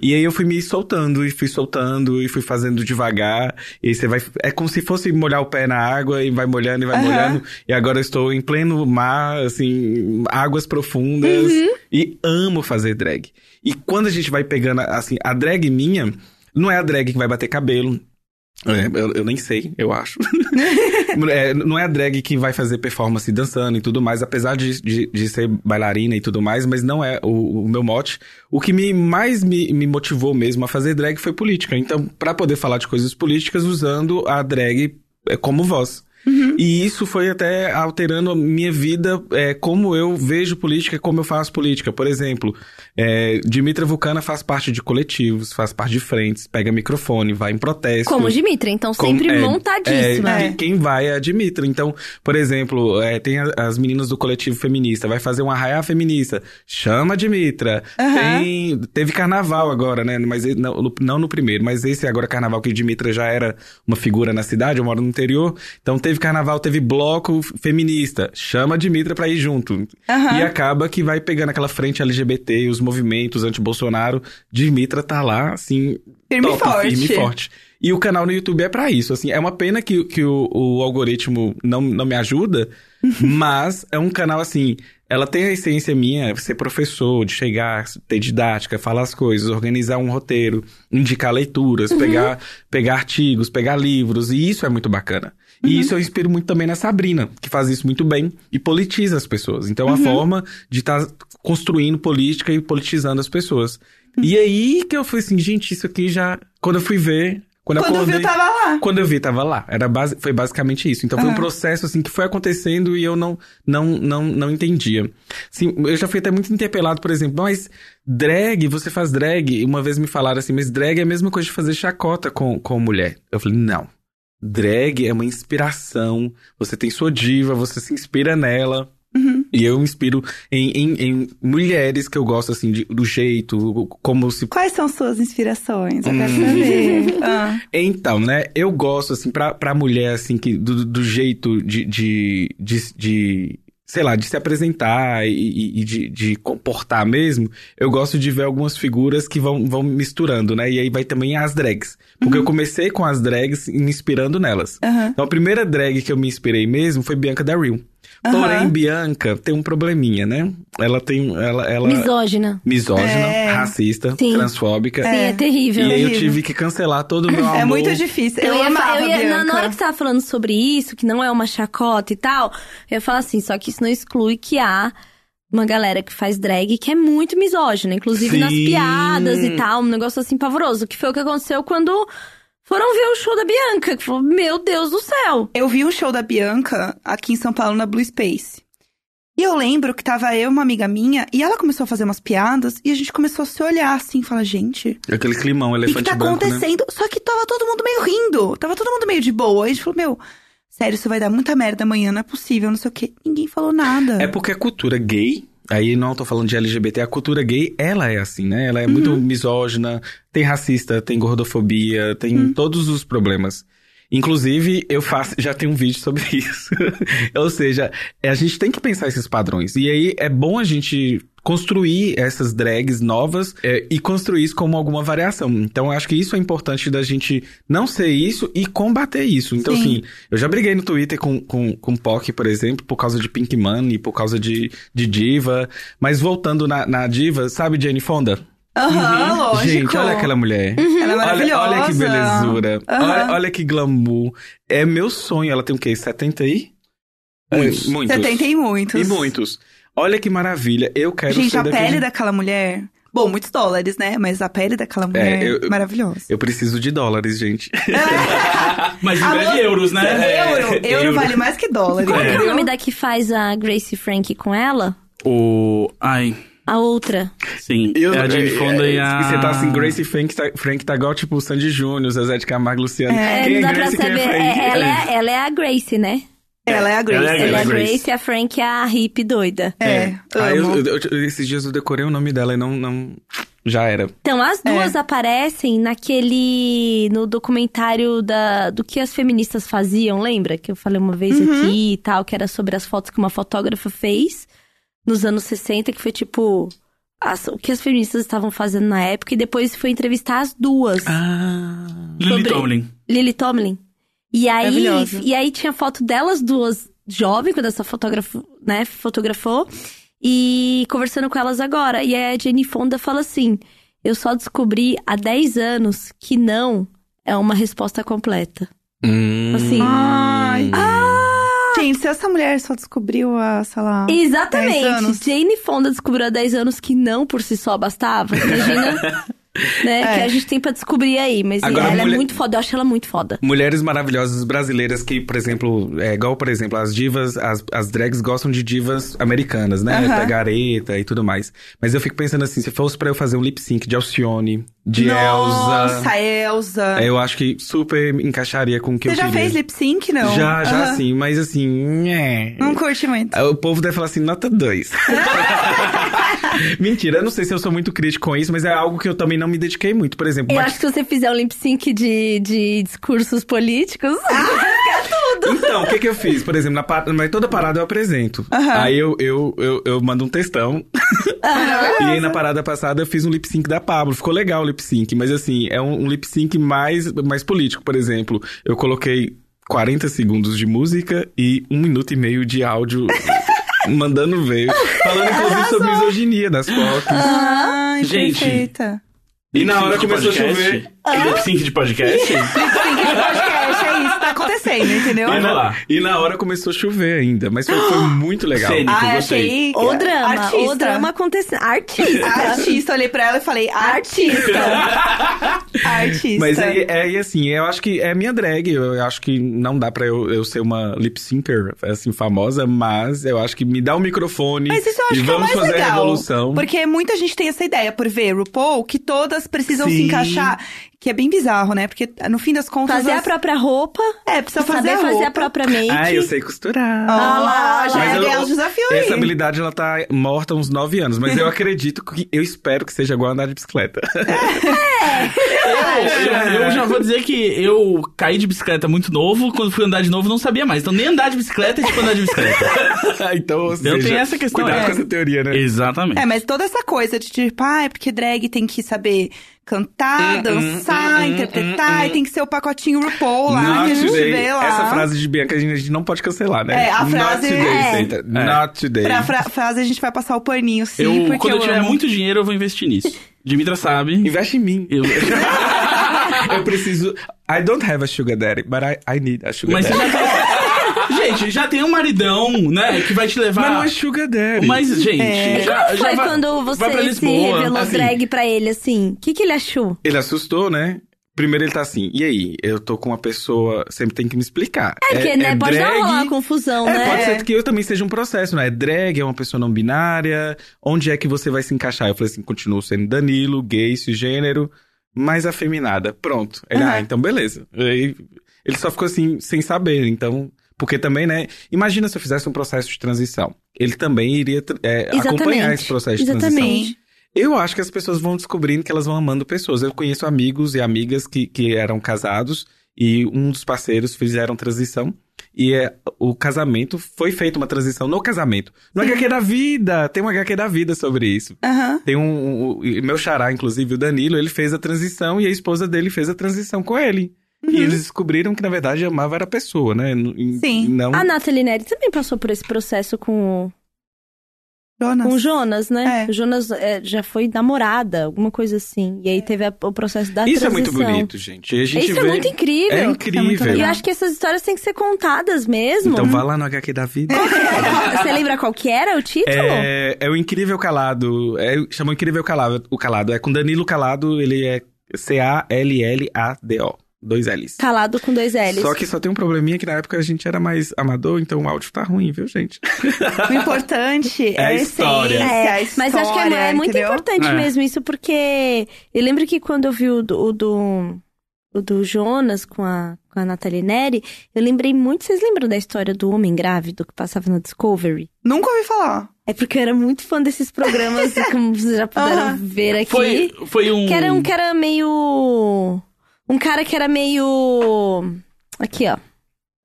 E aí eu fui me soltando, e fui soltando, e fui fazendo devagar. E aí você vai. É como se fosse molhar o pé na água e vai molhando e vai Aham. molhando. E agora eu estou em pleno mar, assim, águas profundas. E amo fazer drag. E quando a gente vai pegando, assim, a drag minha, não é a drag que vai bater cabelo. É, eu, eu nem sei, eu acho. É, não é a drag que vai fazer performance dançando e tudo mais, apesar de, de, de ser bailarina e tudo mais, mas não é o, o meu mote. O que me mais me, me motivou mesmo a fazer drag foi política. Então, para poder falar de coisas políticas usando a drag é, como voz. Uhum. E isso foi até alterando a minha vida, é, como eu vejo política, como eu faço política. Por exemplo, é, Dimitra Vulcana faz parte de coletivos, faz parte de frentes, pega microfone, vai em protesto. Como Dimitra, então Como- sempre é, montadíssima. É, É. quem- Quem vai é a Dimitra. Então, por exemplo, é, tem as meninas do coletivo feminista, vai fazer um arraiá feminista, chama a Dimitra. Aham. Tem, teve carnaval agora, né? Mas e- não no, não no primeiro, mas esse agora carnaval que Dimitra já era uma figura na cidade, eu moro no interior. Então teve carnaval, teve bloco feminista, chama a Dimitra pra ir junto. Aham. E acaba que vai pegando aquela frente LGBT, os movimentos anti-Bolsonaro. Dimitra tá lá, assim, Firme e top, forte. firme e forte. E o canal no YouTube é pra isso, assim. É uma pena que, que o, o algoritmo não, não me ajuda, mas é um canal, assim... Ela tem a essência minha, ser professor, de chegar, ter didática, falar as coisas, organizar um roteiro, indicar leituras, pegar, pegar artigos, pegar livros, e isso é muito bacana. E isso eu inspiro muito também na Sabrina, que faz isso muito bem e politiza as pessoas. Então, é uma forma de estar construindo política e politizando as pessoas. E aí que eu falei assim, gente, isso aqui já. Quando eu fui ver. Quando, eu Quando acordei, viu, tava lá. Quando eu vi, tava lá. Era base, foi basicamente isso. Então foi um processo assim que foi acontecendo e eu não, não, não, não entendia. Assim, eu já fui até muito interpelado, por exemplo, mas drag, você faz drag. Uma vez me falaram assim, mas drag é a mesma coisa de fazer chacota com, com mulher. Eu falei, não. Drag é uma inspiração. Você tem sua diva, você se inspira nela. Uhum. E eu me inspiro em, em, em mulheres que eu gosto, assim, de- do jeito, como se Quais são suas inspirações? Eu quero Hum. saber. Ah. Então, né, eu gosto, assim, pra, pra mulher, assim, que, do, do jeito de, de, de, de, sei lá, de se apresentar e, e- de, de comportar mesmo, eu gosto de ver algumas figuras que vão, vão misturando, né, e aí vai também as drags. Porque eu comecei com as drags me inspirando nelas. Aham. Então, a primeira drag que eu me inspirei mesmo foi Bianca da Real. Porém. Bianca tem um probleminha, né? Ela tem, ela, ela... Misógina. Misógina, É. racista, Sim. transfóbica. Sim, é, É. terrível. E aí eu tive que cancelar todo o meu amor. É muito difícil. Eu, Eu ia, amava eu ia- na, Bianca. na hora que você tava falando sobre isso, que não é uma chacota e tal, eu ia falar assim, só que isso não exclui que há uma galera que faz drag que é muito misógina, inclusive nas Sim. piadas e tal, um negócio assim pavoroso, que foi o que aconteceu quando foram ver o show da Bianca, que falou, meu Deus do céu. Eu vi um show da Bianca aqui em São Paulo, na Blue Space. E eu lembro que tava eu e uma amiga minha, e ela começou a fazer umas piadas, e a gente começou a se olhar assim, falar, gente, Aquele climão, o que, elefante que tá branco, né? acontecendo? Só que tava todo mundo meio rindo, tava todo mundo meio de boa. E a gente falou, meu, sério, isso vai dar muita merda amanhã, não é possível, não sei o quê. Ninguém falou nada. É porque a cultura gay, aí não tô falando de LGBT, a cultura gay, ela é assim, né? Ela é muito misógina, tem racista, tem gordofobia, tem todos os problemas. Inclusive, eu faço, já tenho um vídeo sobre isso. Ou seja, a gente tem que pensar esses padrões. E aí é bom a gente construir essas drags novas é, e construir isso como alguma variação. Então, eu acho que isso é importante da gente não ser isso e combater isso. Então, Sim. assim, eu já briguei no Twitter com, com, com POC, por exemplo, por causa de Pink Money, por causa de, de diva. Mas voltando na, na diva, sabe Jane Fonda? Aham, lógico. Gente, olha aquela mulher. Ela é Olha, maravilhosa. olha que belezura. Aham. Olha, olha que glamour. É meu sonho. Ela tem o quê? 70 aí? Muitos. É, muitos. 70 e muitos. E muitos. Olha que maravilha. Eu quero Gente, ser a daquele... pele daquela mulher. Bom, muitos dólares, né? Mas a pele daquela mulher eu- eu- maravilhosa. Eu preciso de dólares, gente. Mas em breve euros, né? Euro, euro, euro. vale mais que dólar. Qual que é o nome da que faz a Gracie Frank com ela? O. Ai, A outra. sim. é a Jane Fonda e a. você tá assim, Gracie Frank tá, Frank tá igual, tipo, o Sandy Júnior, Zezé de Camargo, Luciano. É, Quem não é dá pra Gracie, quem saber. é Frank? É, ela, é, ela é a Gracie, né? Ela é a Grace. Ela é a Ela é a Grace. Grace e a Frank é a hippie doida. É, Ah, eu- amo. eu- eu- esses dias eu decorei o nome dela e não, não... Já era. Então, as duas aparecem naquele. no documentário da, do que as feministas faziam, lembra? Que eu falei uma vez aqui e tal, que era sobre as fotos que uma fotógrafa fez nos anos 60, que foi tipo. as- o que as feministas estavam fazendo na época, e depois foi entrevistar as duas. Ah... Lily Tomlin. Lily Tomlin. E aí, e aí tinha foto delas duas jovem, quando essa fotógrafa, né, fotografou, e conversando com elas agora. E aí a Jenny Fonda fala assim: Eu só descobri há 10 anos que não é uma resposta completa. Hum. Assim. Ai. Gente, se essa mulher só descobriu há, sei lá. 10 Exatamente. anos. Jane Fonda descobriu há 10 anos que não por si só bastava. Imagina, né? É. Que a gente tem pra descobrir aí. Mas Agora, ela mulher- é muito foda. Eu acho ela muito foda. Mulheres maravilhosas brasileiras que, por exemplo, é igual, por exemplo, as divas, as, as drags gostam de divas americanas, né? Aham. Tagareta e tudo mais. Mas eu fico pensando assim, se fosse pra eu fazer um lip sync de Alcione, de Elsa, Nossa, Elsa. eu acho que super encaixaria com o que Você eu já queria. fez lip sync, não? Já, já sim, mas assim, é. Não curte muito. O povo deve falar assim, nota 2. Mentira, eu não sei se eu sou muito crítico com isso, mas é algo que eu também não me dediquei muito. Por exemplo, Eu ma- acho que se você fizer um lip sync de, de discursos políticos. Então, o que que eu fiz? Por exemplo, na pa- mas toda parada eu apresento. Aí eu, eu, eu, eu mando um textão. e aí na parada passada eu fiz um lip sync da Pablo. Ficou legal o lip sync, mas assim, é um, um lip sync mais, mais político. Por exemplo, eu coloquei 40 segundos de música e um minuto e meio de áudio. Mandando ver. Falando inclusive sobre misoginia das fotos. Ai, Gente. perfeita. E na hora começou a chover. Lip sync de podcast? Lip sync de podcast, é isso que tá acontecendo, entendeu? E Vai na, lá. e na hora começou a chover ainda. Mas foi, foi muito legal. Cênico, gostei. achei... O drama. Artista. O drama acontecendo. Artista. Artista, olhei pra ela e falei, artista. artista. Mas aí, é, e assim, eu acho que é minha drag. Eu acho que não dá pra eu, eu ser uma lip syncer, assim, famosa, mas eu acho que me dá o microfone Mas isso eu acho e que é o vamos mais fazer a legal. revolução. Porque muita gente tem essa ideia por ver RuPaul, que todas precisam se Sim. encaixar. Que é bem bizarro, né? Porque no fim das contas. Fazer a as- própria roupa. É, precisa fazer saber a fazer roupa. a própria make. Ah, eu sei costurar. Ah lá, já Mas é eu- ganhar os desafios aí. Essa habilidade, ela tá morta há uns nove anos, mas eu acredito que, eu espero que seja igual andar de bicicleta. Eu, eu já vou dizer que eu caí de bicicleta muito novo, quando fui andar de novo não sabia mais. Então nem andar de bicicleta é tipo andar de bicicleta. então, ou Eu seja, tenho essa questão, Cuidado é. com essa teoria, né? Exatamente. É, mas toda essa coisa de tipo, ah, é porque drag tem que saber cantar, Hum, dançar, hum, hum, interpretar, hum, e tem que ser o pacotinho RuPaul lá Not que a gente today. vê lá. Essa frase de Bianca a gente, a gente não pode cancelar, né? É, a frase- Not today, é. Seita. Not today. Pra fra- frase a gente vai passar o paninho, sim, eu, porque quando eu, tiver amo. muito dinheiro, eu vou investir nisso. Dimitra sabe. Investe em mim. Eu- eu preciso. I don't have a sugar daddy, but I, I need a sugar mas você daddy. já tem... Gente, já tem um maridão, né? Que vai te levar. Mas não é sugar daddy. Mas, gente, É. Já, como já foi vai, quando você se revelou assim. drag pra ele, assim? O que, que ele achou? Ele assustou, né? Primeiro ele tá assim, e aí? Eu tô com uma pessoa, sempre tem que me explicar. É, porque, né, pode dar uma confusão, É, né? pode ser que eu também seja um processo, né? Drag é uma pessoa não binária. Onde é que você vai se encaixar? Eu falei assim, continuo sendo Danilo, gay, cisgênero, mais afeminada. Pronto. Ele, Aham. ah, então beleza. Aí, ele só ficou assim, sem saber. Então, porque também, né? Imagina se eu fizesse um processo de transição. Ele também iria é, acompanhar esse processo de transição. Exatamente. Eu acho que as pessoas vão descobrindo que elas vão amando pessoas. Eu conheço amigos e amigas que, que eram casados e um dos parceiros fizeram transição. E é, o casamento foi feita uma transição no casamento. No HQ da vida! Tem um HQ da vida sobre isso. Aham. Tem um, um- meu xará, inclusive, o Danilo, ele fez a transição e a esposa dele fez a transição com ele. E eles descobriram que, na verdade, amava era a pessoa, né? E- Sim. Não... A Nathalie Neri também passou por esse processo com, o- Jonas. com o Jonas, né? É. O Jonas é, já foi namorada, alguma coisa assim. E aí teve a- o processo da Isso é transição. muito bonito, gente. E a gente Isso é vê... muito incrível. É É muito incrível. E eu acho que essas histórias têm que ser contadas mesmo. Então vá lá no HQ da vida. Você lembra qual que era o título? É, é o Incrível Calado. É, chama Incrível Calado, o Calado. É com Danilo Calado, ele é C-A-L-L-A-D-O. Dois L's. Calado com dois L's. Só que só tem um probleminha que na época a gente era mais amador, então o áudio tá ruim, viu, gente? O importante é, É a história. essência, É, a história, mas acho que é, é muito entendeu? importante É. mesmo isso, porque eu lembro que quando eu vi o do, o do, o do Jonas com a, com a Nathalie Neri, eu lembrei muito. Vocês lembram da história do homem grávido que passava na Discovery? Nunca ouvi falar. É porque eu era muito fã desses programas, como vocês já puderam Aham. ver aqui. Foi, foi um. Que era um que era meio. Um cara que era meio. Aqui, ó.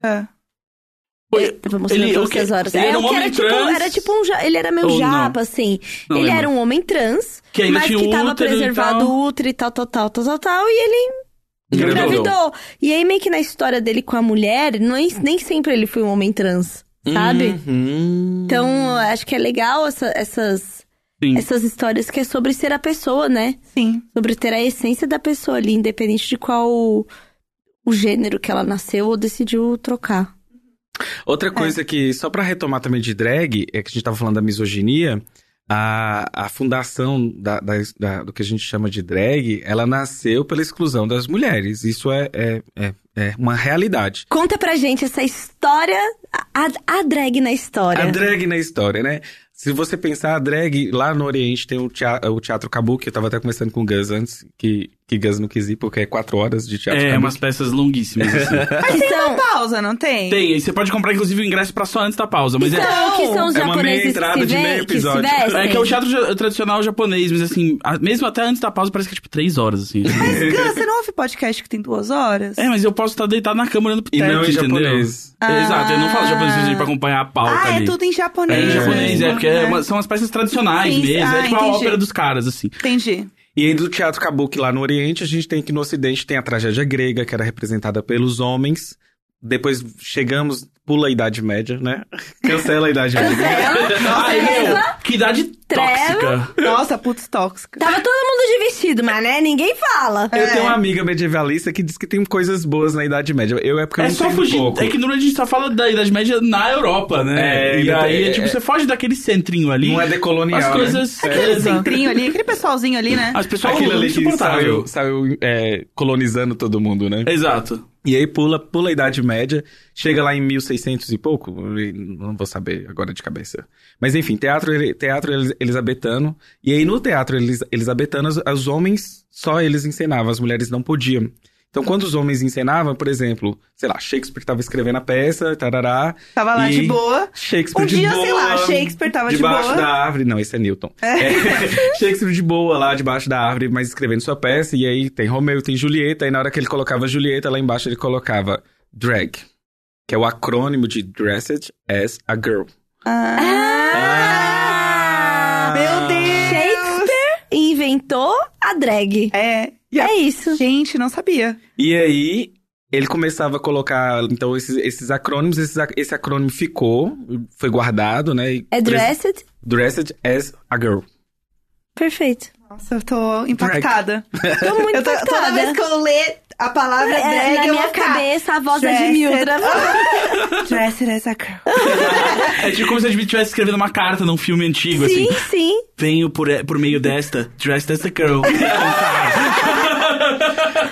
É. Foi- Eu vou mostrar ele- pra vocês horas. Ele é, era um homem tipo, era tipo um. ja- Ele era meio Ou não? japa, assim. Não ele lembro. era um homem trans, Que ainda mas que tava preservado o útero e tal, tal, tal, tal, tal, tal, e ele Engravidou. E aí, meio que na história dele com a mulher, não, é- nem sempre ele foi um homem trans, sabe? Uhum. Então, eu acho que é legal essa- essas, Sim. essas histórias que é sobre ser a pessoa, né? Sim. Sobre ter a essência da pessoa ali, independente de qual o gênero que ela nasceu ou decidiu trocar. Outra coisa que, só pra retomar também de drag, é que a gente tava falando da misoginia. A, a fundação da, da- da- do que a gente chama de drag, ela nasceu pela exclusão das mulheres. Isso é, é, é, é uma realidade. Conta pra gente essa história, a, a drag na história. A drag na história, né? Se você pensar, a drag lá no Oriente tem o teatro, o teatro Kabuki. Eu tava até conversando com o Gus antes, que, que Gus não quis ir porque é quatro horas de teatro É, Kabuki. umas peças longuíssimas, assim. Mas tem São- uma pausa, não tem? Tem, e você pode comprar, inclusive, o ingresso pra só antes da pausa. Mas é, Então, que são os É uma meia japoneses que entrada de meio que episódio. vestem. é que é o teatro tradicional japonês, mas assim, a- mesmo até antes da pausa, parece que é tipo três horas, assim. Mas, Gus, você não ouve podcast que tem duas horas? É, mas eu posso estar deitado na cama olhando pro E teto, não em entendeu? japonês. Ah. Exato, eu não falo japonês pra acompanhar a pauta ah, ali. é tudo em japonês. É, em japonês, é, mesmo, porque é uma- são as peças tradicionais Sim, mesmo. ah, é tipo a entendi. ópera dos caras, assim. Entendi. E aí do teatro Kabuki lá no Oriente, a gente tem que no Ocidente tem a tragédia grega, que era representada pelos homens. Depois chegamos, pula a Idade Média, né? Cancela a Idade Média. Ai, meu, que idade tóxica. Nossa, putz, tóxica. Tava todo mundo de vestido, mas né, ninguém fala. Eu tenho uma amiga medievalista que diz que tem coisas boas na Idade Média. Eu é porque eu É não só entendo fugir. pouco. É que normalmente a gente só fala da Idade Média na Europa, né? É, e ainda aí, tem- é, tipo, é- você foge daquele centrinho ali. Não é decolonial, As né? coisas. Aquele é, centrinho ali, aquele pessoalzinho ali, né? As pessoas Aquilo ali que insuportável. saiu, saiu é, colonizando todo mundo, né? Exato. E aí pula, pula a Idade Média, chega lá em 1600 e pouco, não vou saber agora de cabeça. Mas enfim, teatro, teatro elis- elisabetano. E aí no teatro elis- elisabetano, os, homens, só eles encenavam, as mulheres não podiam. Então quando os homens encenavam, por exemplo, sei lá, Shakespeare estava escrevendo a peça, tarará. Tava lá de boa. Shakespeare Um de dia, boa. sei lá, Shakespeare tava de debaixo boa. da árvore. Não, esse é Newton. É, Shakespeare de boa lá debaixo da árvore, mas escrevendo sua peça. E aí tem Romeu, tem Julieta. E na hora que ele colocava Julieta, lá embaixo ele colocava drag, que é o acrônimo de Dressed as a Girl. Ah, meu Deus! Shakespeare inventou a drag. É. É isso. Gente, não sabia. E aí ele começava a colocar, então, esses, esses acrônimos. Esses esse acrônimo ficou, foi guardado, né? e É dressed? Dressed as a Girl. Perfeito. Nossa, eu tô impactada. Tô muito Eu tô- toda impactada. vez que eu ler a palavra É, drag, na eu minha cabeça, a voz é de Mildred. Dressed as a girl. É tipo como se a gente estivesse escrevendo uma carta num filme antigo, Sim, assim. sim. Venho por, por meio desta, dressed as a girl.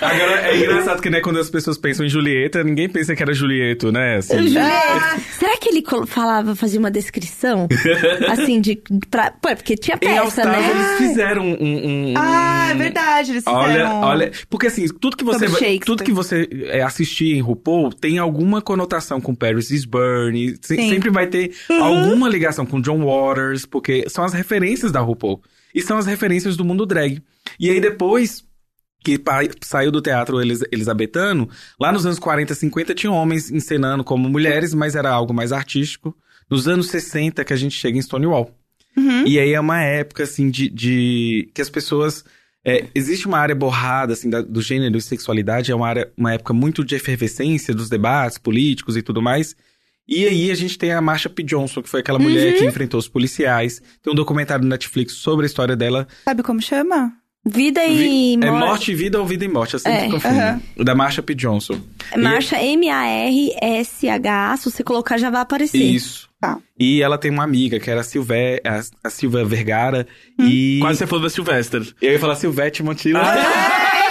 Agora, é engraçado que, né, quando as pessoas pensam em Julieta, ninguém pensa que era Julieto, né? Assim, Julieta. Será que ele falava, fazia uma descrição? assim, de. Pra, pô, porque tinha Em peça, All-Stars, né? eles fizeram um... um- um- Ah, é verdade, eles Olha, fizeram... olha, porque assim, tudo que você vai- tudo que você é, assistir em RuPaul tem alguma conotação com Paris is Burning, se- Sim. sempre vai ter alguma ligação com John Waters, porque são as referências da RuPaul e são as referências do mundo drag. E aí depois que saiu do teatro elis elisabetano, lá nos anos 40, 50 tinha homens encenando como mulheres, mas era algo mais artístico. Nos anos 60 que a gente chega em Stonewall. E aí é uma época, assim, de, de- que as pessoas. é, existe uma área borrada, assim, da- do gênero e sexualidade, é uma área, uma época muito de efervescência dos debates políticos e tudo mais. E aí a gente tem a Marsha P. Johnson, que foi aquela mulher que enfrentou os policiais. Tem um documentário no Netflix sobre a história dela. Sabe como chama? Vida Vi- e é morte. Morte e Vida ou Vida e Morte, eu sempre É, confundo. aham. Da Marsha P. Johnson. E- Marcha M-A-R-S-H. Se você colocar, já vai aparecer. Isso. Tá. E ela tem uma amiga, que era a, Silvé, a, a Silvia Vergara. E... Quase você falou da Sylvester. Eu ia falar Silvete Montilla. Eu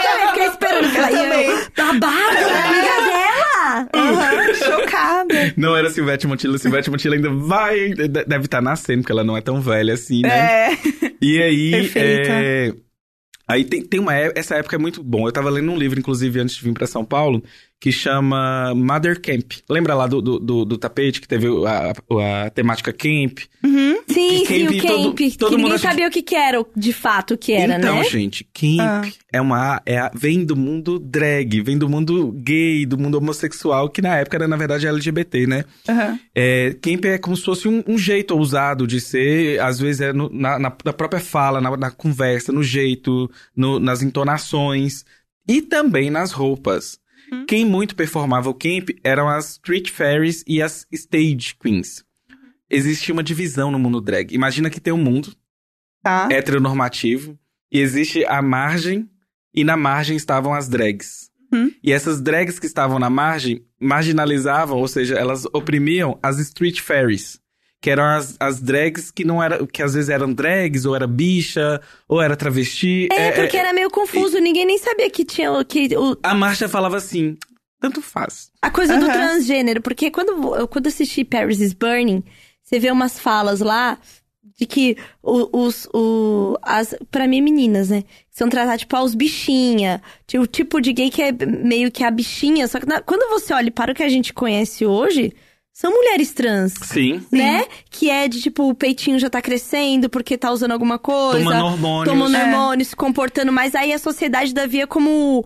também fiquei esperando. Eu e também. Babado, é amiga dela. Aham, chocada. Não era Silvete Montilla. Silvete Montilla ainda vai. de- Deve estar nascendo, porque ela não é tão velha assim, né? É. E aí. Perfeita. é, Aí tem, tem uma. é- Essa época é muito bom. Eu tava lendo um livro, inclusive, antes de vir pra São Paulo, que chama Mother Camp. Lembra lá do, do, do- do tapete que teve a, a, a temática camp? Sim, Que sim, o camp, todo- camp. todo que mundo ninguém que- sabia o que, que era, de fato, o que era, então, né? gente, camp Ah. é uma. É, a- vem do mundo drag, vem do mundo gay, do mundo homossexual, que na época era, na verdade, LGBT, né? Aham. É, camp é como se fosse um, um jeito ousado de ser, às vezes é no- na, na- na própria fala, na, na conversa, no jeito, no- nas entonações e também nas roupas. Quem muito performava o camp eram as street fairies e as stage queens. Existia uma divisão no mundo drag. Imagina que tem um mundo Tá. heteronormativo e existe a margem e na margem estavam as drags. Uhum. E essas drags que estavam na margem marginalizavam, ou seja, elas oprimiam as street fairies. Que eram as, as drags que não era, que às vezes eram drags, ou era bicha, ou era travesti. É, porque era meio confuso, ninguém nem sabia que tinha que o, A marcha falava assim, tanto faz. a coisa do Aham. transgênero, porque quando eu quando assisti Paris is Burning, você vê umas falas lá de que os o as para mim meninas, né, são tratadas tipo aos bichinha, tipo, o tipo de gay que é meio que a bichinha, só que na- quando você olha para o que a gente conhece hoje, são mulheres trans. Sim. Né? Que é de tipo, o peitinho já tá crescendo porque tá usando alguma coisa. Tomando hormônios. Tomando É. hormônio, se comportando. Mas aí a sociedade da via como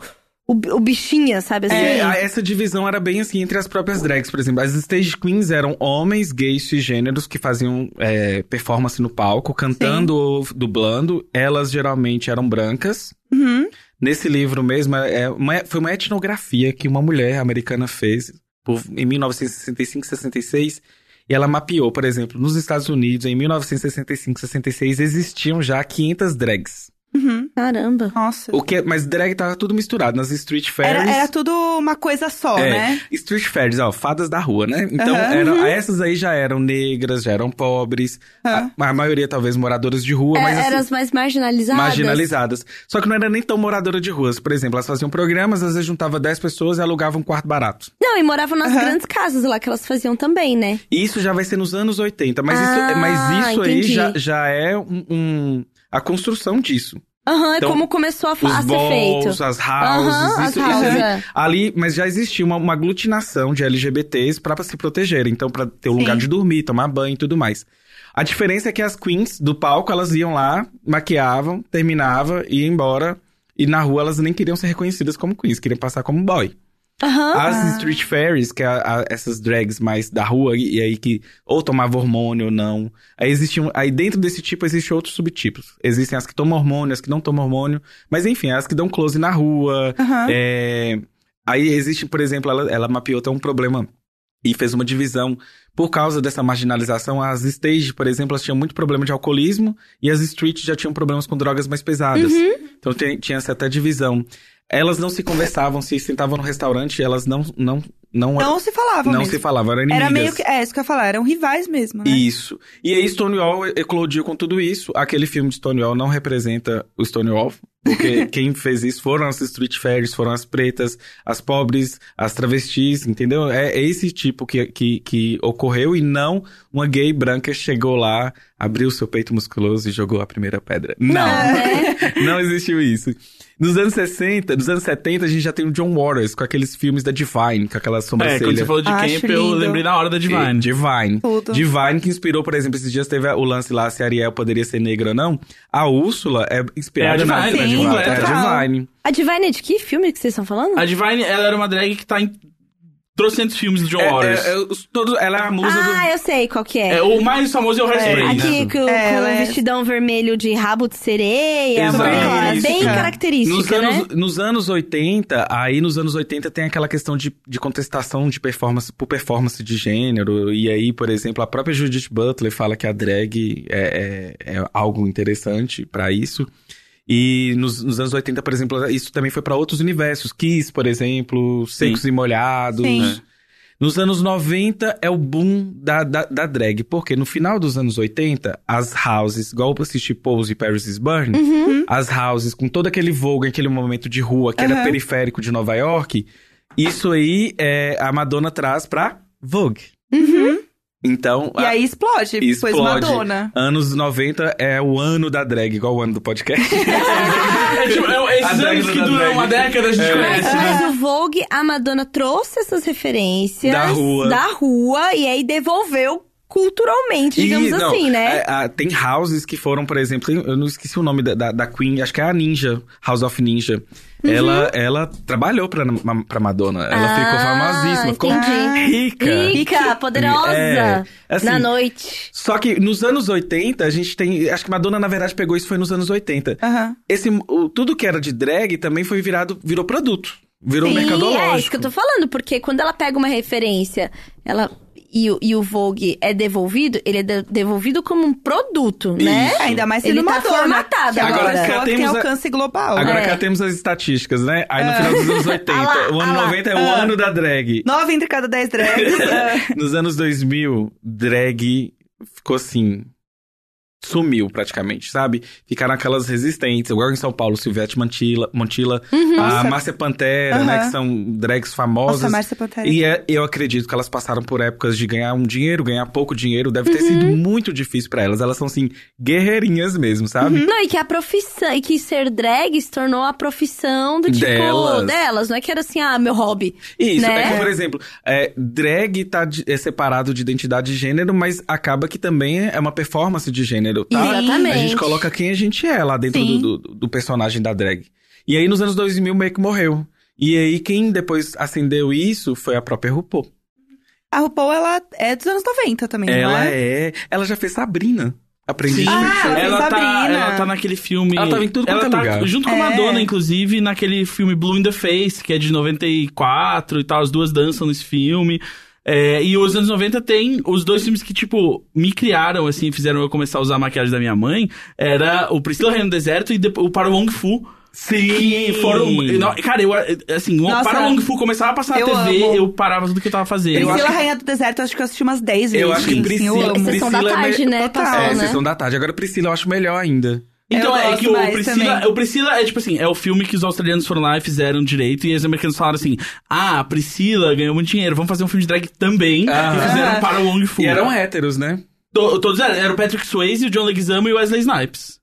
o, o bichinha, sabe assim? É, essa divisão era bem assim entre as próprias drags, por exemplo. As stage queens eram homens gays cisgêneros que faziam é, performance no palco, cantando ou dublando. Elas geralmente eram brancas. Uhum. Nesse livro mesmo, é uma- foi uma etnografia que uma mulher americana fez por- em 1965, 66. E ela mapeou, por exemplo, nos Estados Unidos, em 1965, 66, existiam já 500 drags. Uhum. Caramba. Nossa. O que, é- mas drag tava tudo misturado nas street fairs. Era, era tudo uma coisa só, É, né? Street fairs, ó, fadas da rua, né? Então, Aham. eram- essas aí já eram negras, já eram pobres. Aham. A, a maioria, talvez, moradoras de rua, É, mas assim, eram as mais marginalizadas. marginalizadas. Só que não era nem tão moradora de ruas. Por exemplo, elas faziam programas, às vezes juntava 10 pessoas e alugavam um quarto barato. Não, e moravam nas grandes casas lá que elas faziam também, né? E isso já vai ser nos anos 80. Mas Ah, isso, mas isso aí já, já é um, um- a construção disso. Aham, é Então, como começou a, Os a ser feito. as houses, as isso, isso houses, ali, é. ali, mas já existia uma, uma aglutinação de LGBTs pra se protegerem, então pra ter um Sim. lugar de dormir, tomar banho e tudo mais. A diferença é que as queens do palco, elas iam lá, maquiavam, terminava, iam embora, e na rua elas nem queriam ser reconhecidas como queens, queriam passar como boy. Aham. As street fairies, que é a- a- essas drags mais da rua, e, aí que ou tomava hormônio ou não. Aí existiam. Aí dentro desse tipo existem outros subtipos. Existem as que tomam hormônio, as que não tomam hormônio. Mas enfim, as que dão close na rua. Aham. É, Aí existe, por exemplo, ela, ela mapeou até um problema e fez uma divisão. Por causa dessa marginalização, as stage, por exemplo, elas tinham muito problema de alcoolismo e as street já tinham problemas com drogas mais pesadas. Então tem- tinha essa até divisão. Elas não se conversavam, se sentavam no restaurante, elas não não não Não se falavam não mesmo. se falavam, eram inimigas. Era meio que. É, isso que eu ia falar, eram rivais mesmo, né? Isso. E aí Stonewall eclodiu com tudo isso. Aquele filme de Stonewall não representa o Stonewall, porque quem fez isso foram as street fairies, foram as pretas, as pobres, as travestis, entendeu? É, é esse tipo que, que, que ocorreu e não uma gay branca chegou lá, abriu seu peito musculoso e jogou a primeira pedra. Não. né? não existiu isso. Nos anos 60, nos anos 70, a gente já tem o John Waters com aqueles filmes da Divine, com aquela É, sobrancelha. quando você falou de Acho Camp, eu lindo. lembrei na hora da Divine. Divine. Tudo. Divine que inspirou, por exemplo, esses dias teve o lance lá se a Ariel poderia ser negra ou não. A Úrsula é inspirada É na, Divine, Divine. É total. a Divine. A Divine é de que filme que vocês estão falando? A Divine, ela era uma drag que tá em trocentos filmes do John É, Waters. é, é, os- todos, ela é a musa Ah, do... eu sei qual que é. É, o mais famoso é o Hairspray, né? Aqui com, É, com ela o é- vestidão vermelho de rabo de sereia. Bem cara. característica, Nos né? anos, nos anos 80, aí nos anos 80 tem aquela questão de, de contestação de performance por performance de gênero. E aí, por exemplo, a própria Judith Butler fala que a drag é, é, é algo interessante pra isso. E nos, nos anos 80, por exemplo, isso também foi pra outros universos. Kiss, por exemplo, Secos e Molhados. Sim. Nos anos 90 é o boom da, da, da drag, porque no final dos anos 80, as houses, igual eu assisti Pose e Paris is Burning, Uhum. as houses com todo aquele vogue, aquele momento de rua que era Aham. periférico de Nova York, isso aí é, a Madonna traz pra Vogue. Então. E a- aí explode, explode. pois Madonna. Anos 90 é o ano da drag, igual o ano do podcast. É, tipo, é, A esses anos que duram uma década, a gente É. Mas, conhece, né? mas o Vogue, a Madonna trouxe essas referências Da rua. da rua e aí devolveu culturalmente, digamos E, não, assim, né? é, ah, tem houses que foram, por exemplo, eu não esqueci o nome da, da, da Queen, acho que é a Ninja, House of Ninja. Uhum. Ela, ela trabalhou pra, pra Madonna. Ela ficou Ah, famosíssima, ficou entendi. rica. Rica, poderosa, É, assim, na noite. Só que nos anos 80, a gente tem. Acho que Madonna, na verdade, pegou isso foi nos anos 80. Aham. Esse, o- tudo que era de drag também foi virado, virou produto. Virou Sim, mercadológico. é isso que eu tô falando, porque quando ela pega uma referência, ela e, o- e o Vogue é devolvido, ele é de- devolvido como um produto, né? É, ainda mais sendo Ele tá Madonna, formatado que é uma agora. Agora que tem temos a- alcance global. Agora É. cá temos as estatísticas, né? Aí no final dos anos 80, Ah lá, o ano ah lá. 90 é o Ah. ano da drag. Nove entre cada dez drags. é. Nos anos 2000, drag ficou assim. Sumiu praticamente, sabe? Ficaram aquelas resistentes, igual em São Paulo, Silvete Montilla, Montilla a Nossa. Márcia Pantera, né? Aham. Que são drags famosas. Nossa, Márcia Pantera. E é- eu acredito que elas passaram por épocas de ganhar um dinheiro, ganhar pouco dinheiro. Deve ter sido muito difícil pra elas. Elas são, assim, guerreirinhas mesmo, sabe? Não, e que a profissão, e que ser drag se tornou a profissão do tipo Delas. delas. Não é que era assim, ah, meu hobby. Isso, Né? é que, por exemplo, é, drag tá de- é separado de identidade de gênero, mas acaba que também é uma performance de gênero, tá? Exatamente. A gente coloca quem a gente é lá dentro do, do- do personagem da drag. E aí, nos anos 2000, meio que morreu. E aí, quem depois acendeu isso foi a própria RuPaul. A RuPaul, ela é dos anos 90 também, não Ela é? é... Ela já fez Sabrina. De Ah, ela ela, tá, Sabrina. ela tá naquele filme. Ela tava em tudo quanto ela é tá lugar. Junto com a É. Madonna, inclusive, naquele filme Blue in the Face, que é de 94 e tal. As duas dançam nesse filme. É, e os anos 90 tem os dois filmes que, tipo, me criaram, assim, fizeram eu começar a usar a maquiagem da minha mãe. Era o Priscila Reino do Deserto e depois, o Para Wong Fu. Sim! Que foram. não, Cara, eu, assim, o Nossa, Para Wong Fu começava a passar na eu TV, amo. eu parava tudo que eu tava fazendo. Priscila que- Rainha do Deserto, eu acho que eu assisti umas 10 vezes. Eu acho que sim, Priscila- eu amo. Sessão da Priscila é tarde, né? Total, É, né? sessão da tarde. Agora, Priscila, eu acho melhor ainda. Então, Eu é que o Priscila, também. o Priscila é tipo assim, é o filme que os australianos foram lá e fizeram direito, e os americanos falaram assim: ah, a Priscila ganhou muito dinheiro, vamos fazer um filme de drag também. Ah. E fizeram para o Wong Fu. E eram héteros, né? To- Todos eram, era o Patrick Swayze, o John Leguizamo e o Wesley Snipes.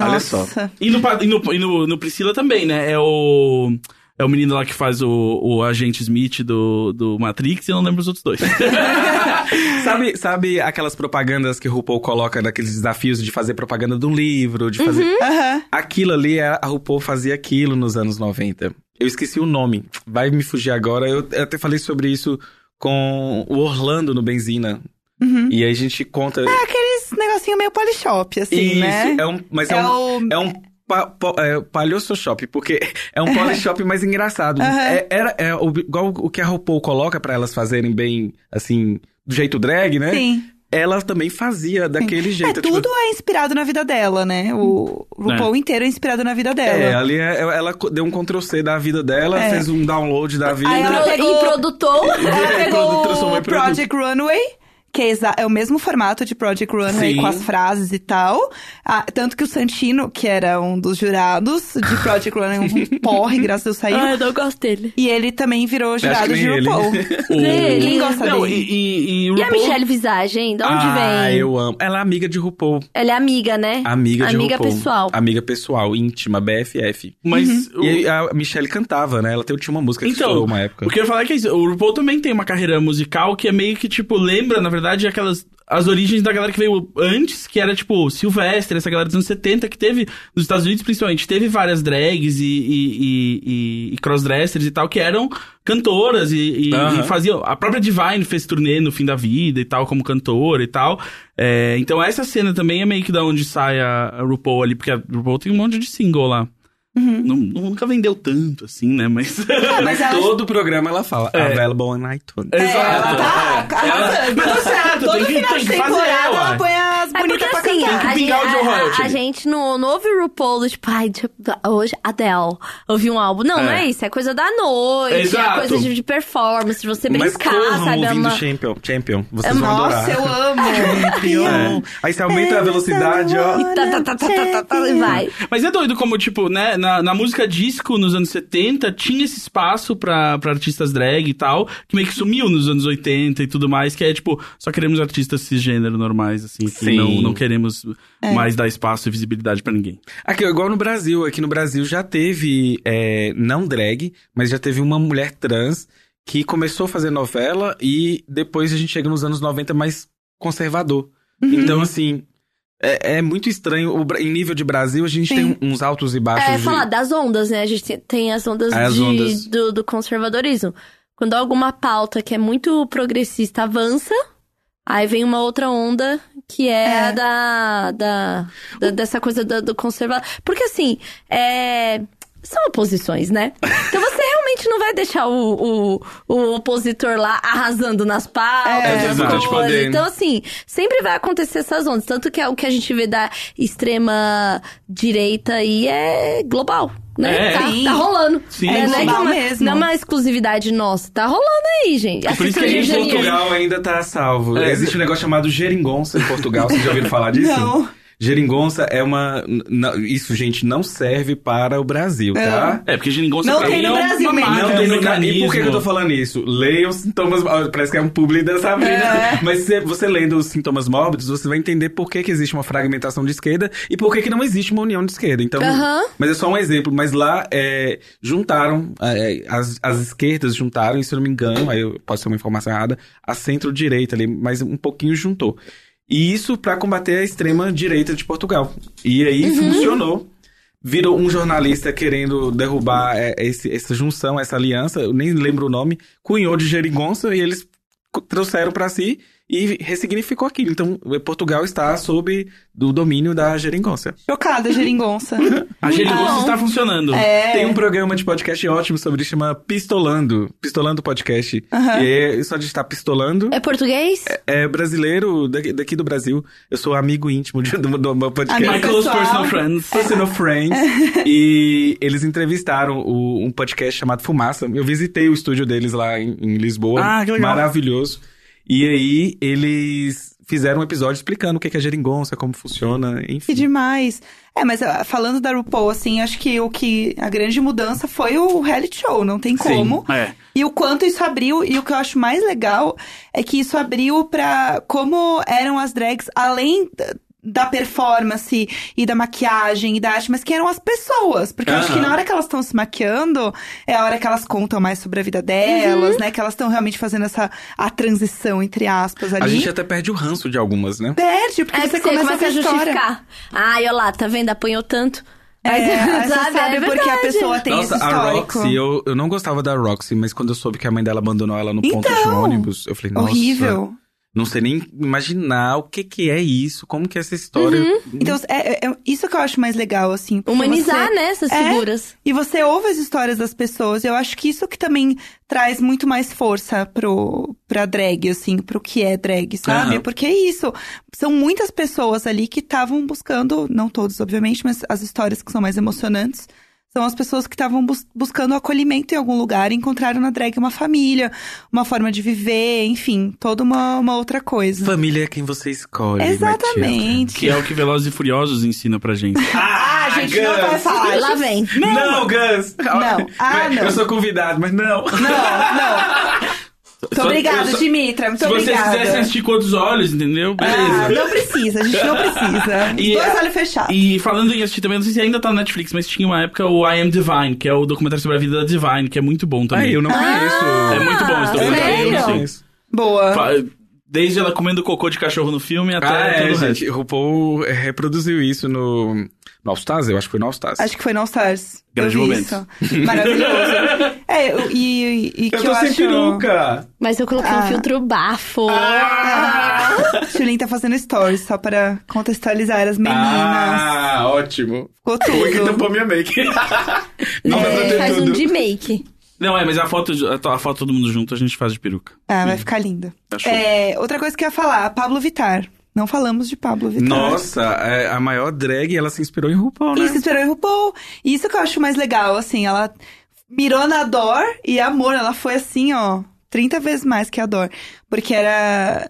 Olha só. Nossa. E no, e no, e no, no Priscila também, né? É o. É o menino lá que faz o, o agente Smith do, do Matrix, e eu não lembro os outros dois. sabe, sabe aquelas propagandas que o RuPaul coloca naqueles desafios de fazer propaganda de um livro, de fazer. Aham. Aquilo ali, a a RuPaul fazia aquilo nos anos 90. Eu esqueci o nome. Vai me fugir agora. Eu até falei sobre isso com o Orlando no Benzina. Uhum. E aí a gente conta. É aqueles negocinho meio polishop, assim, isso, né? é um. Mas é, É um. o- É um pa, pa, é, palhoço shop, porque é um polishop mais engraçado. Aham. É, era, é o- igual o que a RuPaul coloca pra elas fazerem bem, assim, do jeito drag, né? Sim. Ela também fazia daquele É, jeito. tipo, tudo é inspirado na vida dela, né? O RuPaul inteiro é inspirado na vida dela. É, ali é- ela deu um Ctrl C da vida dela, É. fez um download da vida. Aí ela pegou- E. Ela É, pegou o Project Runway, que é, é o mesmo formato de Project Runway Sim. com as frases e tal. Ah, tanto que o Santino, que era um dos jurados de Project Runway, um porre, graças a Deus saiu. Ah, eu não gosto dele. E ele também virou jurado de ele. RuPaul. O- Quem gosta Não, dele? e, e, e o E a RuPaul- Michelle Visage, hein? De onde ah, vem? eu amo. Ela é amiga de RuPaul. Ela é amiga, né? Amiga de Amiga RuPaul. pessoal. Amiga pessoal, íntima, BFF. Mas Uhum. o- E a Michelle cantava, né? Ela tem- tinha uma música que Então, estourou uma época. o que eu ia falar é que é isso, o RuPaul também tem uma carreira musical que é meio que, tipo, lembra, na verdade, aquelas... As origens da galera que veio antes, que era, tipo, Sylvester, essa galera dos anos 70, que teve, nos Estados Unidos principalmente, teve várias drags e, e, e, e- crossdressers e tal, que eram cantoras e, e, Aham. e faziam... A própria Divine fez turnê no fim da vida e tal, como cantora e tal. É, então essa cena também é meio que da onde sai a, a RuPaul ali, porque a RuPaul tem um monte de single lá. Não- nunca vendeu tanto, assim, né? Mas... Mas ela- todo o programa ela fala, É. available on iTunes. É, Exato. ela tá é. Ela-. Mas tá certo, Todo tem que, final tem de que fazer, ela ué. põe as É porque bonitas pra assim, cantar. Tem que a gente, pingar o Joe a, Royalty. a gente não, não ouve RuPaul, do tipo, ai, tipo, hoje Adele, ouvi um álbum. Não, É. não é isso, é coisa da noite, Exato. é coisa de, de performance, de você Mas brincar, corram sabe? É ouvindo uma... Champion. Champion. Vocês É- vão Nossa, adorar. eu amo. É. Aí você aumenta a velocidade, ó. E tá, tá, tá, tá, tá, tá, tá, e vai. Mas é doido como, tipo, né, na, na música disco nos anos 70, tinha esse espaço pra, pra artistas drag e tal, que meio que sumiu nos anos 80 e tudo mais, que é, tipo, só queremos artistas cisgênero normais, assim, que não, não queremos É. mais dar espaço e visibilidade pra ninguém. Aqui, igual no Brasil. Aqui no Brasil já teve, é, não drag, mas já teve uma mulher trans que começou a fazer novela e depois a gente chega nos anos 90 mais conservador. Então, assim, é, é muito estranho. O em nível de Brasil, a gente Sim. tem uns altos e baixos. É, de- falar das ondas, né? A gente tem- as ondas, As de- ondas. Do, do conservadorismo. Quando alguma pauta que é muito progressista avança, aí vem uma outra onda que é, É. a da, da, da- dessa coisa do, do conservador. Porque assim, é, são oposições, né? Então você realmente não vai deixar o, o, o opositor lá arrasando nas pautas, É, nas coisas. poder. Então, assim, sempre vai acontecer essas ondas. Tanto que é o que a gente vê da extrema direita aí é global. Né? É, tá, tá rolando. Sim, é, não é é global uma, mesmo. não é uma exclusividade nossa. Tá rolando aí, gente. por isso que Janeiro. Portugal ainda tá salvo. É. Existe um negócio chamado geringonça em Portugal. Vocês já ouviram falar disso? Não. Geringonça é uma. n- Isso, gente, não serve para o Brasil, tá? É, porque geringonça Não pra tem no é Brasil mesmo. Não tem no mecanismo. E por que eu tô falando isso? Leiam os sintomas. Parece que é um publi da Sabrina. É. Mas você lendo os sintomas mórbidos, você vai entender por que, que existe uma fragmentação de esquerda e por que, que não existe uma união de esquerda. Então, mas é só um exemplo. Mas lá é, juntaram, é, as, as esquerdas juntaram, e se eu não me engano, aí eu- pode ser uma informação errada, a centro-direita ali, mas um pouquinho juntou. E isso para combater a extrema-direita de Portugal. E aí Uhum. funcionou. Virou um jornalista querendo derrubar é, esse- essa junção, essa aliança, eu nem lembro o nome, cunhou de geringonça e eles trouxeram para si e ressignificou aquilo. Então, Portugal está sob do domínio da geringonça. Chocada, geringonça. A geringonça está funcionando. É. Tem um programa de podcast ótimo sobre isso, chama Pistolando. Pistolando Podcast. Aham. E é só de estar pistolando. É português? É brasileiro daqui, daqui do Brasil. Eu sou amigo íntimo de, do, do meu podcast. Amigo My close personal friends. Personal Friends. e eles entrevistaram o- um podcast chamado Fumaça. Eu visitei o estúdio deles lá em, em Lisboa. Ah, que legal. Maravilhoso. E aí, eles fizeram um episódio explicando o que é geringonça, como funciona, Que enfim. demais. É, mas ah, falando da RuPaul, assim, acho que o que. A grande mudança foi o reality show, não tem Sim. como. É. E o quanto isso abriu, e o que eu acho mais legal é que isso abriu pra como eram as drags, além da- performance e da maquiagem e da arte, mas que eram as pessoas. Porque eu acho que na hora que elas estão se maquiando, é a hora que elas contam mais sobre a vida delas, né? Que elas estão realmente fazendo essa a transição, entre aspas, ali. A gente até perde o ranço de algumas, né? Perde, porque É você que você começa, começa a a justificar. Ai, olha lá, tá vendo? Apanhou tanto. É, aí você sabe é porque a verdade. pessoa tem Nossa, esse a histórico. Roxy, eu, eu não gostava da Roxy, mas quando eu soube que a mãe dela abandonou ela no ponto de Então, ônibus, eu falei, nossa. Horrível. Não sei nem imaginar o que que é isso, como que é essa história. Então, é, é- é isso que eu acho mais legal, assim. Humanizar, você- né, essas É, figuras. E você ouve as histórias das pessoas. Eu acho que isso que também traz muito mais força pro, pra drag, assim, pro que é drag, sabe? Aham. Porque é isso. São muitas pessoas ali que estavam buscando, não todos, obviamente, mas as histórias que são mais emocionantes. São as pessoas que estavam bus- buscando acolhimento em algum lugar e encontraram na drag uma família, uma forma de viver, enfim, toda uma, uma outra coisa. Família é quem você escolhe. Exatamente. Que é o que Velozes e Furiosos ensina pra gente. Ah, a gente não vai falar. Lá vem. Não, não Gus! Não. Ah, não. Eu sou convidado, mas não. Não, não. Muito Só- obrigada, eu só- Dimitra. Muito Se vocês obrigada. quisessem assistir com outros olhos, entendeu? Ah, Beleza. não precisa, a gente não precisa. E- Dois olhos fechados. E falando em assistir também, não sei se ainda tá no Netflix, mas tinha uma época o I Am Divine, que é o documentário sobre a vida da Divine, que é muito bom também. Ai, eu não conheço. É muito bom esse documentário. não eu não sério? sei. Boa. Fa- Desde ela comendo cocô de cachorro no filme até Ah, é, gente. resto. RuPaul eh, reproduziu isso no, no All Stars, eu acho que foi no All Stars. Acho que foi no All Stars. Grande eu momento. Maravilhoso. é, eu- e, e, que eu eu, tô sem acho... peruca! Mas eu coloquei Ah. um filtro bafo. Ah, Chulin tá fazendo stories, só para contextualizar as meninas. Ah, ótimo. Ficou Como é que tudo. tampou minha make? Não dá pra É, faz um tudo. de make. Não, é, mas a foto, de- a foto todo mundo junto a gente faz de peruca. Ah, vai ficar linda. Tá show. É, outra coisa que eu ia falar, Pablo Vittar. Não falamos de Pablo Vittar. Nossa, é, a maior drag, ela se inspirou em RuPaul, né? Isso, inspirou em RuPaul. E isso que eu acho mais legal, assim, ela mirou na Dor e amor, ela foi assim, ó, 30 vezes mais que a Dor. Porque era.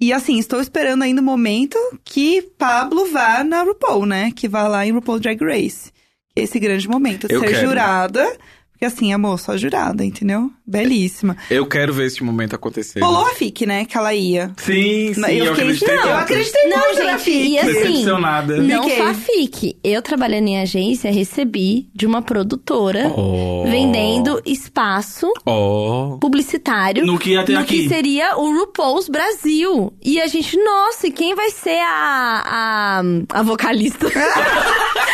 E assim, estou esperando ainda o momento que Pablo vá na RuPaul, né? Que vá lá em RuPaul Drag Race. Esse grande momento de Eu ser quero. jurada. Porque assim, amor, só jurada, entendeu? Belíssima. Eu quero ver esse momento acontecer. Rolou a FIC, né? Que ela ia. Sim, sim, eu, fiquei- acreditei não, tanto. eu acreditei Não, muito gente, FIC. e assim, Decepcionada. Não Fiquei. fafique. Eu trabalhando em agência, recebi de uma produtora Oh. vendendo espaço Oh. publicitário No que ia ter no aqui. que seria o RuPaul's Brasil. E a gente, nossa, e quem vai ser a, a, a vocalista?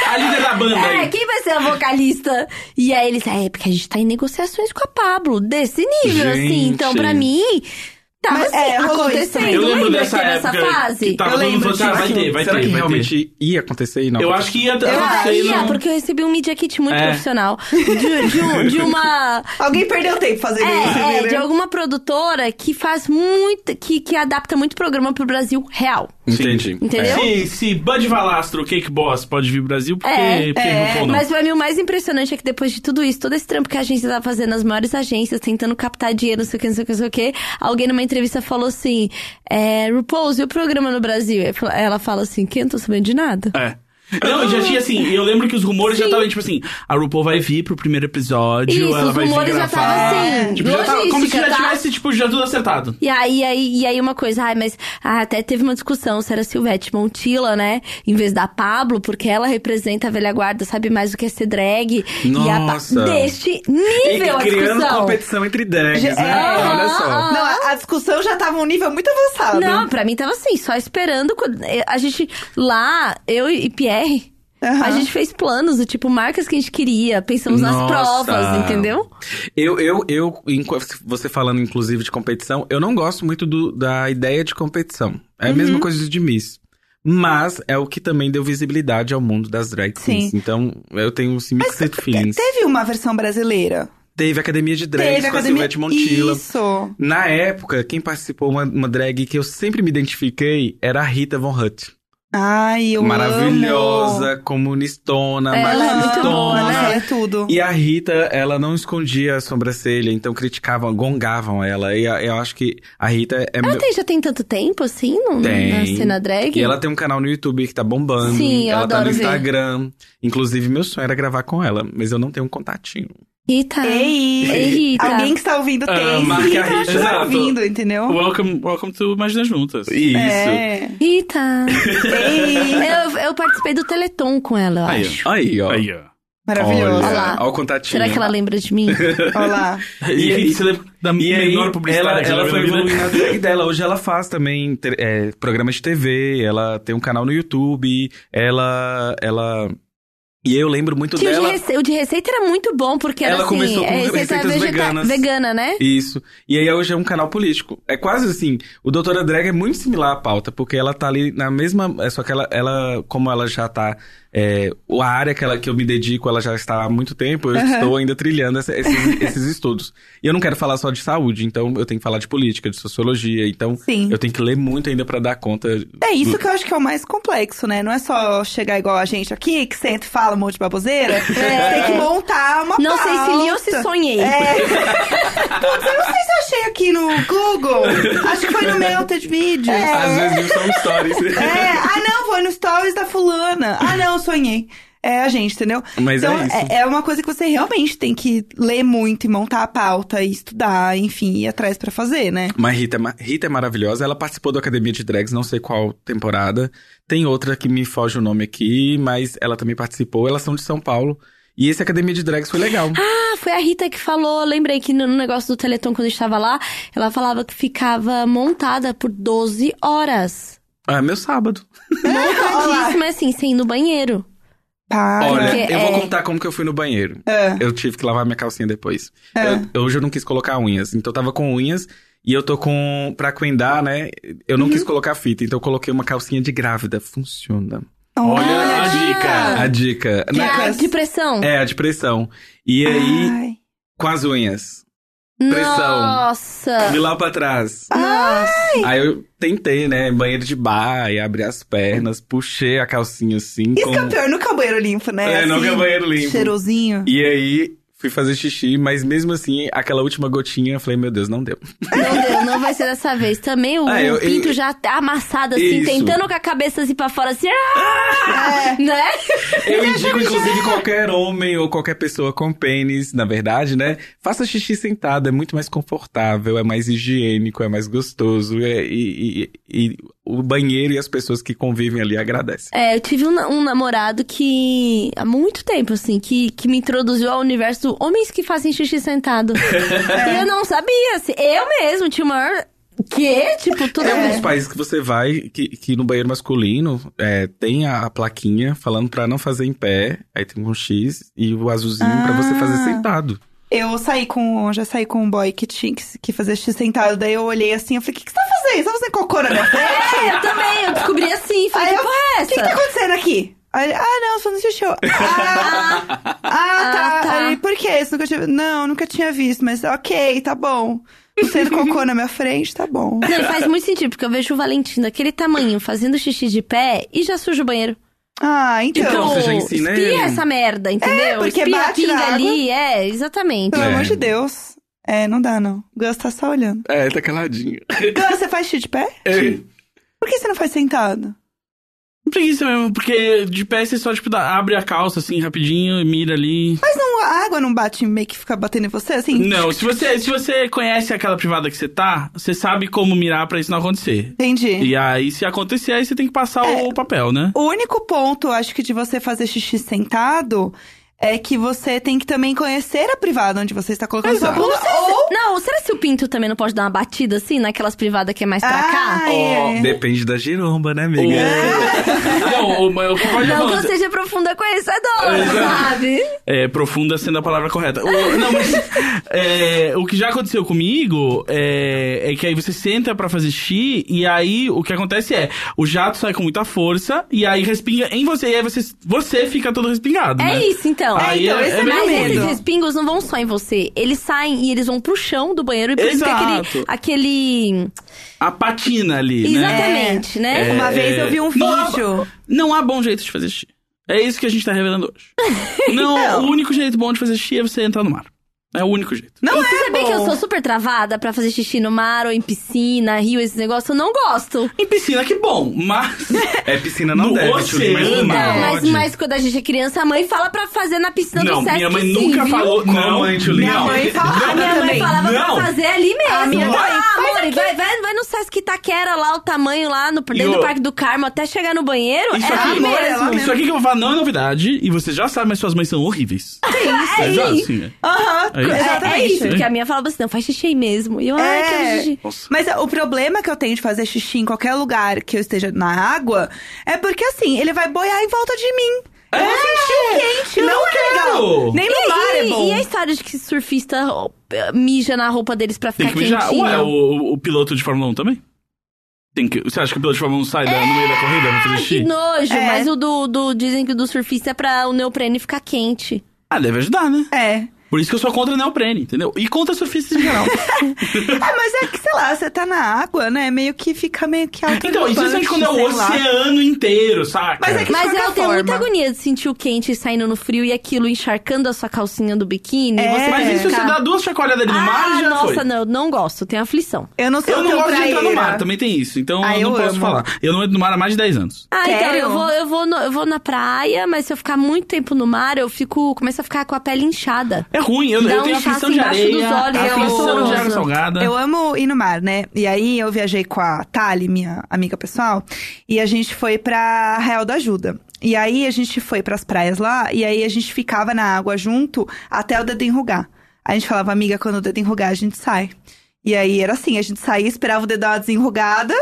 A líder da banda É, aí. quem vai ser a vocalista? E aí eles, é, porque a gente tá em negociações com a Pablo, desse nível, Gente. assim. Então, pra mim, Tava Mas, assim, é, isso acontecendo. Eu lembro dessa época fase? que tava Eu lembro falando, ah, vai ter, vai Será ter, que vai realmente ia acontecer e não ter. Eu acho que ia acontecer. ia, não- porque eu recebi um Media Kit muito É. profissional. De, de um- de uma. Alguém perdeu tempo fazendo isso, É, é, né? de alguma produtora que faz muito. que, que adapta muito programa pro Brasil real. Entendi. Entendeu? Se, se Bud Valastro, Cake Boss, pode vir pro Brasil, porque, É, porque é, RuPaul não. Mas pra mim o mais impressionante é que depois de tudo isso, todo esse trampo que a agência tá fazendo, as maiores agências, tentando captar dinheiro, não sei o que, não sei o que, não sei o que, alguém numa entrevista falou assim: é, RuPaul, e o programa no Brasil? Ela fala assim: que eu não tô sabendo de nada. É. Não, já tinha assim, eu lembro que os rumores já Sim. estavam tipo assim, a RuPaul vai vir pro primeiro episódio, Isso, ela os vai vir rumores já gravar. estavam assim, tipo, já tava, como se já logística, tá? tivesse, tipo, já tudo acertado. E aí, aí, e aí uma coisa, ai, mas ah, até teve uma discussão se era Silvete Montilla, né? Em vez da Pablo, porque ela representa a velha guarda, sabe mais do que é ser drag. E a, Pa- deste E nível a criando discussão. competição entre drags, Já- né? é. Olha só. Ah, Não, a, a discussão já tava um nível muito avançado. Não, pra mim tava assim, só esperando. quando- A gente, lá, eu e Pierre, Aham. a gente fez planos do tipo, marcas que a gente queria, pensamos nas Nossa. provas, entendeu? Eu, eu, eu, você falando inclusive de competição, eu não gosto muito do- da ideia de competição. É a Uhum. mesma coisa de Miss. Mas é o que também deu visibilidade ao mundo das drag queens. Sim. Então eu tenho assim, mixed feelings. Teve uma versão brasileira. Teve Academia de Drags Teve com a academia. Silvete Montilla. Isso. Na época, quem participou uma, uma drag que eu sempre me identifiquei era a Rita Von Hutt. Ai, eu Maravilhosa, amo. comunistona, Ela é muito machistona. boa, né? ela é tudo. E a Rita, ela não escondia a sobrancelha, então criticavam, gongavam ela. E eu acho que a Rita é Ela meu... tem, já tem tanto tempo, assim, no, Tem. na cena drag? E ela tem um canal no YouTube que tá bombando. Sim, eu ela tá no adoro ver. Inclusive, meu sonho era gravar com ela, mas eu não tenho um contatinho. Rita. Ei, Ei, Rita. alguém que está ouvindo tem. Ah, marca Rita a Rita. Exato. ouvindo, entendeu? Welcome, welcome to Imagina Juntas. Isso. É. Rita. Ei, eu, eu participei do Teleton com ela, eu Aí, acho. Aí, ó. Aí, ó. maravilhoso. Olha, Olha lá. ó o contatinho. Será que ela lembra de mim? Olha lá. E, E- você lembra da E aí, menor publicitária ela, que ela foi evoluindo na drag dela. Hoje ela faz também ter- é, programas de TV, ela tem um canal no YouTube, ela... ela... E eu lembro muito Tinha o de dela... rece- O de receita era muito bom, porque era Ela assim, começou com é receita receitas veganas. vegana, né? Isso. E aí hoje é um canal político. É quase assim, o Doutora Drag é muito similar à pauta, porque ela tá ali na mesma. É só que ela, ela como ela já tá. É, a área que, ela, que eu me dedico, ela já está há muito tempo, eu estou ainda trilhando essa- esses, esses estudos. E eu não quero falar só de saúde, então eu tenho que falar de política, de sociologia, então Sim. eu tenho que ler muito ainda pra dar conta. É isso do- que eu acho que é o mais complexo, né? Não é só chegar igual a gente aqui, que senta e fala um monte de baboseira. Tem que montar uma Não sei se li ou pauta. se sonhei. É. Putz, eu não sei se eu achei aqui no Google. Acho que foi no Melted Videos. Às vezes um stories. É. Ah, não, foi no Stories da fulana. Ah, não, sonhei. É a gente, entendeu? Mas então, é isso. é uma coisa que você realmente tem que ler muito e montar a pauta e estudar, enfim, ir atrás pra fazer, né? Mas Rita, é Rita é maravilhosa. Ela participou da Academia de Drags, não sei qual temporada. Tem outra que me foge o nome aqui, mas ela também participou. Elas são de São Paulo. E esse Academia de Drags foi legal. Ah, foi a Rita que falou, lembrei que no no negócio do Teleton, quando a gente tava lá, ela falava que ficava montada por 12 horas. Ah, meu sábado. Montadíssima, assim, sem ir no banheiro. Para. Olha, Porque eu vou é- contar como que eu fui no banheiro. É. Eu tive que lavar minha calcinha depois. É. Eu- hoje eu não quis colocar unhas. Então eu tava com unhas e eu tô com. Pra coendar, né? Eu não Uhum. quis colocar fita, então eu coloquei uma calcinha de grávida. Funciona. Olha a dica. A dica. Que é né? a depressão. É, a de pressão. E aí, Ai. com as unhas. Pressão. Nossa! De lá pra trás. Nossa! Aí eu tentei, né? Banheiro de bar, e abri as pernas, puxei a calcinha assim. Isso como- que é o pior, nunca é banheiro limpo, né? É, nunca é o banheiro limpo. Cheirosinho. E aí, fui fazer xixi, mas mesmo assim, aquela última gotinha, eu falei, meu Deus, não deu. Não deu, não vai ser dessa vez. Também o, Ah, eu- pinto eu- já amassado, assim, Isso. tentando com a cabeça assim pra fora, assim, ah! né? Eu indico, inclusive, qualquer homem ou qualquer pessoa com pênis, na verdade, né? Faça xixi sentado, é muito mais confortável, é mais higiênico, é mais gostoso. é- e, e- e o banheiro e as pessoas que convivem ali agradecem. É, eu tive um, um namorado que, há muito tempo, assim, que, que me introduziu ao universo do homens que fazem xixi sentado. e eu não sabia, assim, eu mesmo tinha o maior... Que? Tipo, tudo... Tem alguns países que você vai que, que no banheiro masculino é, tem a, a plaquinha falando pra não fazer em pé, aí tem um X e o azulzinho pra você fazer Ah. sentado. Eu saí com. Já saí com um boy que tinha que, que fazer xixi sentado. Daí eu olhei assim, eu falei, o que, que você tá fazendo? Você tá fazendo cocô na minha frente? É, eu também, eu descobri assim, falei, Aí que eu, porra é O que, que tá essa? acontecendo aqui? Aí ah, não, só no xixi. Eu, Ah, ah, tá. Ah, tá. Aí, por quê? Você nunca tinha... Não, nunca tinha visto, mas ok, tá bom. Você cocô na minha frente, tá bom. Não, faz muito sentido, porque eu vejo o Valentim daquele tamanho fazendo xixi de pé e já suja o banheiro. Ah, então. Então, você já ensina espia ele. essa merda, entendeu? É, porque espia a bate na pinga água. ali, é, exatamente. Pelo É. amor de Deus. É, não dá, não. O Gus tá só olhando. É, tá caladinho. Gus, você faz xixi de pé? É. Por que você não faz sentado? Preguiça mesmo, porque de pé você só, tipo, dá- abre a calça assim rapidinho e mira ali. Mas não, a água não bate meio que fica batendo em você, assim? Não, se você, se você conhece aquela privada que você tá, você sabe como mirar pra isso não acontecer. Entendi. E aí, se acontecer, aí você tem que passar É. o papel, né? O único ponto, acho que, de você fazer xixi sentado é que você tem que também conhecer a privada onde você está colocando sua Exato. bunda. Ou... Não, será que o pinto também não pode dar uma batida assim, naquelas privadas que é mais pra cá? Ah, é. Depende da giromba, né, amiga? não, o, o que pode Não que eu seja profunda conhecedora, Exato. sabe? É, profunda sendo a palavra correta. O, não, mas é, o que já aconteceu comigo é, é que aí você senta pra fazer xixi e aí o que acontece é, o jato sai com muita força e aí respinga em você e aí você, você fica todo respingado, É né? isso, então. Aí então, esse é meio meu Mas medo. esses respingos não vão só em você. Eles saem e eles vão pro chão do banheiro. E por isso que Exato. aquele. aquele... A patina ali, né? Exatamente, né? É, Uma vez eu vi um não há- vídeo. Não há bom jeito de fazer xixi. É isso que a gente tá revelando hoje. Não, Não. o único jeito bom de fazer xixi é você entrar no mar. É o único jeito. Não e você é sabia bom. que eu sou super travada pra fazer xixi no mar ou em piscina, rio, esses negócios? Eu não gosto. Em piscina, que bom, mas... É, piscina não No deve, oceano. Mas no Então, mar mas, pode. mas quando a gente é criança, a mãe fala pra fazer na piscina não, do Sesc minha mãe sim, nunca viu? falou... Com a não, mãe, Tchuli. Minha não. mãe falava A minha mãe também. falava Não. pra fazer ali mesmo. A minha mãe- ah, Mas amor, vai, vai, vai no Sesc Itaquera lá, o tamanho lá, no, dentro o- do Parque do Carmo, até chegar no banheiro, Isso é aqui, é mesmo. lá Isso aqui que eu vou falar não é novidade, e você já sabe, mas suas mães são horríveis. É Exato, isso. sim. Aham, É isso. É, é exatamente. isso, porque a minha falava assim, não, faz xixi aí mesmo. E eu, ai, É. quero xixi. Nossa. Mas o problema que eu tenho de fazer xixi em qualquer lugar que eu esteja na água é porque assim, ele vai boiar em volta de mim. Eu vou sentir quente, não, é quero! legal. Nem no E, mar é e- bom. e a história de que surfista ó, mija na roupa deles pra Tem ficar que mijar. quentinho? Ué, o, o piloto de Fórmula 1 também? Tem que, você acha que o piloto de Fórmula 1 sai da- no meio da corrida pra fazer Ah, que xixi? nojo, É. mas o do, do- Dizem que o do surfista é pra o neoprene ficar quente. Ah, deve ajudar, né? É. Por isso que eu sou contra neoprene, entendeu? E contra surfistas em geral. Ah, mas é que, sei lá, você tá na água, né? Meio que fica meio que alto. então, isso é quando é o oceano inteiro, saca? Mas é que- Mas eu tenho muita agonia de sentir o quente saindo no frio e aquilo encharcando a sua calcinha do biquíni. É. você Mas isso ficar... você dá duas chacoalhadas ali no mar ah, e já nossa, foi. não, eu não gosto, tenho aflição. Eu não sou Eu não gosto de entrar no mar, também tem isso. Então Ah, eu não eu posso amo. falar. Eu não entro no mar há mais de 10 anos. Ah, então, eu vou, eu, vou no- eu vou na praia, mas se eu ficar muito tempo no mar, eu fico. começo a ficar com a pele inchada. É ruim, eu, Dá eu um tenho aflição de areia, é aflição de água salgada. Eu amo ir no mar, né? E aí eu viajei com a Tali, minha amiga pessoal, e a gente foi pra Real da Ajuda. E aí a gente foi pras praias lá, e aí a gente ficava na água junto até o dedo enrugar. A gente falava, amiga, quando o dedo enrugar, a gente sai. E aí era assim, a gente saía, esperava o dedo dar uma desenrugada,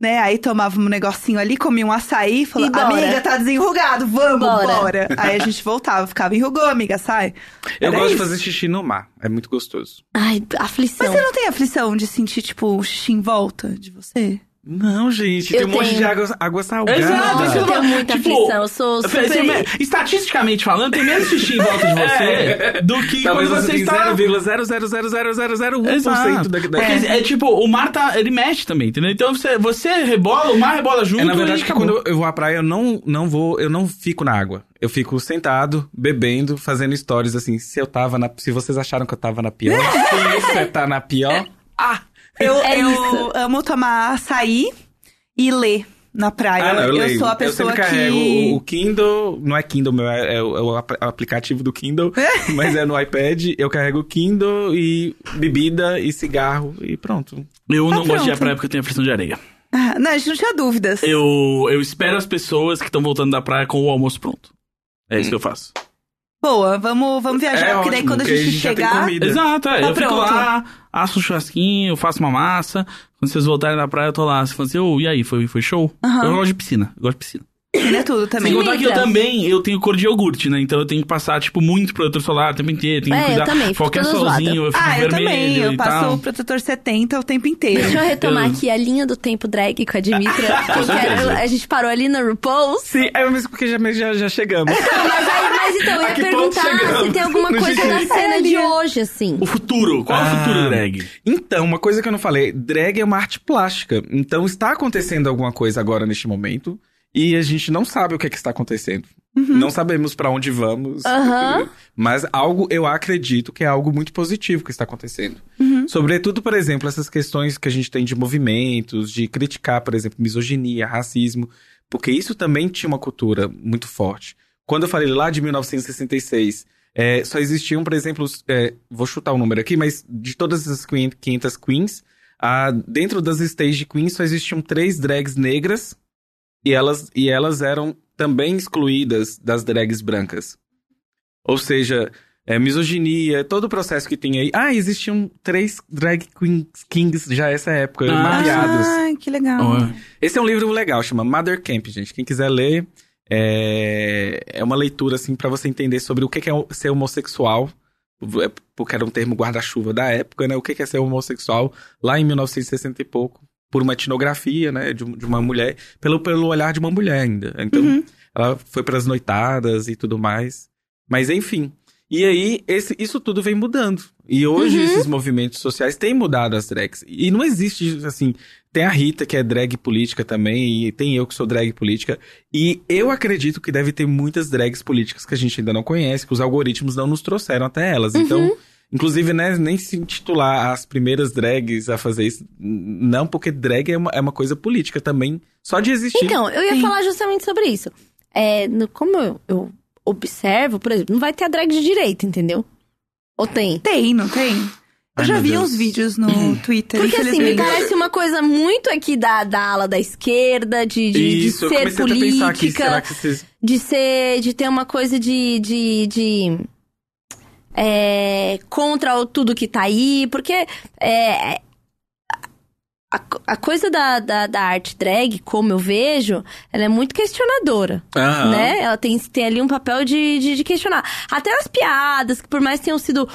né? Aí tomava um negocinho ali, comia um açaí, falava, amiga, tá desenrugado, vamos, Bora. bora. Aí a gente voltava, ficava, enrugou, amiga, sai. Eu Era gosto de isso. fazer xixi no mar. É muito gostoso. Ai, aflição. Mas você não tem aflição de sentir, tipo, um xixi em volta de você? Não, gente. Eu tem um monte tenho. de água, água salgada. Exato, eu tenho muita Tipo, aflição, eu sou Assim, super... me- Estatisticamente falando, tem menos xixi em volta de você do que Talvez quando você você está... 0,0000001% Exato. da. Porque é. tipo, o mar tá, ele mexe também, entendeu? Então você, você rebola, o mar rebola junto É, na verdade, que acabou. quando eu vou à praia, eu não, não vou, eu não fico na água. Eu fico sentado, bebendo, fazendo stories assim. Se eu tava na. Se vocês acharam que eu tava na pior, se você tá na pior. Ah! Eu, É eu amo tomar açaí e ler na praia. Ah, não, eu, leio. sou a eu pessoa sempre carrego que. o, o Kindle, não é Kindle meu, é, é o, é o aplicativo do Kindle, mas é no iPad. Eu carrego o Kindle e bebida e cigarro e pronto. Eu não Ah, gosto de ir à pronto. praia porque eu tenho aflição de areia. Ah, não, a gente não tinha dúvidas. Eu, eu espero as pessoas que estão voltando da praia com o almoço pronto. É isso que eu faço. Boa, vamos, vamos viajar, É porque daí ótimo, quando a gente já tem chegar. Exato, é. Tá eu fico pronto. lá, asso um churrasquinho, faço uma massa. Quando vocês voltarem da praia, eu tô lá. Você fala assim, ô, e aí, foi, foi show? Aham. Eu gosto de piscina, eu gosto de piscina. Ele é tudo também. Sem contar que eu também, eu tenho cor de iogurte, né? Então eu tenho que passar, tipo, muito protetor solar o tempo inteiro. Tenho que É, eu também, fico Qualquer solzinho, eu fico Ah, eu vermelho também. Eu passo tal. o protetor 70 o tempo inteiro. Deixa eu retomar Eu- aqui a linha do tempo drag com a Dimitra. eu quero- a gente parou ali no RuPaul's. Sim, é mesmo porque já, já, já chegamos. Não, mas, aí, mas então, eu ia perguntar se tem alguma coisa da GG. cena de hoje, assim. O futuro. Qual é o Ah. futuro drag? Então, uma coisa que eu não falei, drag é uma arte plástica. Então está acontecendo alguma coisa agora neste momento e a gente não sabe o que, é que está acontecendo. Não sabemos pra onde vamos. Aham. Mas algo, eu acredito que é algo muito positivo que está acontecendo. Sobretudo, por exemplo, essas questões que a gente tem de movimentos, de criticar, por exemplo, misoginia, racismo, porque isso também tinha uma cultura muito forte. Quando eu falei lá de 1966, é, só existiam, por exemplo, é, vou chutar o número aqui, mas de todas as queen- 500 queens, ah, dentro das stage queens só existiam três drags negras e elas, e elas eram também excluídas das drags brancas. Ou seja, é, misoginia, todo o processo que tem aí. Ah, existiam três drag queens kings já essa época, Ah. mapeados. Ai, que legal. Ó, Esse é um livro legal, chama Mother Camp, gente. Quem quiser ler, é, é uma leitura, assim, pra você entender sobre o que é ser homossexual. É, Porque era um termo guarda-chuva da época, né? O que que é ser homossexual lá em 1960 e pouco. Por uma etnografia, né? De, de uma mulher. Pelo, pelo olhar de uma mulher ainda. Então, Uhum. ela foi pras noitadas e tudo mais. Mas, enfim. E aí, esse, isso tudo vem mudando. E hoje, Uhum. esses movimentos sociais têm mudado as drags. E não existe, assim... Tem a Rita, que é drag política também, e tem eu que sou drag política. E eu acredito que deve ter muitas drags políticas que a gente ainda não conhece, que os algoritmos não nos trouxeram até elas. Uhum. Inclusive, né, nem se intitular as primeiras drags a fazer isso. Não, porque drag é uma, é uma coisa política também, só de existir. Então, eu ia Sim. falar justamente sobre isso. É, no- como eu, eu observo, por exemplo, não vai ter a drag de direita, entendeu? Ou tem? Tem, não tem? Eu Ai, já vi Deus. uns vídeos no Twitter, Porque assim, me parece uma coisa muito aqui da, da ala da esquerda, de, de, de Isso, eu ser aqui, política, será que vocês... de ser, de ter uma coisa de, de, de é, contra tudo que tá aí, porque é, a, a coisa da, da, da arte drag, como eu vejo, ela é muito questionadora. Aham. né? Ela tem, tem ali um papel de, de, de questionar. Até as piadas, que por mais tenham sido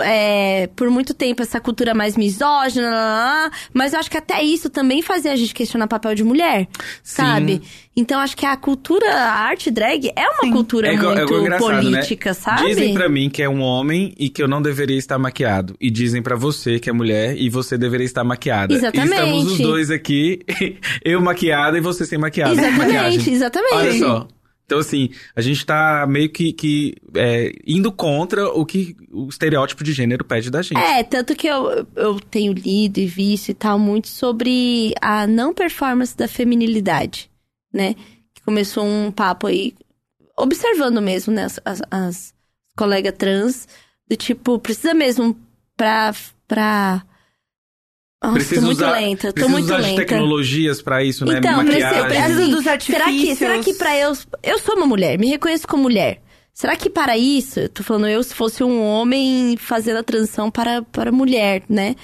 é, por muito tempo essa cultura mais misógina, lá, lá, lá, mas eu acho que até isso também fazia a gente questionar o papel de mulher, sabe? Então acho que a cultura, a arte drag é uma Sim. cultura É é muito igual engraçado, né? política, sabe? Dizem pra mim que é um homem e que eu não deveria estar maquiado. E dizem pra você que é mulher e você deveria estar maquiada. Exatamente. E estamos os dois aqui, eu maquiada e você sem maquiada. Exatamente, maquiagem. exatamente. Olha só. Então, assim, a gente tá meio que, que é, indo contra o que o estereótipo de gênero pede da gente. É, tanto que eu, eu tenho lido e visto e tal muito sobre a não performance da feminilidade, né? Que começou um papo aí, observando mesmo, né, as, as, as colegas trans, do tipo, precisa mesmo pra. pra... Nossa, Precisa tô muito usar, lenta, tô muito usar de lenta. tecnologias pra isso, né? Então, Maquiagem. assim, dos será que, artifícios. será que pra eu... Eu sou uma mulher, me reconheço como mulher. Será que para isso, eu tô falando eu se fosse um homem fazendo a transição para, para mulher, né?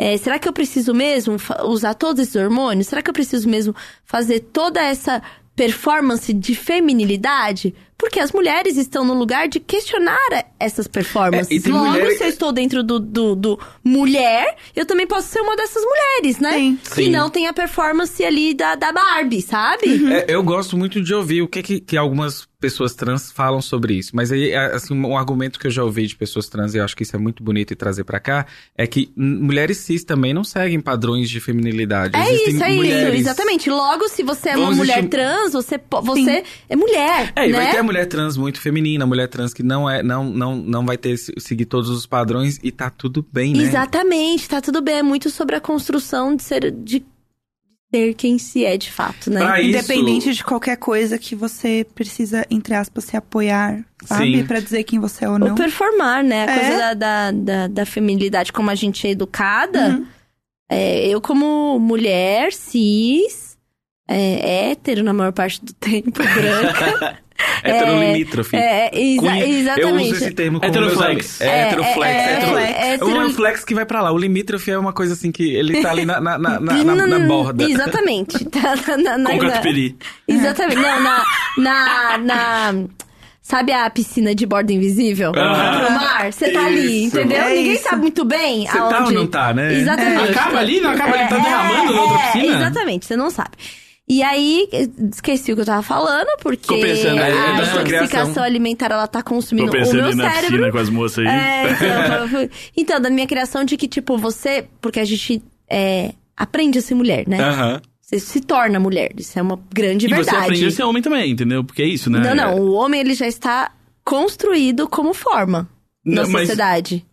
É, será que eu preciso mesmo usar todos esses hormônios? Será que eu preciso mesmo fazer toda essa performance de feminilidade? Porque as mulheres estão no lugar de questionar essas performances. É, e Logo, mulher- se eu estou dentro do, do, do mulher, eu também posso ser uma dessas mulheres, né? Sim. Que Sim. não tem a performance ali da, da Barbie, sabe? É, eu gosto muito de ouvir o que, que, que algumas pessoas trans falam sobre isso. Mas aí, assim, um argumento que eu já ouvi de pessoas trans, e eu acho que isso é muito bonito e trazer pra cá, é que mulheres cis também não seguem padrões de feminilidade. É Existem isso, é mulheres... isso, exatamente. Logo, se você é uma mulher existir- trans, você, você é mulher, É, e né? vai ter a mulher trans muito feminina, a mulher trans que não é, não, não, não vai ter seguir todos os padrões e tá tudo bem, né? Exatamente, tá tudo bem. É muito sobre a construção de ser, de ser quem se é de fato, né? Pra isso- Independente de qualquer coisa que você precisa, entre aspas, se apoiar, sabe? Pra dizer quem você é ou Ou não. performar, né? A É. coisa da, da, da, da feminilidade, como a gente é educada. Uhum. É, eu, como mulher, cis, é, hétero na maior parte do tempo, branca. Heterolimítrofe. É, exa Cunha- exatamente. Eu uso esse termo como Heteroflex. meus amigos. É, É, heteroflex. é, hetero- é, É um flex que vai pra lá. O limítrofe é uma coisa assim que ele tá ali na, na, na, na, na- na borda. Exatamente. Tá na, na, na, Com catupiry. Exatamente. Não, na, na, na- Sabe a piscina de borda invisível? Ah. Pro mar? Você tá ali, Isso. entendeu? É Ninguém isso. sabe muito bem Você tá aonde... ou não tá, né? Exatamente. Acaba ali, não acaba ali, tá É, derramando na outra é, piscina? Exatamente, você não sabe. E aí, esqueci o que eu tava falando, porque pensando, é, a da sua intoxicação criação. alimentar, ela tá consumindo Tô o meu na cérebro. piscina com as moças aí. É, então, então, da minha criação de que, tipo, você... Porque a gente é, aprende a ser mulher, né? Aham. Você se torna mulher. Isso é uma grande E verdade. você aprende a ser homem também, entendeu? Porque é isso, né? Não, não. O homem, ele já está construído como forma Não, na mas- sociedade.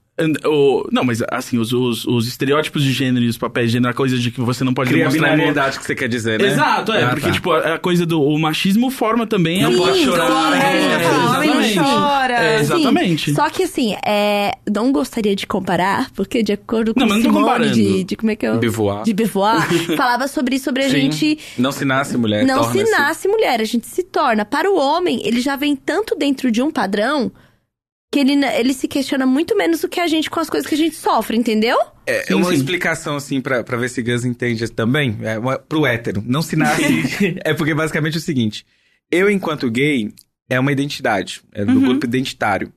O- Não, mas assim, os, os, os estereótipos de gênero e os papéis de gênero, a coisa de que você não pode Cria a demonstrar emo- binariedade que você quer dizer, né? Exato, é, Ah, porque, tá. tipo, a, a coisa do o machismo forma também Não a pode chorar, sim, é, é, exatamente. chora. É, exatamente. Sim, só que assim, é, não gostaria de comparar, porque de acordo com Não, mas não Simone comparando. de, de como é que eu... Beauvoir. De Beauvoir, falava sobre isso, sobre a Sim. gente Não se nasce mulher, não se nasce mulher, a gente se torna. Para o homem, ele já vem tanto dentro de um padrão que ele, ele se questiona muito menos do que a gente com as coisas que a gente sofre, entendeu? É Sim, uma sim. explicação, assim, pra, pra ver se Gus entende também. É uma, pro hétero. Não se nasce. é porque basicamente é o seguinte: eu, enquanto gay, é uma identidade. É do Uhum. grupo identitário.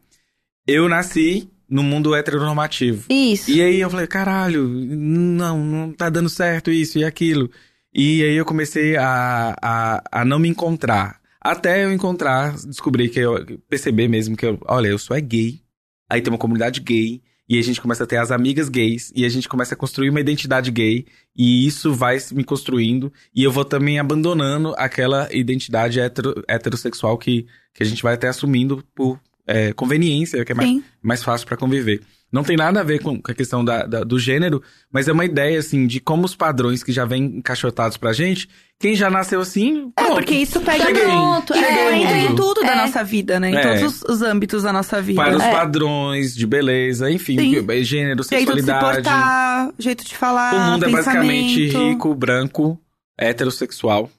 Eu nasci no mundo heteronormativo. Isso. E aí eu falei, caralho, não, não tá dando certo isso e aquilo. E aí eu comecei a, a, a não me encontrar. Até eu encontrar, descobrir que eu perceber mesmo que eu, olha, eu sou é gay. Aí tem uma comunidade gay. E a gente começa a ter as amigas gays. E a gente começa a construir uma identidade gay. E isso vai me construindo. E eu vou também abandonando aquela identidade hetero, heterossexual que, que a gente vai até assumindo por é, conveniência, que é mais, Sim. mais fácil pra conviver. Não tem nada a ver com, a questão da, da- do gênero, mas é uma ideia, assim, de como os padrões que já vêm encaixotados pra gente, quem já nasceu assim, É, pronto. porque isso pega em- pronto, isso é. entra em tudo da É. nossa vida, né? Em É. todos os, os âmbitos da nossa vida. Para os É. padrões de beleza, enfim, Sim. que- gênero, Jeito de se sexualidade. portar, jeito de falar, o mundo é basicamente pensamento. rico, branco, heterossexual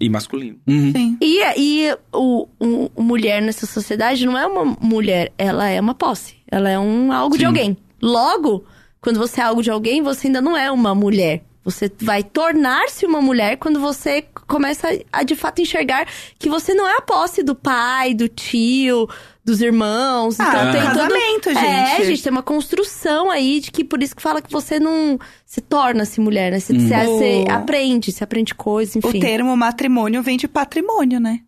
e masculino. Uhum. Sim. E, e o, o- o mulher nessa sociedade não é uma mulher, ela é uma posse. Ela é um algo de Sim. alguém. Logo, quando você é algo de alguém, você ainda não é uma mulher. Você vai tornar-se uma mulher quando você começa a de fato enxergar que você não é a posse do pai, do tio, dos irmãos. Ah, então tem todo... casamento, É, gente. gente, tem uma construção aí de que por isso que fala que você não se torna-se mulher, né? Você, Hum. você- você aprende, você aprende coisas, enfim. O termo matrimônio vem de patrimônio, né?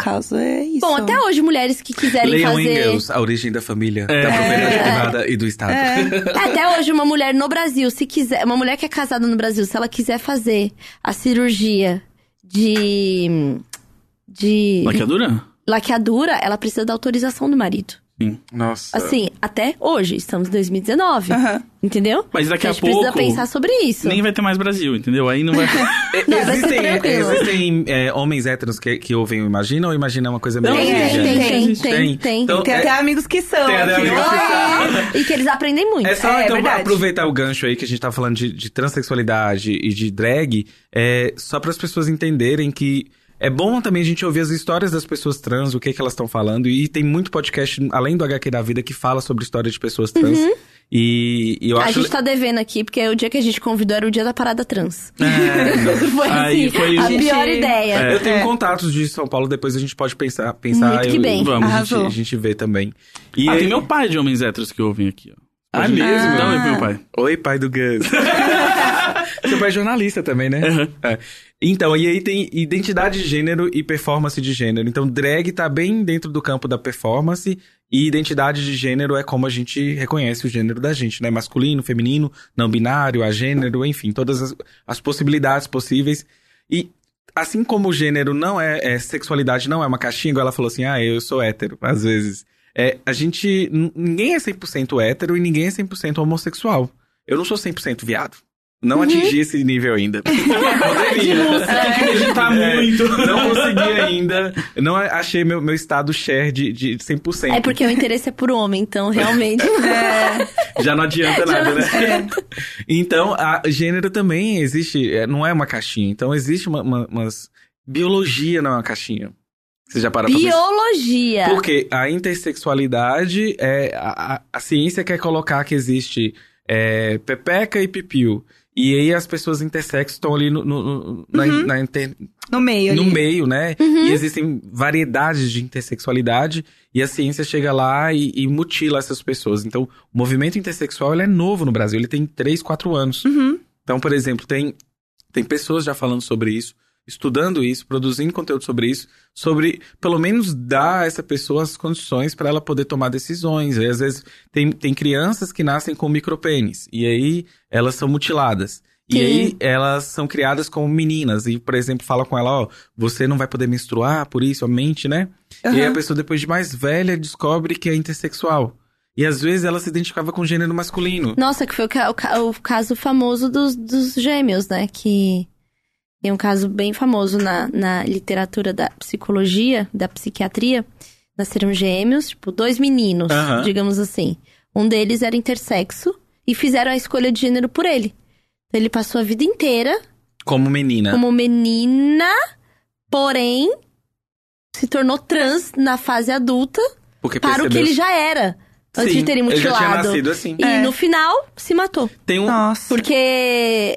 O caso é isso. Bom, até hoje, mulheres que quiserem Leiam fazer. Engels, a origem da família, É. da propriedade privada e do Estado. É. Até hoje, uma mulher no Brasil, se quiser. Uma mulher que é casada no Brasil, se ela quiser fazer a cirurgia de. de. Laqueadura? laqueadura, ela precisa da autorização do marido. Sim. Nossa. Assim, até hoje, estamos em 2019. Aham. Entendeu? Mas daqui a a gente precisa pouco, pensar sobre isso. Nem vai ter mais Brasil, entendeu? Aí não vai. Não, vai ser existem tranquilo. existem é, homens héteros que, que ouvem o Imagina ou Imagina é uma coisa meio... Tem, tem, Tem, tem, tem, tem, tem. tem, tem. Então, Tem é- até amigos que são. Tem até aqui. amigos que são. É, E que eles aprendem muito. É só, É, então, verdade. aproveitar o gancho aí que a gente tá falando de, de transexualidade e de drag, é, só para as pessoas entenderem que é bom também a gente ouvir as histórias das pessoas trans, o que, que elas estão falando. E tem muito podcast, além do HQ da Vida, que fala sobre história de pessoas trans. E, e eu Uhum. A acho. gente tá devendo aqui, porque o dia que a gente convidou era o dia da parada trans. É, foi Aí assim, foi- a Gente, pior ideia. É. Eu tenho É. contatos de São Paulo, depois a gente pode pensar. pensar Muito que eu- bem. Vamos, a gente, a gente vê também. E ah, tem meu pai de homens héteros que ouvem aqui, ó. Ah, mesmo? Dá um oi pro meu pai. Oi, pai do Gus. Seu pai é jornalista também, né? Uhum. É. Então, e aí tem identidade de gênero e performance de gênero. Então, drag tá bem dentro do campo da performance e identidade de gênero é como a gente reconhece o gênero da gente, né? Masculino, feminino, não binário, agênero, enfim, todas as, as possibilidades possíveis. E assim como o gênero não é, é, sexualidade não é uma caixinha, igual ela falou assim, ah, eu sou hétero, às vezes. É, a gente, ninguém é 100% hétero e ninguém é 100% homossexual. Eu não sou 100% viado. Não atingi esse nível ainda. Poderia. Tem que meditar É, muito. Não consegui ainda. Não achei meu, meu estado share de, de 100%. É porque o interesse é por homem, então realmente. Já não adianta Já nada, não né? Então, a gênero também existe, é, não é uma caixinha. Então, existe uma, uma- umas... Biologia não é uma caixinha. Você já parou pra pensar? Biologia. Porque a intersexualidade é. A, a- a ciência quer colocar que existe é, pepeca e pipiu. E aí as pessoas intersexo estão ali no, no- no- na, na inter- No meio no ali. meio, né? E existem variedades de intersexualidade e a ciência chega lá e, e mutila essas pessoas. Então, o movimento intersexual ele é novo no Brasil, ele tem 3, 4 anos. Uhum. Então, por exemplo, tem, tem pessoas já falando sobre isso, estudando isso, produzindo conteúdo sobre isso, sobre pelo menos dar a essa pessoa as condições para ela poder tomar decisões. E às vezes tem, tem crianças que nascem com micropênis e aí elas são mutiladas. E aí elas são criadas como meninas e, por exemplo, fala com ela, ó, você não vai poder menstruar, por isso a mente, né? E aí a pessoa depois de mais velha descobre que é intersexual. E às vezes ela se identificava com gênero masculino. Nossa, que foi o, ca- o ca- o caso famoso dos, dos gêmeos, né? Que tem um caso bem famoso na, na literatura da psicologia, da psiquiatria. Nasceram gêmeos, tipo, dois meninos, Aham. digamos assim. Um deles era intersexo e fizeram a escolha de gênero por ele. Então ele passou a vida inteira Como menina. como menina, porém se tornou trans na fase adulta Porque para o que ele já era. Antes Sim, de terem Ele já tinha mutilado. nascido assim. E É. no final, se matou. Tem um. Nossa. Porque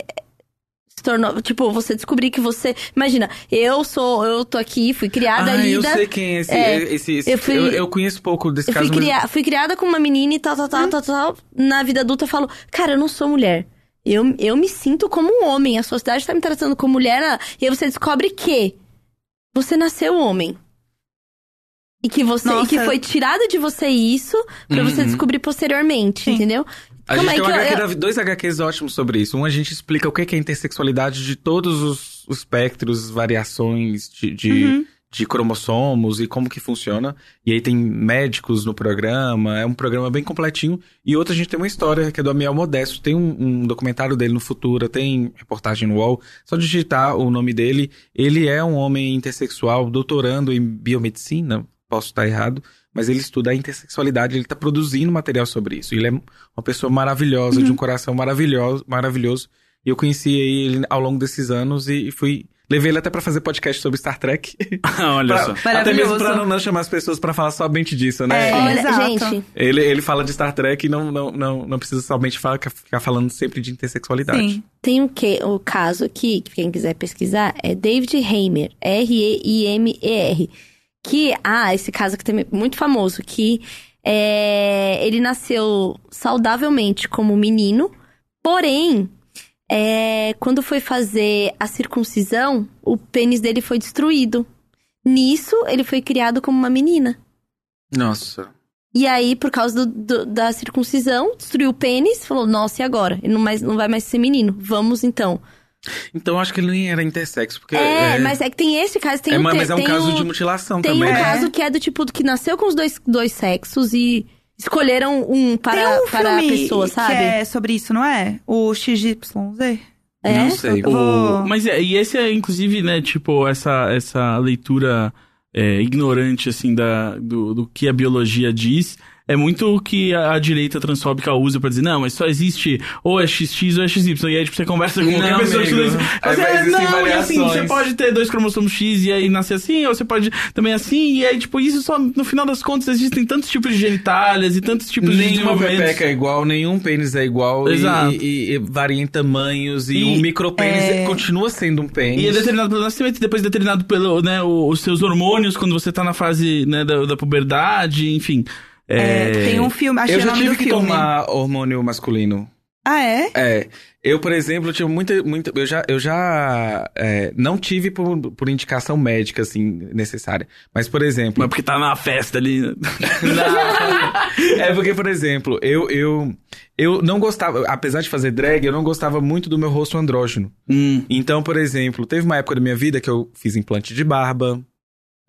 se tornou, tipo, você descobrir que você, imagina, eu sou, eu tô aqui, fui criada ah, ali eu da- sei quem é esse. É, esse, esse- eu fui- eu, eu conheço pouco desse eu fui, caso, mas. cria- fui criada com uma menina e tal, tal, tal, tal, tal. Na vida adulta eu falo, cara, eu não sou mulher. Eu, eu me sinto como um homem. A sociedade tá me tratando como mulher. ah, E aí você descobre que você nasceu homem. E que você e que foi tirado de você isso pra você Uhum. descobrir posteriormente, Sim. entendeu? A gente tem um que eu- HQ eu- da- dois HQs ótimos sobre isso. Um a gente explica o que é intersexualidade de todos os, os espectros, variações de, de, Uhum. de cromossomos e como que funciona. E aí tem médicos no programa, é um programa bem completinho. E outro a gente tem uma história que é do Amiel Modesto. Tem um, um documentário dele no Futura, tem reportagem no UOL. Só digitar o nome dele. Ele é um homem intersexual, doutorando em biomedicina. Posso estar errado, mas ele estuda a intersexualidade, ele está produzindo material sobre isso. Ele é uma pessoa maravilhosa, de um coração maravilhoso, maravilhoso. E eu conheci ele ao longo desses anos e e fui. Levei ele até pra fazer podcast sobre Star Trek. Olha Pra- só. até mesmo pra não, não chamar as pessoas pra falar somente disso, né? É. Olha, Exato. gente, Ele, ele fala de Star Trek e não, não, não, não precisa somente falar, ficar falando sempre de intersexualidade. Sim. tem o que o caso aqui, que quem quiser pesquisar, é David Heimer, R-E-I-M-E-R. Que, ah, esse caso aqui também é muito famoso, que é, ele nasceu saudavelmente como menino, porém, é, quando foi fazer a circuncisão, o pênis dele foi destruído. Nisso, ele foi criado como uma menina. Nossa. E aí, por causa do- do- da circuncisão, destruiu o pênis, falou, nossa, e agora? Ele não, mais, não vai mais ser menino. Vamos, então. Então acho que ele nem era intersexo, porque. É, mas é que tem esse caso, tem é, um... mas é um tem caso o- de mutilação Tem também. um né? caso que é do tipo do que nasceu com os dois, dois sexos e escolheram um para, Tem um para a pessoa, sabe? que é sobre isso, não é? O XYZ. É? Não sei. Vou- Mas é, e esse é, inclusive, né, tipo, essa, essa leitura é, ignorante, assim, da, do, do que a biologia diz. É muito o que a, a direita transfóbica usa pra dizer, não, mas só existe ou é XX ou é XY. E aí, tipo, você conversa com qualquer Não, pessoa que amigo. estuda isso. Aí Você, vai existir não, e assim, você pode ter dois cromossomos X e aí nascer assim, ou você pode também assim, e aí, tipo, isso só, no final das contas, existem tantos tipos de genitálias e tantos tipos de Nenhuma desenvolvimentos. pepeca é igual, nenhum pênis é igual. e- Exato. E, e varia em tamanhos. E, E- um micropênis é- continua sendo um pênis. E é determinado pelo nascimento, e depois determinado pelo, né, os seus hormônios quando você tá na fase, né, da, da puberdade, enfim. É, tem um filme, achei Eu o já tive que filme. tomar hormônio masculino. Ah, é? É. Eu, por exemplo, tive muita. muita eu já, eu já é, não tive por, por indicação médica, assim, necessária. Mas, por exemplo. Mas porque tá na festa ali. né? Não. É porque, por exemplo, eu, eu, eu não gostava, apesar de fazer drag, eu não gostava muito do meu rosto andrógeno. Hum. Então, por exemplo, teve uma época da minha vida que eu fiz implante de barba,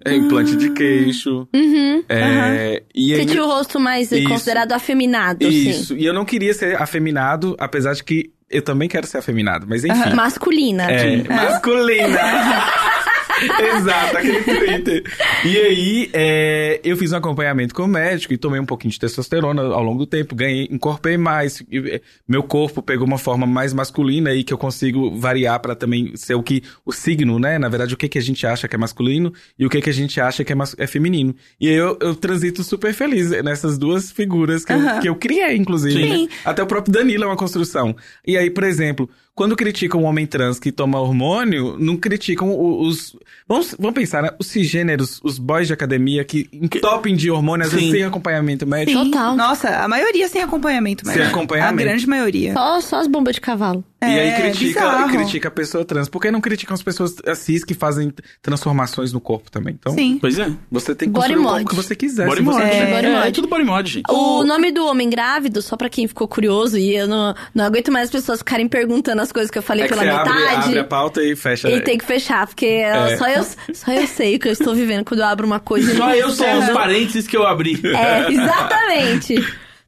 é, implante de queixo. Uhum. é, e Você aí, tinha o rosto mais eh, Isso. considerado afeminado, assim. Isso. E eu não queria ser afeminado, apesar de que eu também quero ser afeminado. Mas enfim. Masculina. É, aqui. masculina. Exato, aquele Twitter. E aí, é, eu fiz um acompanhamento com o médico e tomei um pouquinho de testosterona ao longo do tempo, ganhei, encorpei mais, e, é, meu corpo pegou uma forma mais masculina aí que eu consigo variar para também ser o que o signo, né? Na verdade, o que que a gente acha que é masculino e o que que a gente acha que é, mas, é feminino. E aí eu, eu transito super feliz nessas duas figuras que, eu, que eu criei, inclusive. Sim. né? Até o próprio Danilo é uma construção. E aí, por exemplo, quando criticam um homem trans que toma hormônio, não criticam o- os. Vamos, vamos pensar, né? Os cisgêneros, os boys de academia que entopem de hormônio, às vezes Sim. sem acompanhamento médico. Total. Nossa, a maioria sem acompanhamento, mas Sem acompanhamento. A grande maioria. Só, só as bombas de cavalo. E aí É, critica, bizarro. critica a pessoa trans. Por que não criticam as pessoas cis que fazem transformações no corpo também? Então, Sim. Pois é. você tem que Body construir o mod. corpo que você quiser. Body se você mod. quiser. Body É, mod. é tudo body mod, gente. O nome do homem grávido, só pra quem ficou curioso, e eu não, não aguento mais as pessoas ficarem perguntando as coisas que eu falei É que pela você abre, metade. abre a pauta e fecha. E tem que fechar, porque É. só, eu, só eu sei o que eu estou vivendo quando eu abro uma coisa. e Só eu sei os parênteses que eu abri. É, exatamente.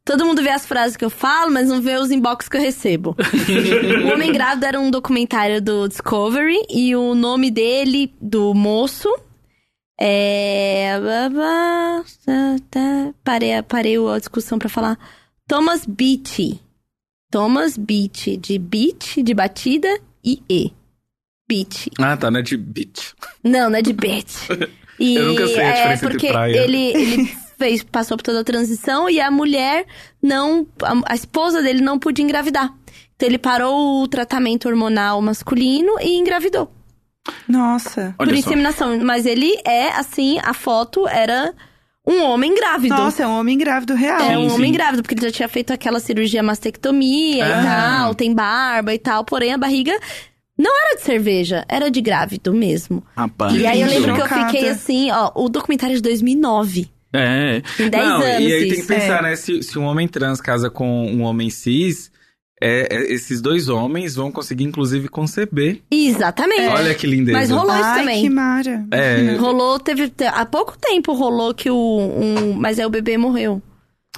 Todo mundo vê as frases que eu falo, mas não vê os inbox que eu recebo. o Homem Grávido era um documentário do Discovery e o nome dele, do moço, é. Parei, parei a discussão pra falar. Thomas Beatty. Thomas Beatty, de beat, de batida e E. Beatty. Ah, tá, né? De beat. Não, não é de beat. E Eu nunca sei a é diferença entre porque praia. ele, ele fez, passou por toda a transição e a mulher não. A, a esposa dele não podia engravidar. Então ele parou o tratamento hormonal masculino e engravidou. Nossa. Olha por só. inseminação. Mas ele é, assim, a foto era um homem grávido. Nossa, é um homem grávido real. É um Sim, homem sim. grávido, porque ele já tinha feito aquela cirurgia mastectomia Ah. e tal, tem barba e tal, porém a barriga não era de cerveja, era de grávido mesmo. Rapaz. E aí eu lembro que eu Chocada. fiquei assim, ó, o documentário é de 2009. É. Tem 10 Não, anos e aí tem que isso. pensar, É. né? Se, se um homem trans casa com um homem cis, é, é, esses dois homens vão conseguir, inclusive, conceber. Exatamente. Olha que lindeza. Mas rolou isso Ai, também. que mara. É. Rolou, teve. te- Há pouco tempo rolou que o. Um, mas aí o bebê morreu.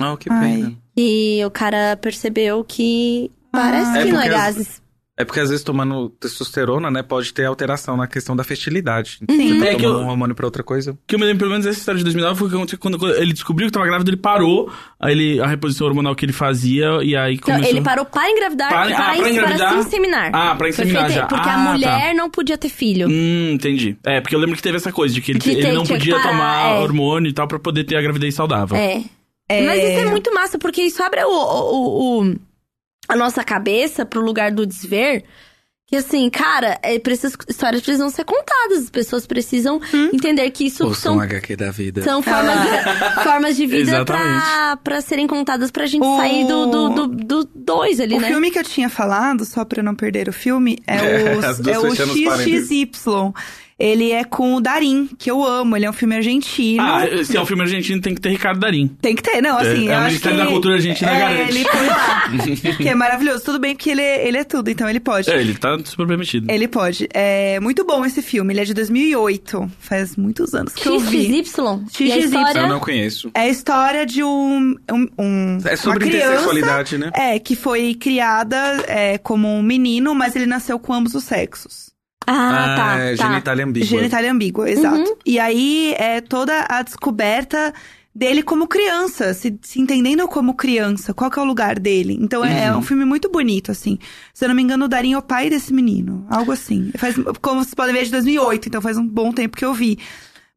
Oh, que Ai. pena. E o cara percebeu que. Parece Ah. que É não é porque as- gases. É porque às vezes tomando testosterona, né, pode ter alteração na questão da fertilidade. Uhum. Você tá É que eu- um hormônio pra outra coisa. Que eu me lembro, pelo menos, dessa história de 2009 foi que aconteceu quando, quando ele descobriu que tava grávido, ele parou aí ele, a reposição hormonal que ele fazia e aí Não, começou... ele parou para engravidar, Para- para, ah, pra para engravidar? se inseminar. Ah, pra inseminar já. Porque Ah, a tá. mulher não podia ter filho. Hum, entendi. É, porque eu lembro que teve essa coisa de que ele, De ele não podia parar, tomar é. hormônio e tal pra poder ter a gravidez saudável. É. É. Mas isso é muito massa, porque isso abre o, o- o- a nossa cabeça pro lugar do desver. Que assim, cara, é, essas histórias precisam ser contadas. As pessoas precisam Hum? entender que isso Ouça um são, HQ da vida. são formas, de, formas de vida pra, pra serem contadas pra gente O- sair do, do, do, do dois ali, O né? filme que eu tinha falado, só pra não perder o filme, é o, é o parênteses. XXY. Ele é com o Darim, que eu amo. Ele é um filme argentino. Ah, se é um filme argentino, tem que ter Ricardo Darim. Tem que ter, não, assim, É, é o Ministério que... da Cultura Argentina é, garante. ele foi lá. que é maravilhoso. Tudo bem porque ele, é- ele é tudo, então ele pode. É, ele tá super permitido. Ele pode. É muito bom esse filme. Ele é de 2008. Faz muitos anos que eu vi. XY. E a XXY. história... Eu não conheço. É a história de um... um, um- É sobre intersexualidade, né? É, que foi criada é, como um menino, mas ele nasceu com ambos os sexos. Ah, tá, é, tá. genitália ambígua. Genitália ambígua, exato. E aí é toda a descoberta dele como criança, se, se entendendo como criança, qual que é o lugar dele. Então é Uhum. um filme muito bonito, assim. Se eu não me engano, o Darim é o pai desse menino. Algo assim. Faz, como vocês podem ver, é de 2008, então faz um bom tempo que eu vi.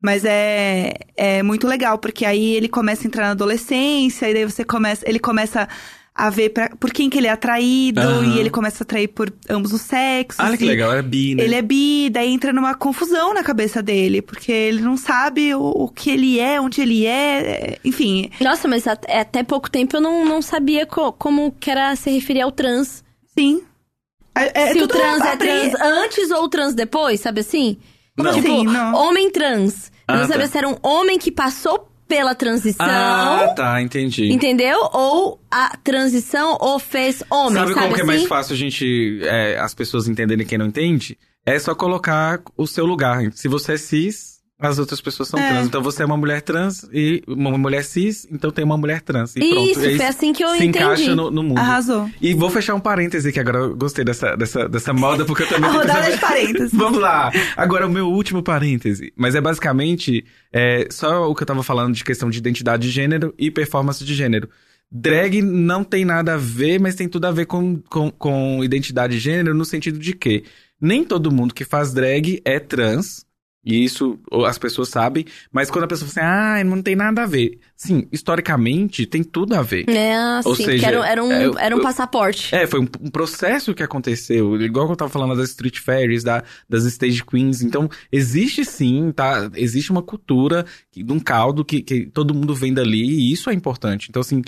Mas é, é muito legal, porque aí ele começa a entrar na adolescência, e daí você começa, ele começa a ver pra, por quem que ele é atraído, Aham. e ele começa a atrair por ambos os sexos. Olha que e- legal, é bi, né? ele é bi, daí entra numa confusão na cabeça dele, porque ele não sabe o, o que ele é, onde ele é, é, enfim. Nossa, mas at- até pouco tempo eu não, não sabia co- como que era se referir ao trans. Sim. É, é se o trans é trans antes ou trans depois, sabe assim? Como Não. Tipo, assim? Não. homem trans. Eu Ah, não sabia tá. se era um homem que passou pela transição. Ah, tá, entendi. Entendeu? Ou a transição o fez homem, Sabe, sabe, como que é assim? mais fácil a gente, é, as pessoas entenderem quem não entende? É só colocar o seu lugar. Se você é cis, as outras pessoas são É. trans. Então você é uma mulher trans e uma mulher cis, então tem uma mulher trans. E pronto. Isso, aí foi assim que eu se entendi. encaixa no, no mundo. Arrasou. E vou fechar um parêntese que agora eu gostei dessa, dessa, dessa moda, porque eu A também que rodada saber- de parênteses. Vamos lá. Agora o meu último parêntese. Mas é basicamente é, só o que eu tava falando de questão de identidade de gênero e performance de gênero. Drag não tem nada a ver, mas tem tudo a ver com, com, com identidade de gênero no sentido de que nem todo mundo que faz drag é trans. E isso as pessoas sabem, mas quando a pessoa fala assim, ah, não tem nada a ver. Sim, historicamente tem tudo a ver. É, Ou assim, seja, era, era um, é, era um passaporte. É, foi um, um processo que aconteceu, igual que eu tava falando das street fairies, da, das stage queens. Então, existe sim, tá? Existe uma cultura de um caldo que, que todo mundo vem dali e isso é importante. Então, assim,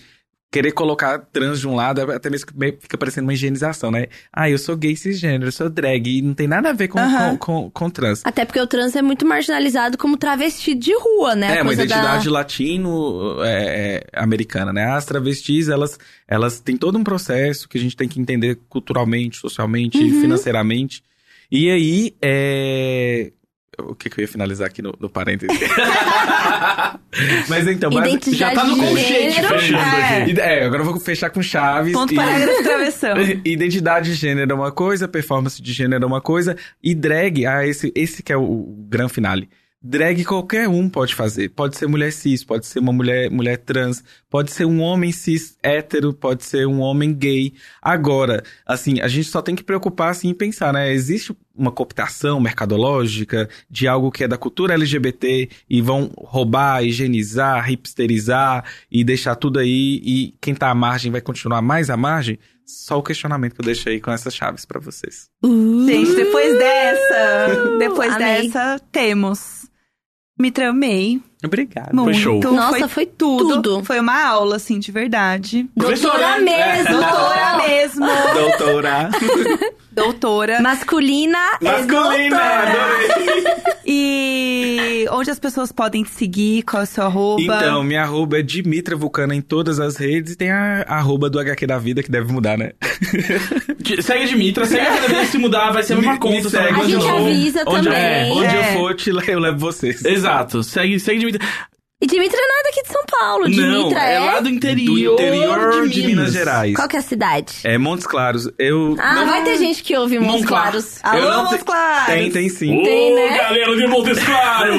querer colocar trans de um lado, até mesmo fica parecendo uma higienização, né? Ah, eu sou gay cisgênero, eu sou drag, e não tem nada a ver com, Aham. com, com, com trans. Até porque o trans é muito marginalizado como travesti de rua, né? A É, uma coisa da- identidade latino-americana, né? As travestis, elas, elas têm todo um processo que a gente tem que entender culturalmente, socialmente, Uhum. financeiramente. E aí, é... O que, que eu ia finalizar aqui no, no parêntese? Mas então, mas- Já tá no colchete gênero. fechando É. aqui. É, agora eu vou fechar com chaves. Ponto e- parágrafo travessão. Identidade de gênero é uma coisa, performance de gênero é uma coisa, e drag, ah, esse, esse que é o, o grande finale. Drag qualquer um pode fazer. Pode ser mulher cis, pode ser uma mulher, mulher trans, pode ser um homem cis hétero, pode ser um homem gay. Agora, assim, a gente só tem que preocupar assim em pensar, né? Existe uma cooptação mercadológica de algo que é da cultura LGBT e vão roubar, higienizar, hipsterizar e deixar tudo aí e quem tá à margem vai continuar mais à margem? Só o questionamento que eu deixei com essas chaves pra vocês. Gente, depois dessa, depois Amei. dessa, temos. Me tramei Obrigado. muito. show. Nossa, foi tudo. Foi uma aula, assim, de verdade. Doutora né? mesmo! Doutora mesmo. Doutora. Doutora. Masculina e Masculina, doutora. E onde as pessoas podem te seguir? Qual é o seu arroba? Então, minha arroba é Dimitra Vulcana em todas as redes e tem a arroba do HQ da vida que deve mudar, né? Segue a Dimitra, segue a vez que se mudar, vai ser a mesma Me- conta. me segue. A de gente novo. avisa onde também. é, onde É. eu for, te eu levo vocês. Exato, segue, segue Dimitra. E Dimitra não é daqui de São Paulo. Não, Dimitra é é... lá do interior, Do interior de, Minas. Minas Gerais. Qual que é a cidade? É Montes Claros. Eu. Ah, não- vai ter gente que ouve Montes. Claros. eu Alô, não te- Montes Claros. Tem, tem sim. Ô, Tem, né? galera de Montes Claros!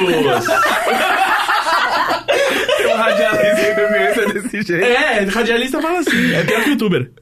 Tem um radialista que desse jeito. é, radialista fala assim, é pior que youtuber.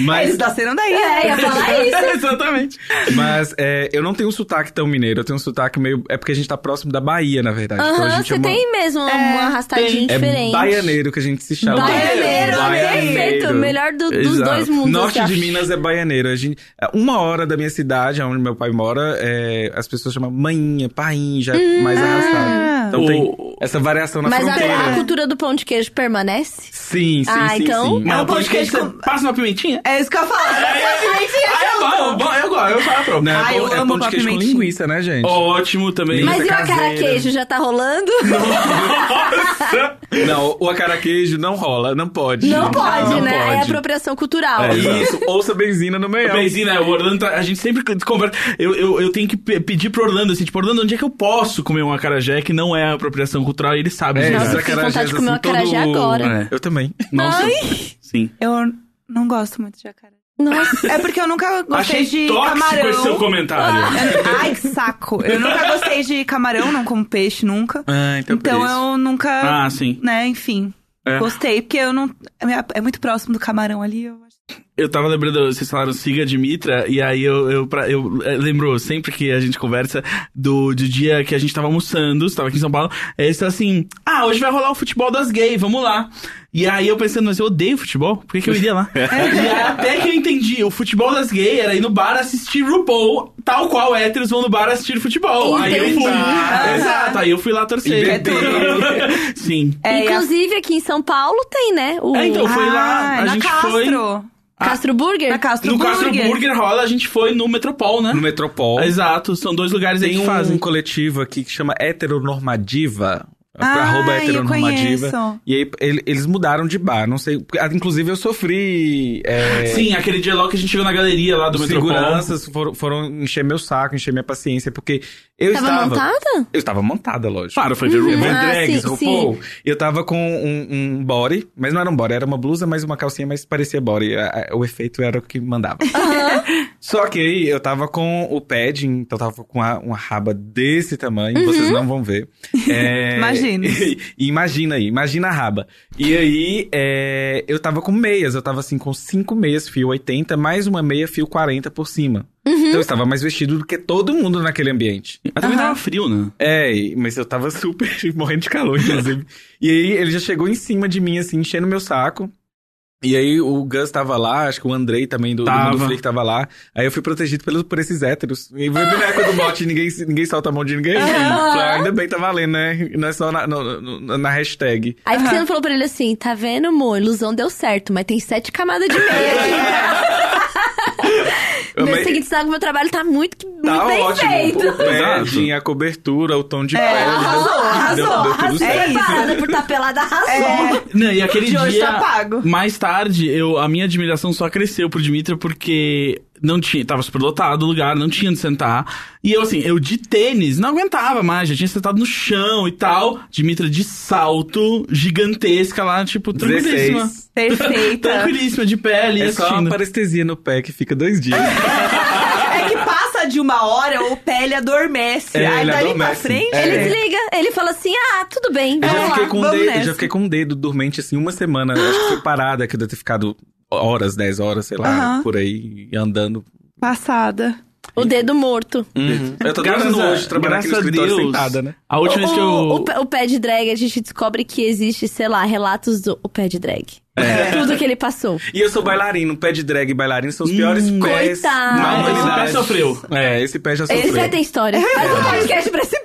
Mas, Eles nasceram daí. É, ia falar isso. Exatamente. mas é, eu não tenho um sotaque tão mineiro. Eu tenho um sotaque meio. É porque a gente tá próximo da Bahia, na verdade. então a Aham, gente você é uma... tem mesmo uma arrastadinha É diferente. baianeiro que a gente se chama. Baianeiro, perfeito. Melhor do- dos Exato. dois mundos. Norte de. Minas é baianeiro. A gente, uma hora da minha cidade, onde meu pai mora, é, as pessoas chamam mainha, painha, já mais arrastado. Então O- tem essa variação na Mas a, fronteira. a cultura do pão de queijo permanece? Sim, sim, Ah, sim, então- sim. Mas É o pão de queijo com- passa uma pimentinha? É isso que eu falo. Ah, é bom, bom, eu gosto, eu falo pronto. Não, é eu é amo pão de queijo com linguiça, né, gente? Ótimo também. Mas e o caseira. acara queijo já tá rolando? Nossa! Não, o acaraquejo não rola, não pode. Não pode, Não né? É pode. apropriação cultural. É isso, ouça benzina no meio. Benzina, o Orlando, tá- a gente sempre conversa. Eu, eu, eu tenho que pe- pedir pro Orlando, assim, tipo, Orlando, onde é que eu posso comer um acarajé que não é apropriação cultural? E ele sabe É, disso, Nossa, eu fiquei com vontade de comer um assim, acarajé todo- agora. É. Eu também. Nossa, sim. Eu não gosto muito de acarajé. Nossa. É porque eu nunca gostei Achei de tóxico camarão. esse seu comentário. Eu- Ai, que saco. Eu nunca gostei de camarão, não como peixe nunca. Ah, então, Então por isso. eu nunca, Ah, sim. né, enfim, É. gostei. Porque eu não... É muito próximo do camarão ali, eu acho. Eu tava lembrando, vocês falaram siga Dimitra, e aí eu, eu, pra- eu, eh, lembro sempre que a gente conversa do, do dia que a gente tava almoçando, você tava aqui em São Paulo, aí você fala assim, ah, hoje vai rolar o futebol das gays, vamos lá. E aí eu pensando, mas eu odeio futebol, por que, que eu iria lá? e aí até que eu entendi, o futebol das gays era ir no bar assistir RuPaul, tal qual héteros vão no bar assistir futebol. Aí eu fui, Entendi. exato, aí eu fui lá torcer. Beber. Sim. É, a- Inclusive, aqui em São Paulo tem, né? O É, então, foi lá, Ah, a gente Castro. foi... Castro Burger? Na Castro No Burger. Castro Burger rola, a gente foi no Metropol, né? No Metropol. Exato, são dois lugares aí Tem que um, fazem. um coletivo aqui que chama Heteronormativa. Ah, arroba eu heteronormativa. conheço. E aí ele- eles mudaram de bar, não sei. Inclusive eu sofri. é, Sim, aquele dia logo que a gente chegou na galeria lá do seguranças foram, foram encher meu saco, encher minha paciência, porque eu Tava estava. montada? Eu estava montada, lógico. Claro, foi ver Uhum. Ah, drags, sim, RuPaul. E eu tava com um, um body, mas não era um body, era uma blusa, mas uma calcinha, mas parecia body. A- a- O efeito era o que mandava. Só que aí eu tava com o pad, então eu tava com uma, uma raba desse tamanho, vocês não vão ver. É, Imagino. E imagina aí, imagina a raba. E aí é, eu tava com meias, eu tava assim com cinco meias fio 80, mais uma meia fio 40 por cima. Então eu estava mais vestido do que todo mundo naquele ambiente. Mas também tava frio, né? É, mas eu tava super morrendo de calor, inclusive. e aí ele já chegou em cima de mim, assim, enchendo meu saco. E aí o Gus tava lá, acho que o Andrei também do, do Tava. Mundo Freak tava lá. Aí eu fui protegido pelos, por esses héteros. E foi bem na época do bot, ninguém, ninguém solta a mão de ninguém. Ah, ainda bem, tá valendo, né? Não é só na, no- no- na hashtag. Aí você não falou pra ele assim, tá vendo, amor? Ilusão deu certo, mas tem sete camadas de meia. No Mas- seguinte, sabe que meu trabalho tá muito, muito Tá bem ótimo. feito. O padding, a cobertura, o tom de pele. arrasou, deu- arrasou, deu, deu tudo arrasou. certo. É isso. Preparada por estar pelada, arrasou. É, Não, e aquele De hoje dia, tá pago. mais tarde, eu, a minha admiração só cresceu pro Dimitra porque não tinha, tava super lotado o lugar, não tinha onde sentar. E eu, assim, eu de tênis, não aguentava mais, já tinha sentado no chão e tal. Dimitra de salto, gigantesca lá, tipo, tranquilíssima. 16. perfeita. Tranquilíssima, de pé ali, É só assistindo. uma parestesia no pé que fica dois dias. É que passa de uma hora, o pé ele adormece. É, Aí ele dali pra frente. É. Ele desliga, ele fala assim, ah, tudo bem, Eu já vamos fiquei lá. com o vamos dedo, eu nessa. já fiquei com o dedo dormente assim uma semana. Acho que foi parada, que eu devo ter ficado horas, 10 horas, sei lá, por aí, andando. Passada. O dedo morto. Eu tô Graças a- hoje, trabalhando aqui no escritório Deus. sentada, né? A última vez que eu... O, o, pé- o pé de drag, a gente descobre que existe, sei lá, relatos do o pé de drag. Tudo que ele passou. E eu sou bailarino, pé de drag e bailarino são os piores pés coitado. na Não, esse humanidade. pé sofreu. É, esse pé já sofreu. Esse pé tem história. Faz um podcast pra esse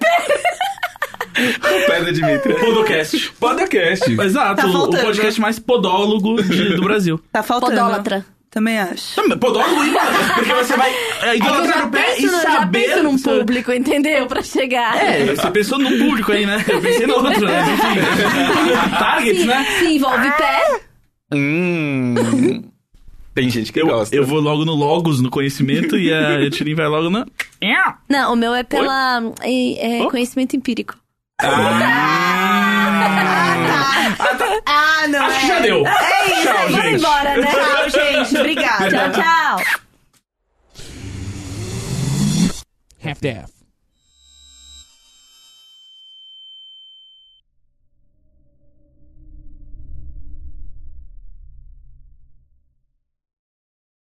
pé da Dimitri. Podcast. Podcast. Exato, Tá o faltando. podcast mais podólogo de- do Brasil. Tá faltando. Podólatra. Também acho. Podólogo, hein? Porque você vai é, É eu idolatrar já o pé e no, já saber... penso num público, entendeu? Pra chegar. É, você pensou num público aí, né? Eu pensei no outro, né? Enfim. Targets, se, né? se envolve pé. Hum. Tem gente que Eu, gosta. eu vou logo no Logos, no conhecimento, e a Tirin vai logo no... Não, o meu é pela é, é Oh. conhecimento empírico. Ah, não. Acho que é. já deu. É isso. Tchau, é isso. gente. Vamos embora, né? Tchau, gente. Obrigada. tchau, tchau. half-daff.